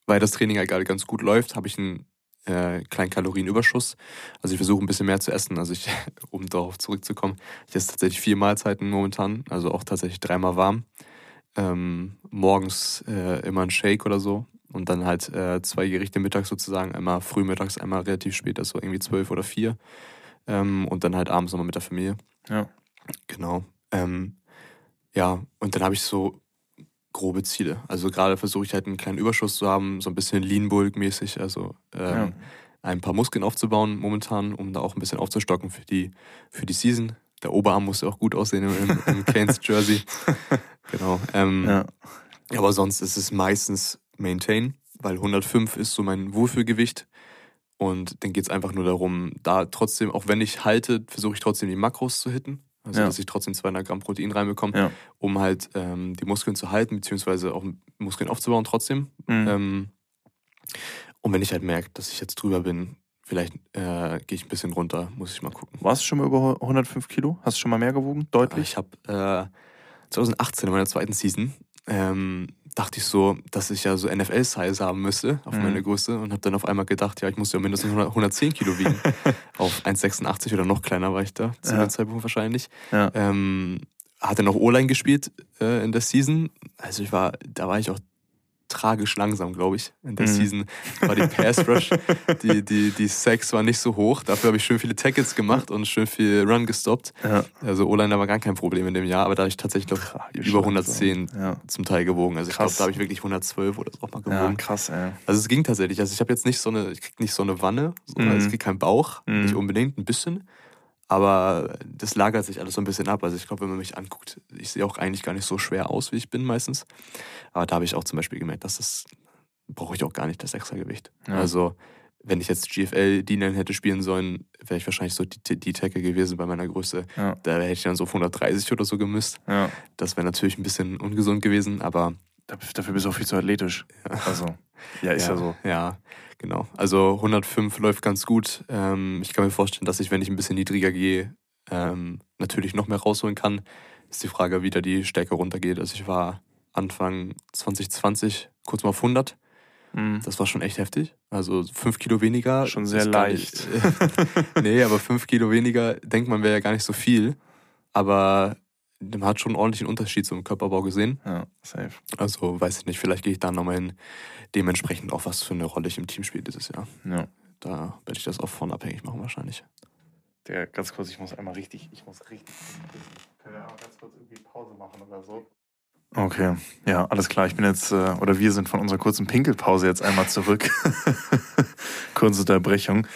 weil das Training halt gerade ganz gut läuft, habe ich ein äh, kleinen Kalorienüberschuss. Also ich versuche ein bisschen mehr zu essen. Also ich, [laughs] um darauf zurückzukommen, ich esse tatsächlich vier Mahlzeiten momentan, also auch tatsächlich dreimal warm. Ähm, morgens äh, immer ein Shake oder so und dann halt äh, zwei Gerichte mittags sozusagen, einmal frühmittags, einmal relativ spät, also irgendwie zwölf oder vier ähm, und dann halt abends nochmal mit der Familie.
Ja.
Genau. Ähm, ja, und dann habe ich so grobe Ziele. Also gerade versuche ich halt einen kleinen Überschuss zu haben, so ein bisschen Lean Bulk mäßig, also ähm, ja. ein paar Muskeln aufzubauen momentan, um da auch ein bisschen aufzustocken für die, für die Season. Der Oberarm muss ja auch gut aussehen im, im Canes Jersey. [laughs] genau. Ähm, ja. Aber sonst ist es meistens Maintain, weil 105 ist so mein Wohlfühlgewicht. Und dann geht es einfach nur darum, da trotzdem, auch wenn ich halte, versuche ich trotzdem die Makros zu hitten. Also, ja. dass ich trotzdem 200 Gramm Protein reinbekomme, ja. um halt ähm, die Muskeln zu halten, beziehungsweise auch Muskeln aufzubauen trotzdem. Mhm. Ähm, und wenn ich halt merke, dass ich jetzt drüber bin, vielleicht äh, gehe ich ein bisschen runter, muss ich mal gucken.
Warst du schon mal über 105 Kilo? Hast du schon mal mehr gewogen? Deutlich?
Ich habe äh, 2018 in meiner zweiten Season ähm, dachte ich so, dass ich ja so NFL-Size haben müsste auf mhm. meine Größe und habe dann auf einmal gedacht, ja, ich muss ja mindestens 110 Kilo wiegen. [laughs] auf 1,86 oder noch kleiner war ich da, zu ja. dem Zeitpunkt wahrscheinlich. Ja. Ähm, hatte noch O-Line gespielt äh, in der Season. Also ich war, da war ich auch tragisch langsam, glaube ich. In der mhm. Season war die Pass [laughs] Rush, die, die, die Sacks war nicht so hoch. Dafür habe ich schön viele Tackles gemacht und schön viel Run gestoppt. Ja. Also O-Line war gar kein Problem in dem Jahr, aber da habe ich tatsächlich noch tragisch über 110 ja. zum Teil gewogen. Also ich glaube, da habe ich wirklich 112 oder so auch mal gewogen. Ja,
krass, ey.
Also es ging tatsächlich. Also ich habe jetzt nicht so eine, ich krieg nicht so eine Wanne, mhm. also ich krieg keinen Bauch, mhm. nicht unbedingt, ein bisschen. Aber das lagert sich alles so ein bisschen ab. Also ich glaube, wenn man mich anguckt, ich sehe auch eigentlich gar nicht so schwer aus, wie ich bin meistens. Aber da habe ich auch zum Beispiel gemerkt, dass das brauche ich auch gar nicht, das Extragewicht. Ja. Also wenn ich jetzt GFL Dienen hätte spielen sollen, wäre ich wahrscheinlich so die, die Tackle gewesen bei meiner Größe. Ja. Da hätte ich dann so auf 130 oder so gemisst. Ja. Das wäre natürlich ein bisschen ungesund gewesen, aber.
Dafür bist du auch viel zu athletisch. Also, [laughs] ja, ist ja, so.
Ja, Genau. Also 105 läuft ganz gut. Ähm, ich kann mir vorstellen, dass ich, wenn ich ein bisschen niedriger gehe, ähm, natürlich noch mehr rausholen kann. Ist die Frage, wie da die Stärke runtergeht. Also ich war Anfang 2020 kurz mal auf 100. Mhm. Das war schon echt heftig. Also 5 Kilo weniger.
Schon sehr leicht. [laughs]
nee, aber 5 Kilo weniger, denkt man, wäre ja gar nicht so viel. Aber man hat schon einen ordentlichen Unterschied zum Körperbau gesehen.
Ja, safe.
Also weiß ich nicht, vielleicht gehe ich da nochmal hin dementsprechend auch, was für eine Rolle ich im Team spiele dieses Jahr. Ja. Da werde ich das auch von abhängig machen wahrscheinlich.
Der, ganz kurz, ich muss einmal richtig, ich muss richtig. Können wir einmal ganz kurz irgendwie Pause machen oder so? Okay, ja, alles klar. Ich bin jetzt, äh, oder wir sind von unserer kurzen Pinkelpause jetzt einmal zurück. [laughs] Kurze Unterbrechung.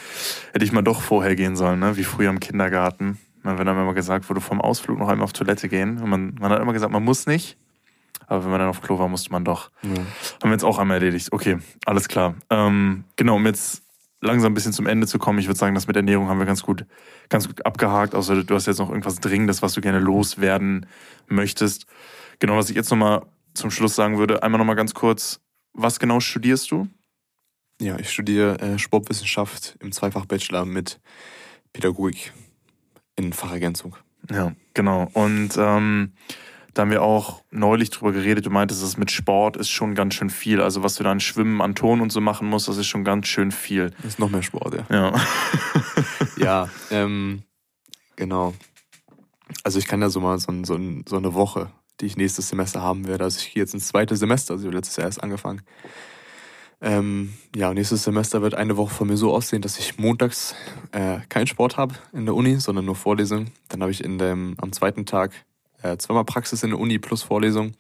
Hätte ich mal doch vorher gehen sollen, ne? wie früher im Kindergarten. Man wird dann immer gesagt, wurde vom Ausflug noch einmal auf Toilette gehen. Und man, man hat immer gesagt, man muss nicht. Aber wenn man dann auf Klo war, musste man doch. Ja. Haben wir jetzt auch einmal erledigt. Okay, alles klar. Ähm, genau, um jetzt langsam ein bisschen zum Ende zu kommen, ich würde sagen, das mit Ernährung haben wir ganz gut, ganz gut abgehakt. Außer du hast jetzt noch irgendwas Dringendes, was du gerne loswerden möchtest. Genau, was ich jetzt nochmal zum Schluss sagen würde, einmal nochmal ganz kurz, was genau studierst du?
Ja, ich studiere äh, Sportwissenschaft im Zweifach-Bachelor mit Pädagogik in Fachergänzung.
Ja, genau. Und ähm, da haben wir auch neulich drüber geredet. Du meintest, das mit Sport ist schon ganz schön viel. Also was du da an Schwimmen, an Ton und so machen musst, das ist schon ganz schön viel.
Das ist noch mehr Sport, ja.
Ja. [laughs]
ja, ähm, genau. Also ich kann ja so mal so, so, so eine Woche, die ich nächstes Semester haben werde. Also ich gehe jetzt ins zweite Semester, also ich habe letztes Jahr erst angefangen. Ähm, ja, nächstes Semester wird eine Woche von mir so aussehen, dass ich montags äh, keinen Sport habe in der Uni, sondern nur Vorlesung. Dann habe ich in dem, am zweiten Tag äh, zweimal Praxis in der Uni plus Vorlesung.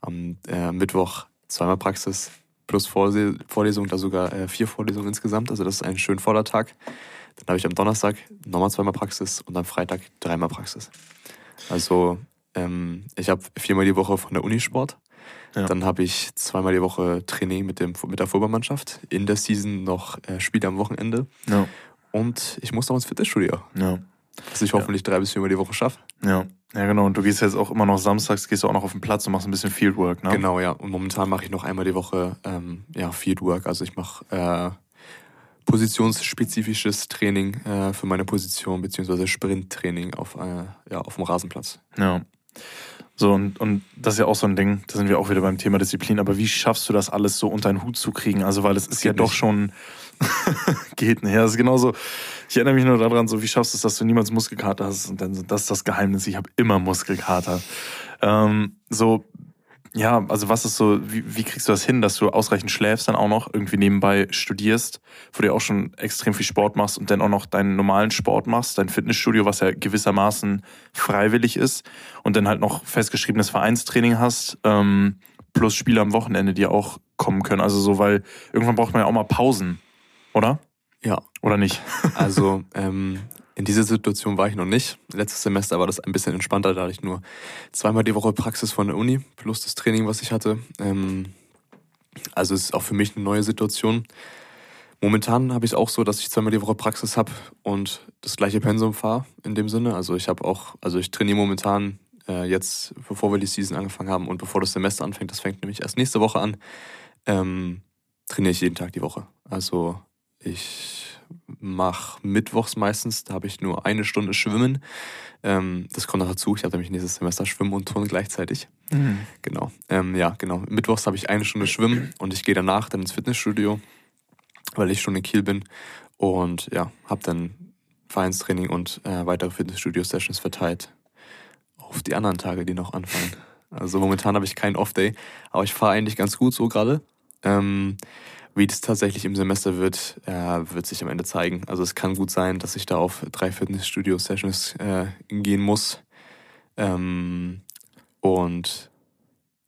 Am äh, Mittwoch zweimal Praxis plus Vorse Vorlesung, da sogar äh, vier Vorlesungen insgesamt. Also das ist ein schön voller Tag. Dann habe ich am Donnerstag nochmal zweimal Praxis und am Freitag dreimal Praxis. Also ähm, ich habe viermal die Woche von der Uni Sport. Ja. Dann habe ich zweimal die Woche Training mit, dem, mit der Fußballmannschaft. In der Season noch äh, Spiele am Wochenende. Ja. Und ich muss noch ins Fitnessstudio. Ja. Dass ich hoffentlich drei bis viermal die Woche schaffe.
Ja. Ja, genau. Und du gehst jetzt auch immer noch samstags, gehst du auch noch auf den Platz und machst ein bisschen Fieldwork, ne?
Genau, ja. Und momentan mache ich noch einmal die Woche ähm, ja, Fieldwork. Also ich mache äh, positionsspezifisches Training äh, für meine Position, beziehungsweise Sprinttraining auf, äh, ja, auf dem Rasenplatz.
Ja. So, und, und das ist ja auch so ein Ding, da sind wir auch wieder beim Thema Disziplin, aber wie schaffst du das alles so unter den Hut zu kriegen? Also, weil es ist ja doch schon, [laughs] geht nicht. Ja, das ist genauso, ich erinnere mich nur daran, so, wie schaffst du es, dass du niemals Muskelkater hast? Und dann, das ist das Geheimnis, ich habe immer Muskelkater. Ähm, so, ja, also was ist so, wie, wie kriegst du das hin, dass du ausreichend schläfst, dann auch noch irgendwie nebenbei studierst, wo du auch schon extrem viel Sport machst und dann auch noch deinen normalen Sport machst, dein Fitnessstudio, was ja gewissermaßen freiwillig ist und dann halt noch festgeschriebenes Vereinstraining hast, ähm, plus Spiele am Wochenende, die auch kommen können. Also so, weil irgendwann braucht man ja auch mal Pausen, oder?
Ja.
Oder nicht?
Also, ähm, in dieser Situation war ich noch nicht. Letztes Semester war das ein bisschen entspannter, da hatte ich nur zweimal die Woche Praxis von der Uni plus das Training, was ich hatte. Ähm, also es ist auch für mich eine neue Situation. Momentan habe ich es auch so, dass ich zweimal die Woche Praxis habe und das gleiche Pensum fahre in dem Sinne. Also ich habe auch, also ich trainiere momentan äh, jetzt, bevor wir die Season angefangen haben und bevor das Semester anfängt, das fängt nämlich erst nächste Woche an, ähm, trainiere ich jeden Tag die Woche. Also ich mache mittwochs meistens, da habe ich nur eine Stunde Schwimmen. Ähm, das kommt noch dazu. Ich habe nämlich nächstes Semester Schwimmen und Turnen gleichzeitig. Mhm. Genau. Ähm, ja, genau. Mittwochs habe ich eine Stunde Schwimmen und ich gehe danach dann ins Fitnessstudio, weil ich schon in Kiel bin. Und ja, habe dann Vereinstraining und äh, weitere Fitnessstudio-Sessions verteilt auf die anderen Tage, die noch anfangen. Also momentan habe ich keinen Off-Day, aber ich fahre eigentlich ganz gut so gerade. Ähm, wie das tatsächlich im Semester wird, äh, wird sich am Ende zeigen. Also es kann gut sein, dass ich da auf drei Fitnessstudio-Sessions äh, gehen muss ähm, und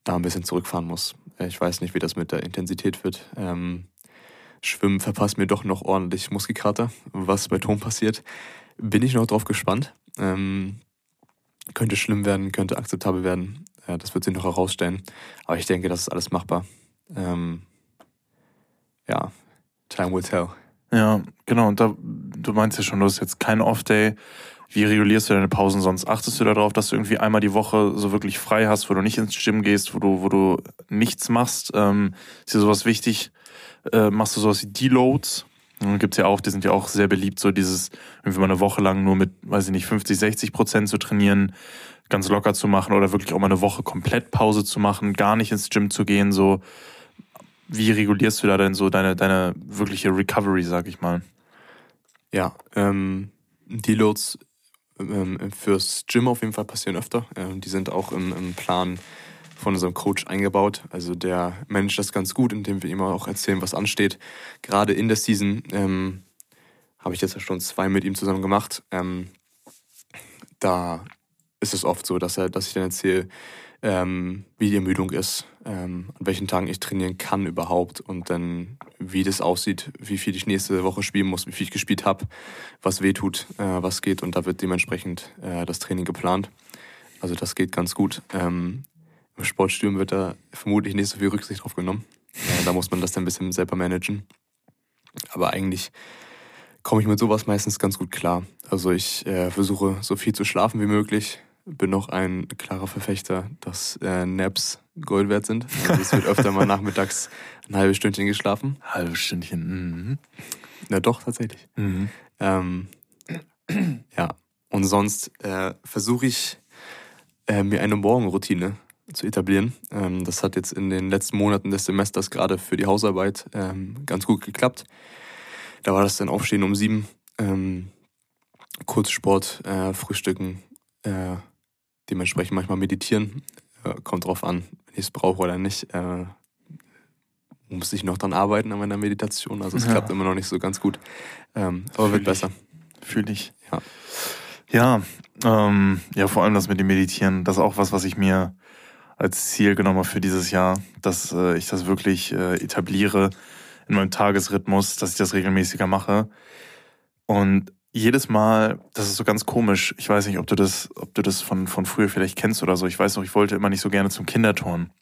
da ein bisschen zurückfahren muss. Ich weiß nicht, wie das mit der Intensität wird. Ähm, Schwimmen verpasst mir doch noch ordentlich Muskelkater. Was bei Ton passiert, bin ich noch drauf gespannt. Ähm, könnte schlimm werden, könnte akzeptabel werden. Äh, das wird sich noch herausstellen. Aber ich denke, das ist alles machbar. Ähm, ja, time will tell.
Ja, genau. Und da, du meinst ja schon, du hast jetzt keinen Off-Day. Wie regulierst du deine Pausen sonst? Achtest du darauf, dass du irgendwie einmal die Woche so wirklich frei hast, wo du nicht ins Gym gehst, wo du, wo du nichts machst? Ähm, ist dir sowas wichtig? Äh, machst du sowas wie Deloads? Gibt es ja auch, die sind ja auch sehr beliebt, so dieses, irgendwie mal eine Woche lang nur mit, weiß ich nicht, 50, 60 Prozent zu trainieren, ganz locker zu machen oder wirklich auch mal eine Woche komplett Pause zu machen, gar nicht ins Gym zu gehen, so wie regulierst du da denn so deine, deine wirkliche Recovery, sag ich mal?
Ja, ähm, Deloads ähm, fürs Gym auf jeden Fall passieren öfter. Ähm, die sind auch im, im Plan von unserem Coach eingebaut. Also der managt das ganz gut, indem wir ihm auch erzählen, was ansteht. Gerade in der Season ähm, habe ich jetzt ja schon zwei mit ihm zusammen gemacht. Ähm, da ist es oft so, dass er, dass ich dann erzähle, ähm, wie die Ermüdung ist, ähm, an welchen Tagen ich trainieren kann überhaupt und dann wie das aussieht, wie viel ich nächste Woche spielen muss, wie viel ich gespielt habe, was weh tut, äh, was geht und da wird dementsprechend äh, das Training geplant. Also das geht ganz gut. Ähm, Im Sportstudium wird da vermutlich nicht so viel Rücksicht drauf genommen. Äh, da muss man das dann ein bisschen selber managen. Aber eigentlich komme ich mit sowas meistens ganz gut klar. Also ich äh, versuche so viel zu schlafen wie möglich, bin noch ein klarer Verfechter, dass äh, Naps Gold wert sind. Also es wird öfter mal [laughs] nachmittags ein halbes Stündchen geschlafen.
Halbes Stündchen. Mhm.
Na doch, tatsächlich.
Mhm.
Ähm, ja, und sonst äh, versuche ich äh, mir eine Morgenroutine zu etablieren. Ähm, das hat jetzt in den letzten Monaten des Semesters gerade für die Hausarbeit ähm, ganz gut geklappt. Da war das dann Aufstehen um sieben, ähm, Kurzsport, äh, Frühstücken, äh, dementsprechend manchmal meditieren. Äh, kommt drauf an, wenn ich es brauche oder nicht. Äh, muss ich noch dran arbeiten an meiner Meditation. Also es
Ja.
klappt immer noch nicht so ganz gut. Ähm, aber wird
Fühl ich.
besser.
Fühle ich.
Ja.
Ja, ähm, ja, vor allem das mit dem Meditieren, das ist auch was, was ich mir als Ziel genommen habe für dieses Jahr, dass äh, ich das wirklich äh, etabliere in meinem Tagesrhythmus, dass ich das regelmäßiger mache. Und jedes Mal, das ist so ganz komisch. Ich weiß nicht, ob du das, ob du das von, von früher vielleicht kennst oder so. Ich weiß noch, ich wollte immer nicht so gerne zum Kinderturnen.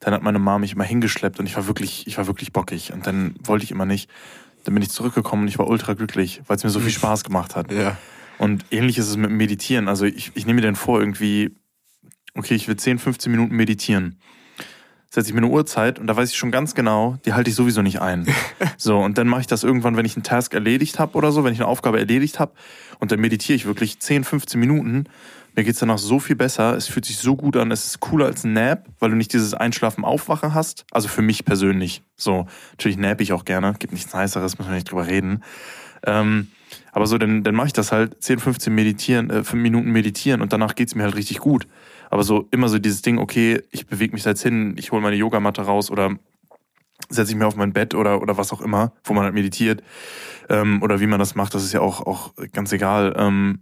Dann hat meine Mama mich immer hingeschleppt und ich war wirklich, ich war wirklich bockig. Und dann wollte ich immer nicht. Dann bin ich zurückgekommen und ich war ultra glücklich, weil es mir so viel Spaß gemacht hat.
Ja.
Und ähnlich ist es mit Meditieren. Also ich, ich nehme mir dann vor, irgendwie, okay, ich will 10, 15 Minuten meditieren. Setze ich mir eine Uhrzeit und da weiß ich schon ganz genau, die halte ich sowieso nicht ein. [laughs] So, und dann mache ich das irgendwann, wenn ich einen Task erledigt habe oder so, wenn ich eine Aufgabe erledigt habe. Und dann meditiere ich wirklich 10, 15 Minuten. Mir geht's danach so viel besser. Es fühlt sich so gut an. Es ist cooler als ein Nap, weil du nicht dieses Einschlafen-Aufwachen hast. Also für mich persönlich. So, natürlich nap ich auch gerne. Gibt nichts Niceres, müssen wir nicht drüber reden. Ähm, aber so, dann, dann mache ich das halt 10, 15 meditieren, äh, 5 Minuten meditieren und danach geht's mir halt richtig gut. Aber so immer so dieses Ding, okay, ich bewege mich jetzt hin, ich hole meine Yogamatte raus oder setze ich mir auf mein Bett oder, oder was auch immer, wo man halt meditiert. Ähm, oder wie man das macht, das ist ja auch, auch ganz egal. Ähm,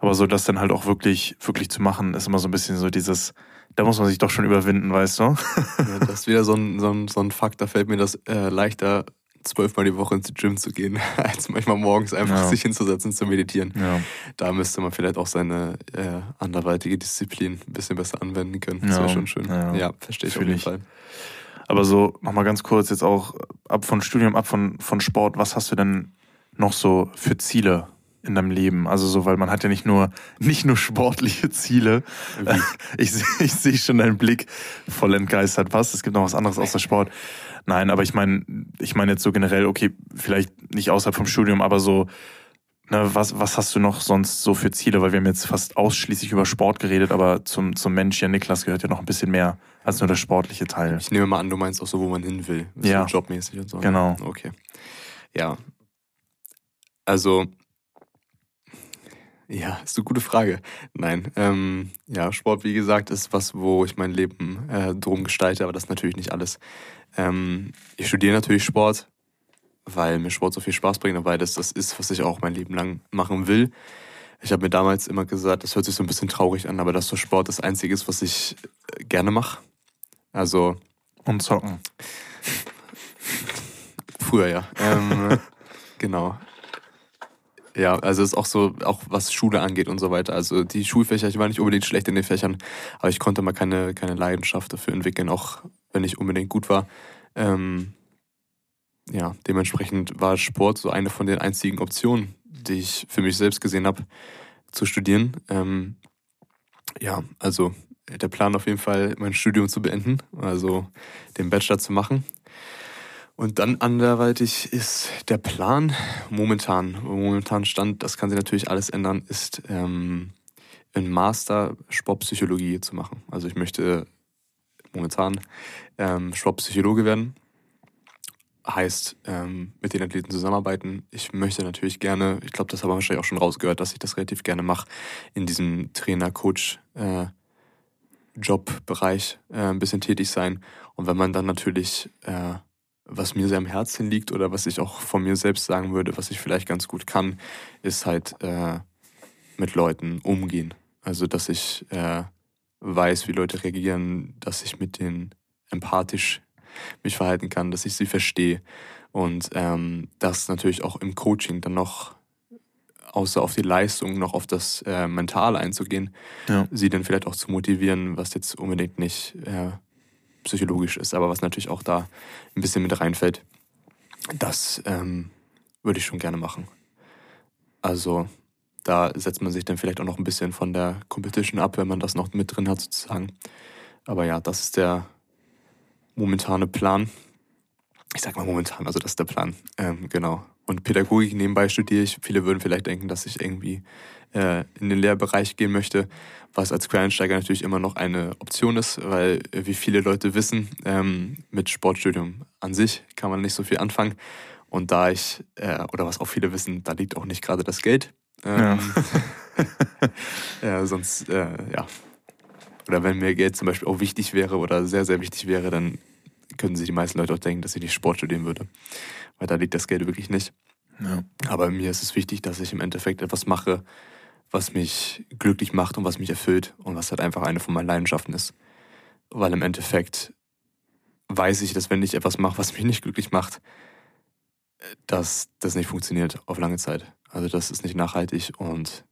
aber so das dann halt auch wirklich, wirklich zu machen, ist immer so ein bisschen so dieses, da muss man sich doch schon überwinden, weißt du?
Ja, das ist wieder so ein, so ein, so ein Fakt, da fällt mir das äh, leichter, zwölfmal die Woche ins Gym zu gehen, [laughs] als manchmal morgens einfach
Ja.
sich hinzusetzen, zu meditieren.
Ja.
Da müsste man vielleicht auch seine äh, anderweitige Disziplin ein bisschen besser anwenden können. Das wäre schon schön.
ja.
Verstehe ich auf
Fühl
jeden
ich.
Fall.
Aber so, nochmal ganz kurz, jetzt auch ab von Studium, ab von, von Sport, was hast du denn noch so für Ziele in deinem Leben? Also so, weil man hat ja nicht nur, nicht nur sportliche Ziele.
Wie? [laughs]
Ich, ich sehe schon deinen Blick voll entgeistert. Was? Es gibt noch was anderes außer Sport. Nein, aber ich meine, ich meine jetzt so generell, okay, vielleicht nicht außerhalb vom Studium, aber so, ne, was, was hast du noch sonst so für Ziele? Weil wir haben jetzt fast ausschließlich über Sport geredet, aber zum, zum Mensch, ja, Niklas gehört ja noch ein bisschen mehr als nur der sportliche Teil.
Ich nehme mal an, du meinst auch so, wo man hin will.
Ja.
So jobmäßig und so. ne?
Genau.
Okay. Ja. Also, ja, ist eine gute Frage. Nein, ähm, ja, Sport, wie gesagt, ist was, wo ich mein Leben äh, drum gestalte, aber das ist natürlich nicht alles. Ähm, ich studiere natürlich Sport, weil mir Sport so viel Spaß bringt und weil das das ist, was ich auch mein Leben lang machen will. Ich habe mir damals immer gesagt, das hört sich so ein bisschen traurig an, aber dass so Sport das Einzige ist, was ich äh, gerne mache. Also
Und zocken.
Früher, ja. Ähm, [laughs] genau. Ja, also ist auch so, auch was Schule angeht und so weiter. Also die Schulfächer, ich war nicht unbedingt schlecht in den Fächern, aber ich konnte mal keine, keine Leidenschaft dafür entwickeln, auch wenn ich unbedingt gut war. Ähm, ja, dementsprechend war Sport so eine von den einzigen Optionen, die ich für mich selbst gesehen habe, zu studieren. Ähm, ja, also der Plan auf jeden Fall, mein Studium zu beenden, also den Bachelor zu machen. Und dann anderweitig ist der Plan momentan, momentan Stand, das kann sich natürlich alles ändern, ist ähm, einen Master Sportpsychologie zu machen. Also ich möchte momentan ähm, Sportpsychologe werden. Heißt, ähm, mit den Athleten zusammenarbeiten. Ich möchte natürlich gerne, ich glaube, das haben wir wahrscheinlich auch schon rausgehört, dass ich das relativ gerne mache, in diesem Trainer-Coach- äh, äh, ein bisschen tätig sein. Und wenn man dann natürlich äh, was mir sehr am Herzen liegt oder was ich auch von mir selbst sagen würde, was ich vielleicht ganz gut kann, ist halt äh, mit Leuten umgehen. Also, dass ich äh, weiß, wie Leute reagieren, dass ich mit denen empathisch mich verhalten kann, dass ich sie verstehe und ähm, das natürlich auch im Coaching dann noch außer auf die Leistung noch auf das äh, Mentale einzugehen,
Ja.
sie dann vielleicht auch zu motivieren, was jetzt unbedingt nicht äh, psychologisch ist, aber was natürlich auch da ein bisschen mit reinfällt. Das ähm, würde ich schon gerne machen. Also, da setzt man sich dann vielleicht auch noch ein bisschen von der Competition ab, wenn man das noch mit drin hat sozusagen. Aber ja, das ist der momentane Plan. Ich sag mal momentan, also das ist der Plan. Ähm, genau. Und Pädagogik nebenbei studiere ich. Viele würden vielleicht denken, dass ich irgendwie äh, in den Lehrbereich gehen möchte, was als Quereinsteiger natürlich immer noch eine Option ist, weil äh, wie viele Leute wissen, ähm, mit Sportstudium an sich kann man nicht so viel anfangen. Und da ich, äh, oder was auch viele wissen, da liegt auch nicht gerade das Geld. Ähm, ja. [laughs] ja, sonst, äh, ja. Oder wenn mir Geld zum Beispiel auch wichtig wäre oder sehr, sehr wichtig wäre, dann könnten sich die meisten Leute auch denken, dass ich nicht Sport studieren würde. Weil da liegt das Geld wirklich nicht. Ja. Aber mir ist es wichtig, dass ich im Endeffekt etwas mache, was mich glücklich macht und was mich erfüllt und was halt einfach eine von meinen Leidenschaften ist. Weil im Endeffekt weiß ich, dass wenn ich etwas mache, was mich nicht glücklich macht, dass das nicht funktioniert auf lange Zeit. Also das ist nicht nachhaltig und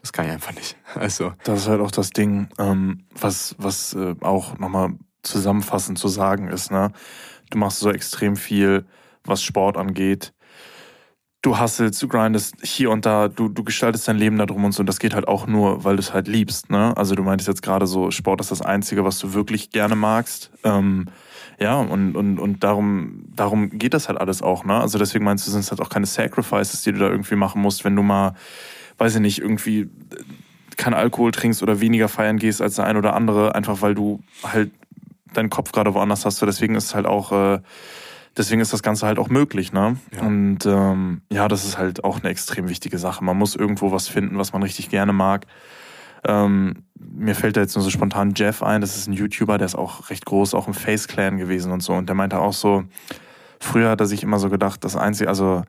das kann ich einfach nicht. [laughs] Also
das ist halt auch das Ding, ähm, was was äh, auch nochmal zusammenfassend zu sagen ist. Ne, du machst so extrem viel, was Sport angeht. Du hasselst, du grindest hier und da, du, du gestaltest dein Leben darum und so. Und das geht halt auch nur, weil du es halt liebst. Ne? Also du meintest jetzt gerade so, Sport ist das Einzige, was du wirklich gerne magst. Ähm, ja, und, und, und darum, darum geht das halt alles auch, ne? Also deswegen meinst du, sind es halt auch keine Sacrifices, die du da irgendwie machen musst, wenn du mal, weiß ich nicht, irgendwie kein Alkohol trinkst oder weniger feiern gehst als der ein oder andere, einfach weil du halt deinen Kopf gerade woanders hast. So deswegen ist halt auch, äh, deswegen ist das Ganze halt auch möglich, ne? Ja. Und ähm, ja, das ist halt auch eine extrem wichtige Sache. Man muss irgendwo was finden, was man richtig gerne mag. Ähm, mir fällt da jetzt nur so spontan Jeff ein, das ist ein YouTuber, der ist auch recht groß, auch im Face Clan gewesen und so. Und der meinte auch so, früher hat er sich immer so gedacht, das Einzige, also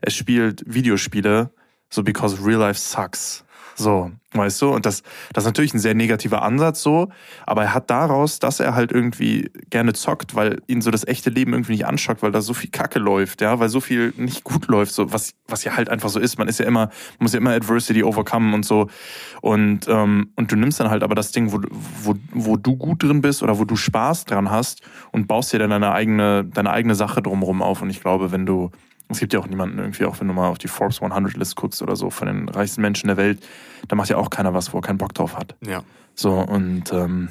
er spielt Videospiele, so because real life sucks. So, weißt du? Und das, das ist natürlich ein sehr negativer Ansatz so, aber er hat daraus, dass er halt irgendwie gerne zockt, weil ihn so das echte Leben irgendwie nicht anschockt, weil da so viel Kacke läuft, ja, weil so viel nicht gut läuft, so was, was ja halt einfach so ist. Man ist ja immer, muss ja immer Adversity overcome und so. Und, ähm, und du nimmst dann halt aber das Ding, wo, wo, wo du gut drin bist oder wo du Spaß dran hast und baust dir dann deine eigene, deine eigene Sache drumherum auf. Und ich glaube, wenn du es gibt ja auch niemanden irgendwie, auch wenn du mal auf die Forbes 100 List guckst oder so von den reichsten Menschen der Welt, da macht ja auch keiner was, wo er keinen Bock drauf hat.
Ja.
So, und ähm,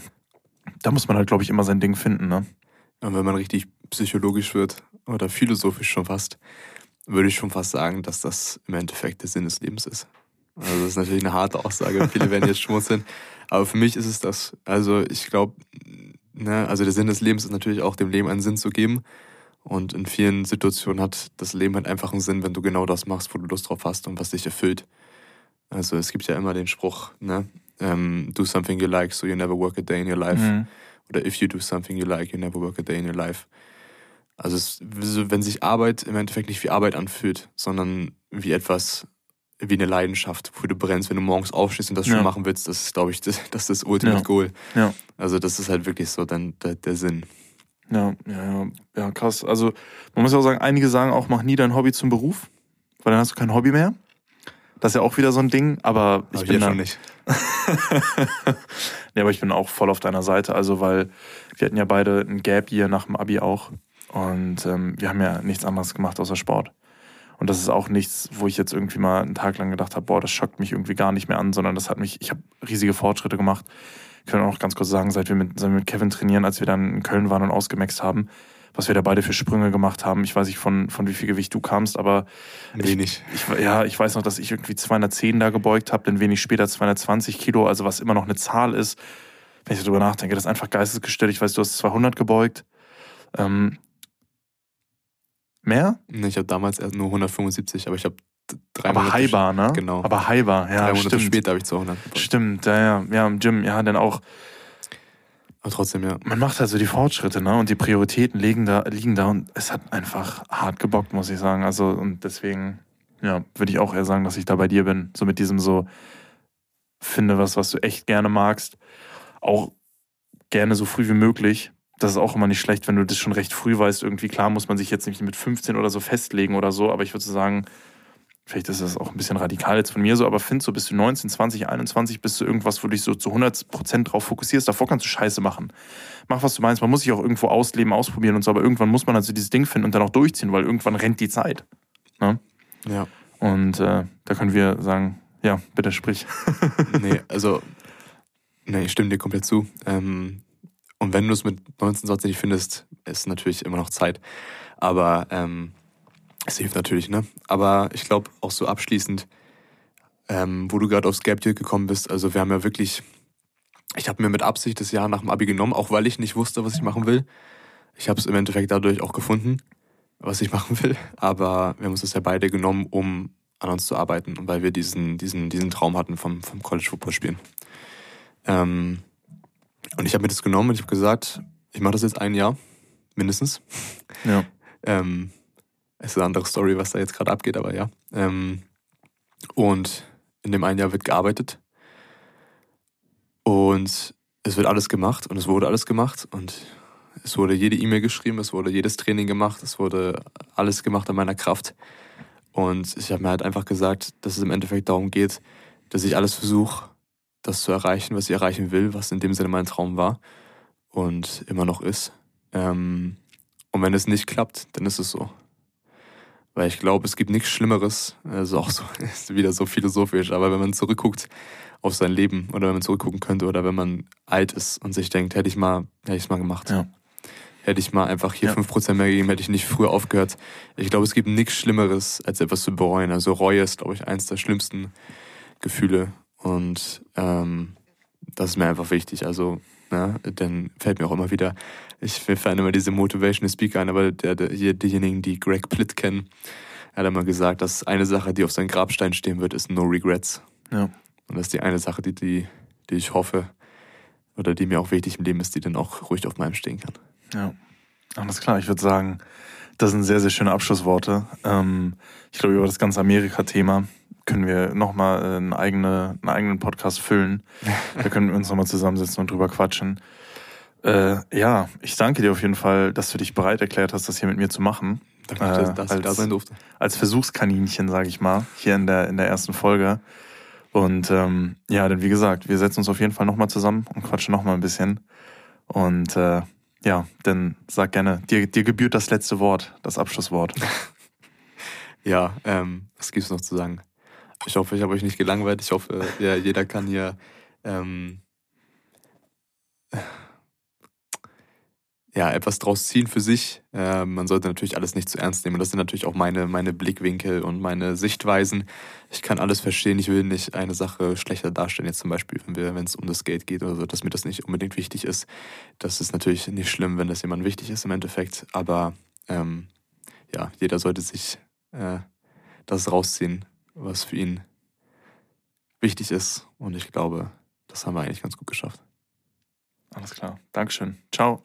da muss man halt, glaube ich, immer sein Ding finden, ne?
Und wenn man richtig psychologisch wird oder philosophisch schon fast, würde ich schon fast sagen, dass das im Endeffekt der Sinn des Lebens ist. Also das ist natürlich eine harte Aussage, viele werden jetzt schmunzeln, aber für mich ist es das. Also ich glaube, ne, also der Sinn des Lebens ist natürlich auch dem Leben einen Sinn zu geben und in vielen Situationen hat das Leben halt einfach einen Sinn, wenn du genau das machst, wo du Lust drauf hast und was dich erfüllt. Also es gibt ja immer den Spruch, ne? Um, ähm, do something you like, so you never work a day in your life. Mhm. Oder if you do something you like, you never work a day in your life. Also es, wenn sich Arbeit im Endeffekt nicht wie Arbeit anfühlt, sondern wie etwas, wie eine Leidenschaft, wo du brennst, wenn du morgens aufstehst und das ja. schon machen willst, das ist, glaube ich, das, [laughs] das ist das Ultimate ja. Goal.
Ja.
Also das ist halt wirklich so dann der, der Sinn.
Ja, ja, ja, krass. Also man muss ja auch sagen, einige sagen auch, mach nie dein Hobby zum Beruf, weil dann hast du kein Hobby mehr. Das ist ja auch wieder so ein Ding, aber ich aber bin da schon nicht. [laughs] nee, aber ich bin auch voll auf deiner Seite, also weil wir hatten ja beide ein Gap hier nach dem Abi auch und ähm, wir haben ja nichts anderes gemacht außer Sport. Und das ist auch nichts, wo ich jetzt irgendwie mal einen Tag lang gedacht habe, boah, das schockt mich irgendwie gar nicht mehr an, sondern das hat mich, ich habe riesige Fortschritte gemacht können auch noch ganz kurz sagen, seit wir, mit, seit wir mit Kevin trainieren, als wir dann in Köln waren und ausgemaxt haben, was wir da beide für Sprünge gemacht haben. Ich weiß nicht, von, von wie viel Gewicht du kamst, aber
wenig.
Ich, ich, ja, ich weiß noch, dass ich irgendwie 210 da gebeugt habe, dann wenig später 220 Kilo, also was immer noch eine Zahl ist. Wenn ich darüber nachdenke, das ist einfach geistesgestellt. Ich weiß, du hast 200 gebeugt. Ähm, mehr?
Ich habe damals erst nur 175, aber ich habe
drei Aber Monate Haibar, ne?
Genau.
Aber Haibar, ja.
Drei Monate stimmt. später habe ich 200
gebaut. Stimmt, ja, ja. Ja, im Gym, ja, dann auch.
Aber trotzdem, ja.
Man macht also die Fortschritte, ne? Und die Prioritäten liegen da, liegen da und es hat einfach hart gebockt, muss ich sagen. Also, und deswegen, ja, würde ich auch eher sagen, dass ich da bei dir bin. So mit diesem so, finde was, was du echt gerne magst. Auch gerne so früh wie möglich. Das ist auch immer nicht schlecht, wenn du das schon recht früh weißt. Irgendwie klar muss man sich jetzt nicht mit 15 oder so festlegen oder so, aber ich würde sagen, vielleicht ist das auch ein bisschen radikal jetzt von mir so, aber find so bis du 19, 20, 21 bist du irgendwas, wo du dich so zu 100% drauf fokussierst. Davor kannst du Scheiße machen. Mach, was du meinst. Man muss sich auch irgendwo ausleben, ausprobieren und so, aber irgendwann muss man also dieses Ding finden und dann auch durchziehen, weil irgendwann rennt die Zeit. Ne?
Ja.
Und äh, da können wir sagen, Ja, bitte sprich. [laughs]
nee, also, nee, ich stimme dir komplett zu. Ähm, und wenn du es mit 19, 20 nicht findest, ist natürlich immer noch Zeit. Aber ähm, es hilft natürlich, ne? Aber ich glaube auch so abschließend, ähm, wo du gerade aufs Gap Year gekommen bist, also wir haben ja wirklich, ich habe mir mit Absicht das Jahr nach dem Abi genommen, auch weil ich nicht wusste, was ich machen will. Ich habe es im Endeffekt dadurch auch gefunden, was ich [laughs] machen will. Aber wir haben uns das ja beide genommen, um an uns zu arbeiten und weil wir diesen, diesen, diesen Traum hatten vom, vom College Football spielen. Ähm, und ich habe mir das genommen und ich habe gesagt, ich mache das jetzt ein Jahr, mindestens.
Ja. [laughs]
ähm, es ist eine andere Story, was da jetzt gerade abgeht, aber ja. Ähm, und in dem einen Jahr wird gearbeitet. Und es wird alles gemacht und es wurde alles gemacht und es wurde jede E-Mail geschrieben, es wurde jedes Training gemacht, es wurde alles gemacht an meiner Kraft. Und ich habe mir halt einfach gesagt, dass es im Endeffekt darum geht, dass ich alles versuche, das zu erreichen, was ich erreichen will, was in dem Sinne mein Traum war und immer noch ist. Ähm, und wenn es nicht klappt, dann ist es so. Weil ich glaube, es gibt nichts Schlimmeres, also auch so, [laughs] ist wieder so philosophisch, aber wenn man zurückguckt auf sein Leben oder wenn man zurückgucken könnte oder wenn man alt ist und sich denkt, hätte ich mal, hätte ich es mal gemacht.
Ja.
Hätte ich mal einfach hier fünf ja. Prozent mehr gegeben, hätte ich nicht früher aufgehört. Ich glaube, es gibt nichts Schlimmeres, als etwas zu bereuen. Also Reue ist, glaube ich, eins der schlimmsten Gefühle. Und ähm, das ist mir einfach wichtig. Also, ne, dann fällt mir auch immer wieder, ich fand immer diese Motivational Speaker ein, aber der, der, diejenigen, die Greg Plitt kennen, hat immer gesagt, dass eine Sache, die auf seinem Grabstein stehen wird, ist No Regrets.
Ja.
Und das ist die eine Sache, die, die, die ich hoffe oder die mir auch wichtig im Leben ist, die dann auch ruhig auf meinem stehen kann.
Ja, alles klar. Ich würde sagen, das sind sehr, sehr schöne Abschlussworte. Ähm, ich glaube, über das ganze Amerika-Thema können wir nochmal einen, eigene, einen eigenen Podcast füllen. [laughs] da können wir uns nochmal zusammensetzen und drüber quatschen. Äh, ja, ich danke dir auf jeden Fall, dass du dich bereit erklärt hast, das hier mit mir zu machen.
Danke, äh, dass, dass als, ich da sein durfte.
Als Versuchskaninchen, sage ich mal, hier in der, in der ersten Folge. Und ähm, ja, denn wie gesagt, wir setzen uns auf jeden Fall nochmal zusammen und quatschen nochmal ein bisschen. Und äh, ja, dann sag gerne, dir, dir gebührt das letzte Wort, das Abschlusswort. [laughs]
ja, ähm, was gibt's noch zu sagen? Ich hoffe, ich habe euch nicht gelangweilt. Ich hoffe, ja, jeder kann hier ähm, ja, etwas draus ziehen für sich. Äh, man sollte natürlich alles nicht zu ernst nehmen. Das sind natürlich auch meine, meine Blickwinkel und meine Sichtweisen. Ich kann alles verstehen. Ich will nicht eine Sache schlechter darstellen. Jetzt zum Beispiel, wenn es um das Geld geht oder so, dass mir das nicht unbedingt wichtig ist. Das ist natürlich nicht schlimm, wenn das jemand wichtig ist im Endeffekt. Aber ähm, ja, jeder sollte sich äh, das rausziehen, was für ihn wichtig ist. Und ich glaube, das haben wir eigentlich ganz gut geschafft.
Alles klar. Dankeschön. Ciao.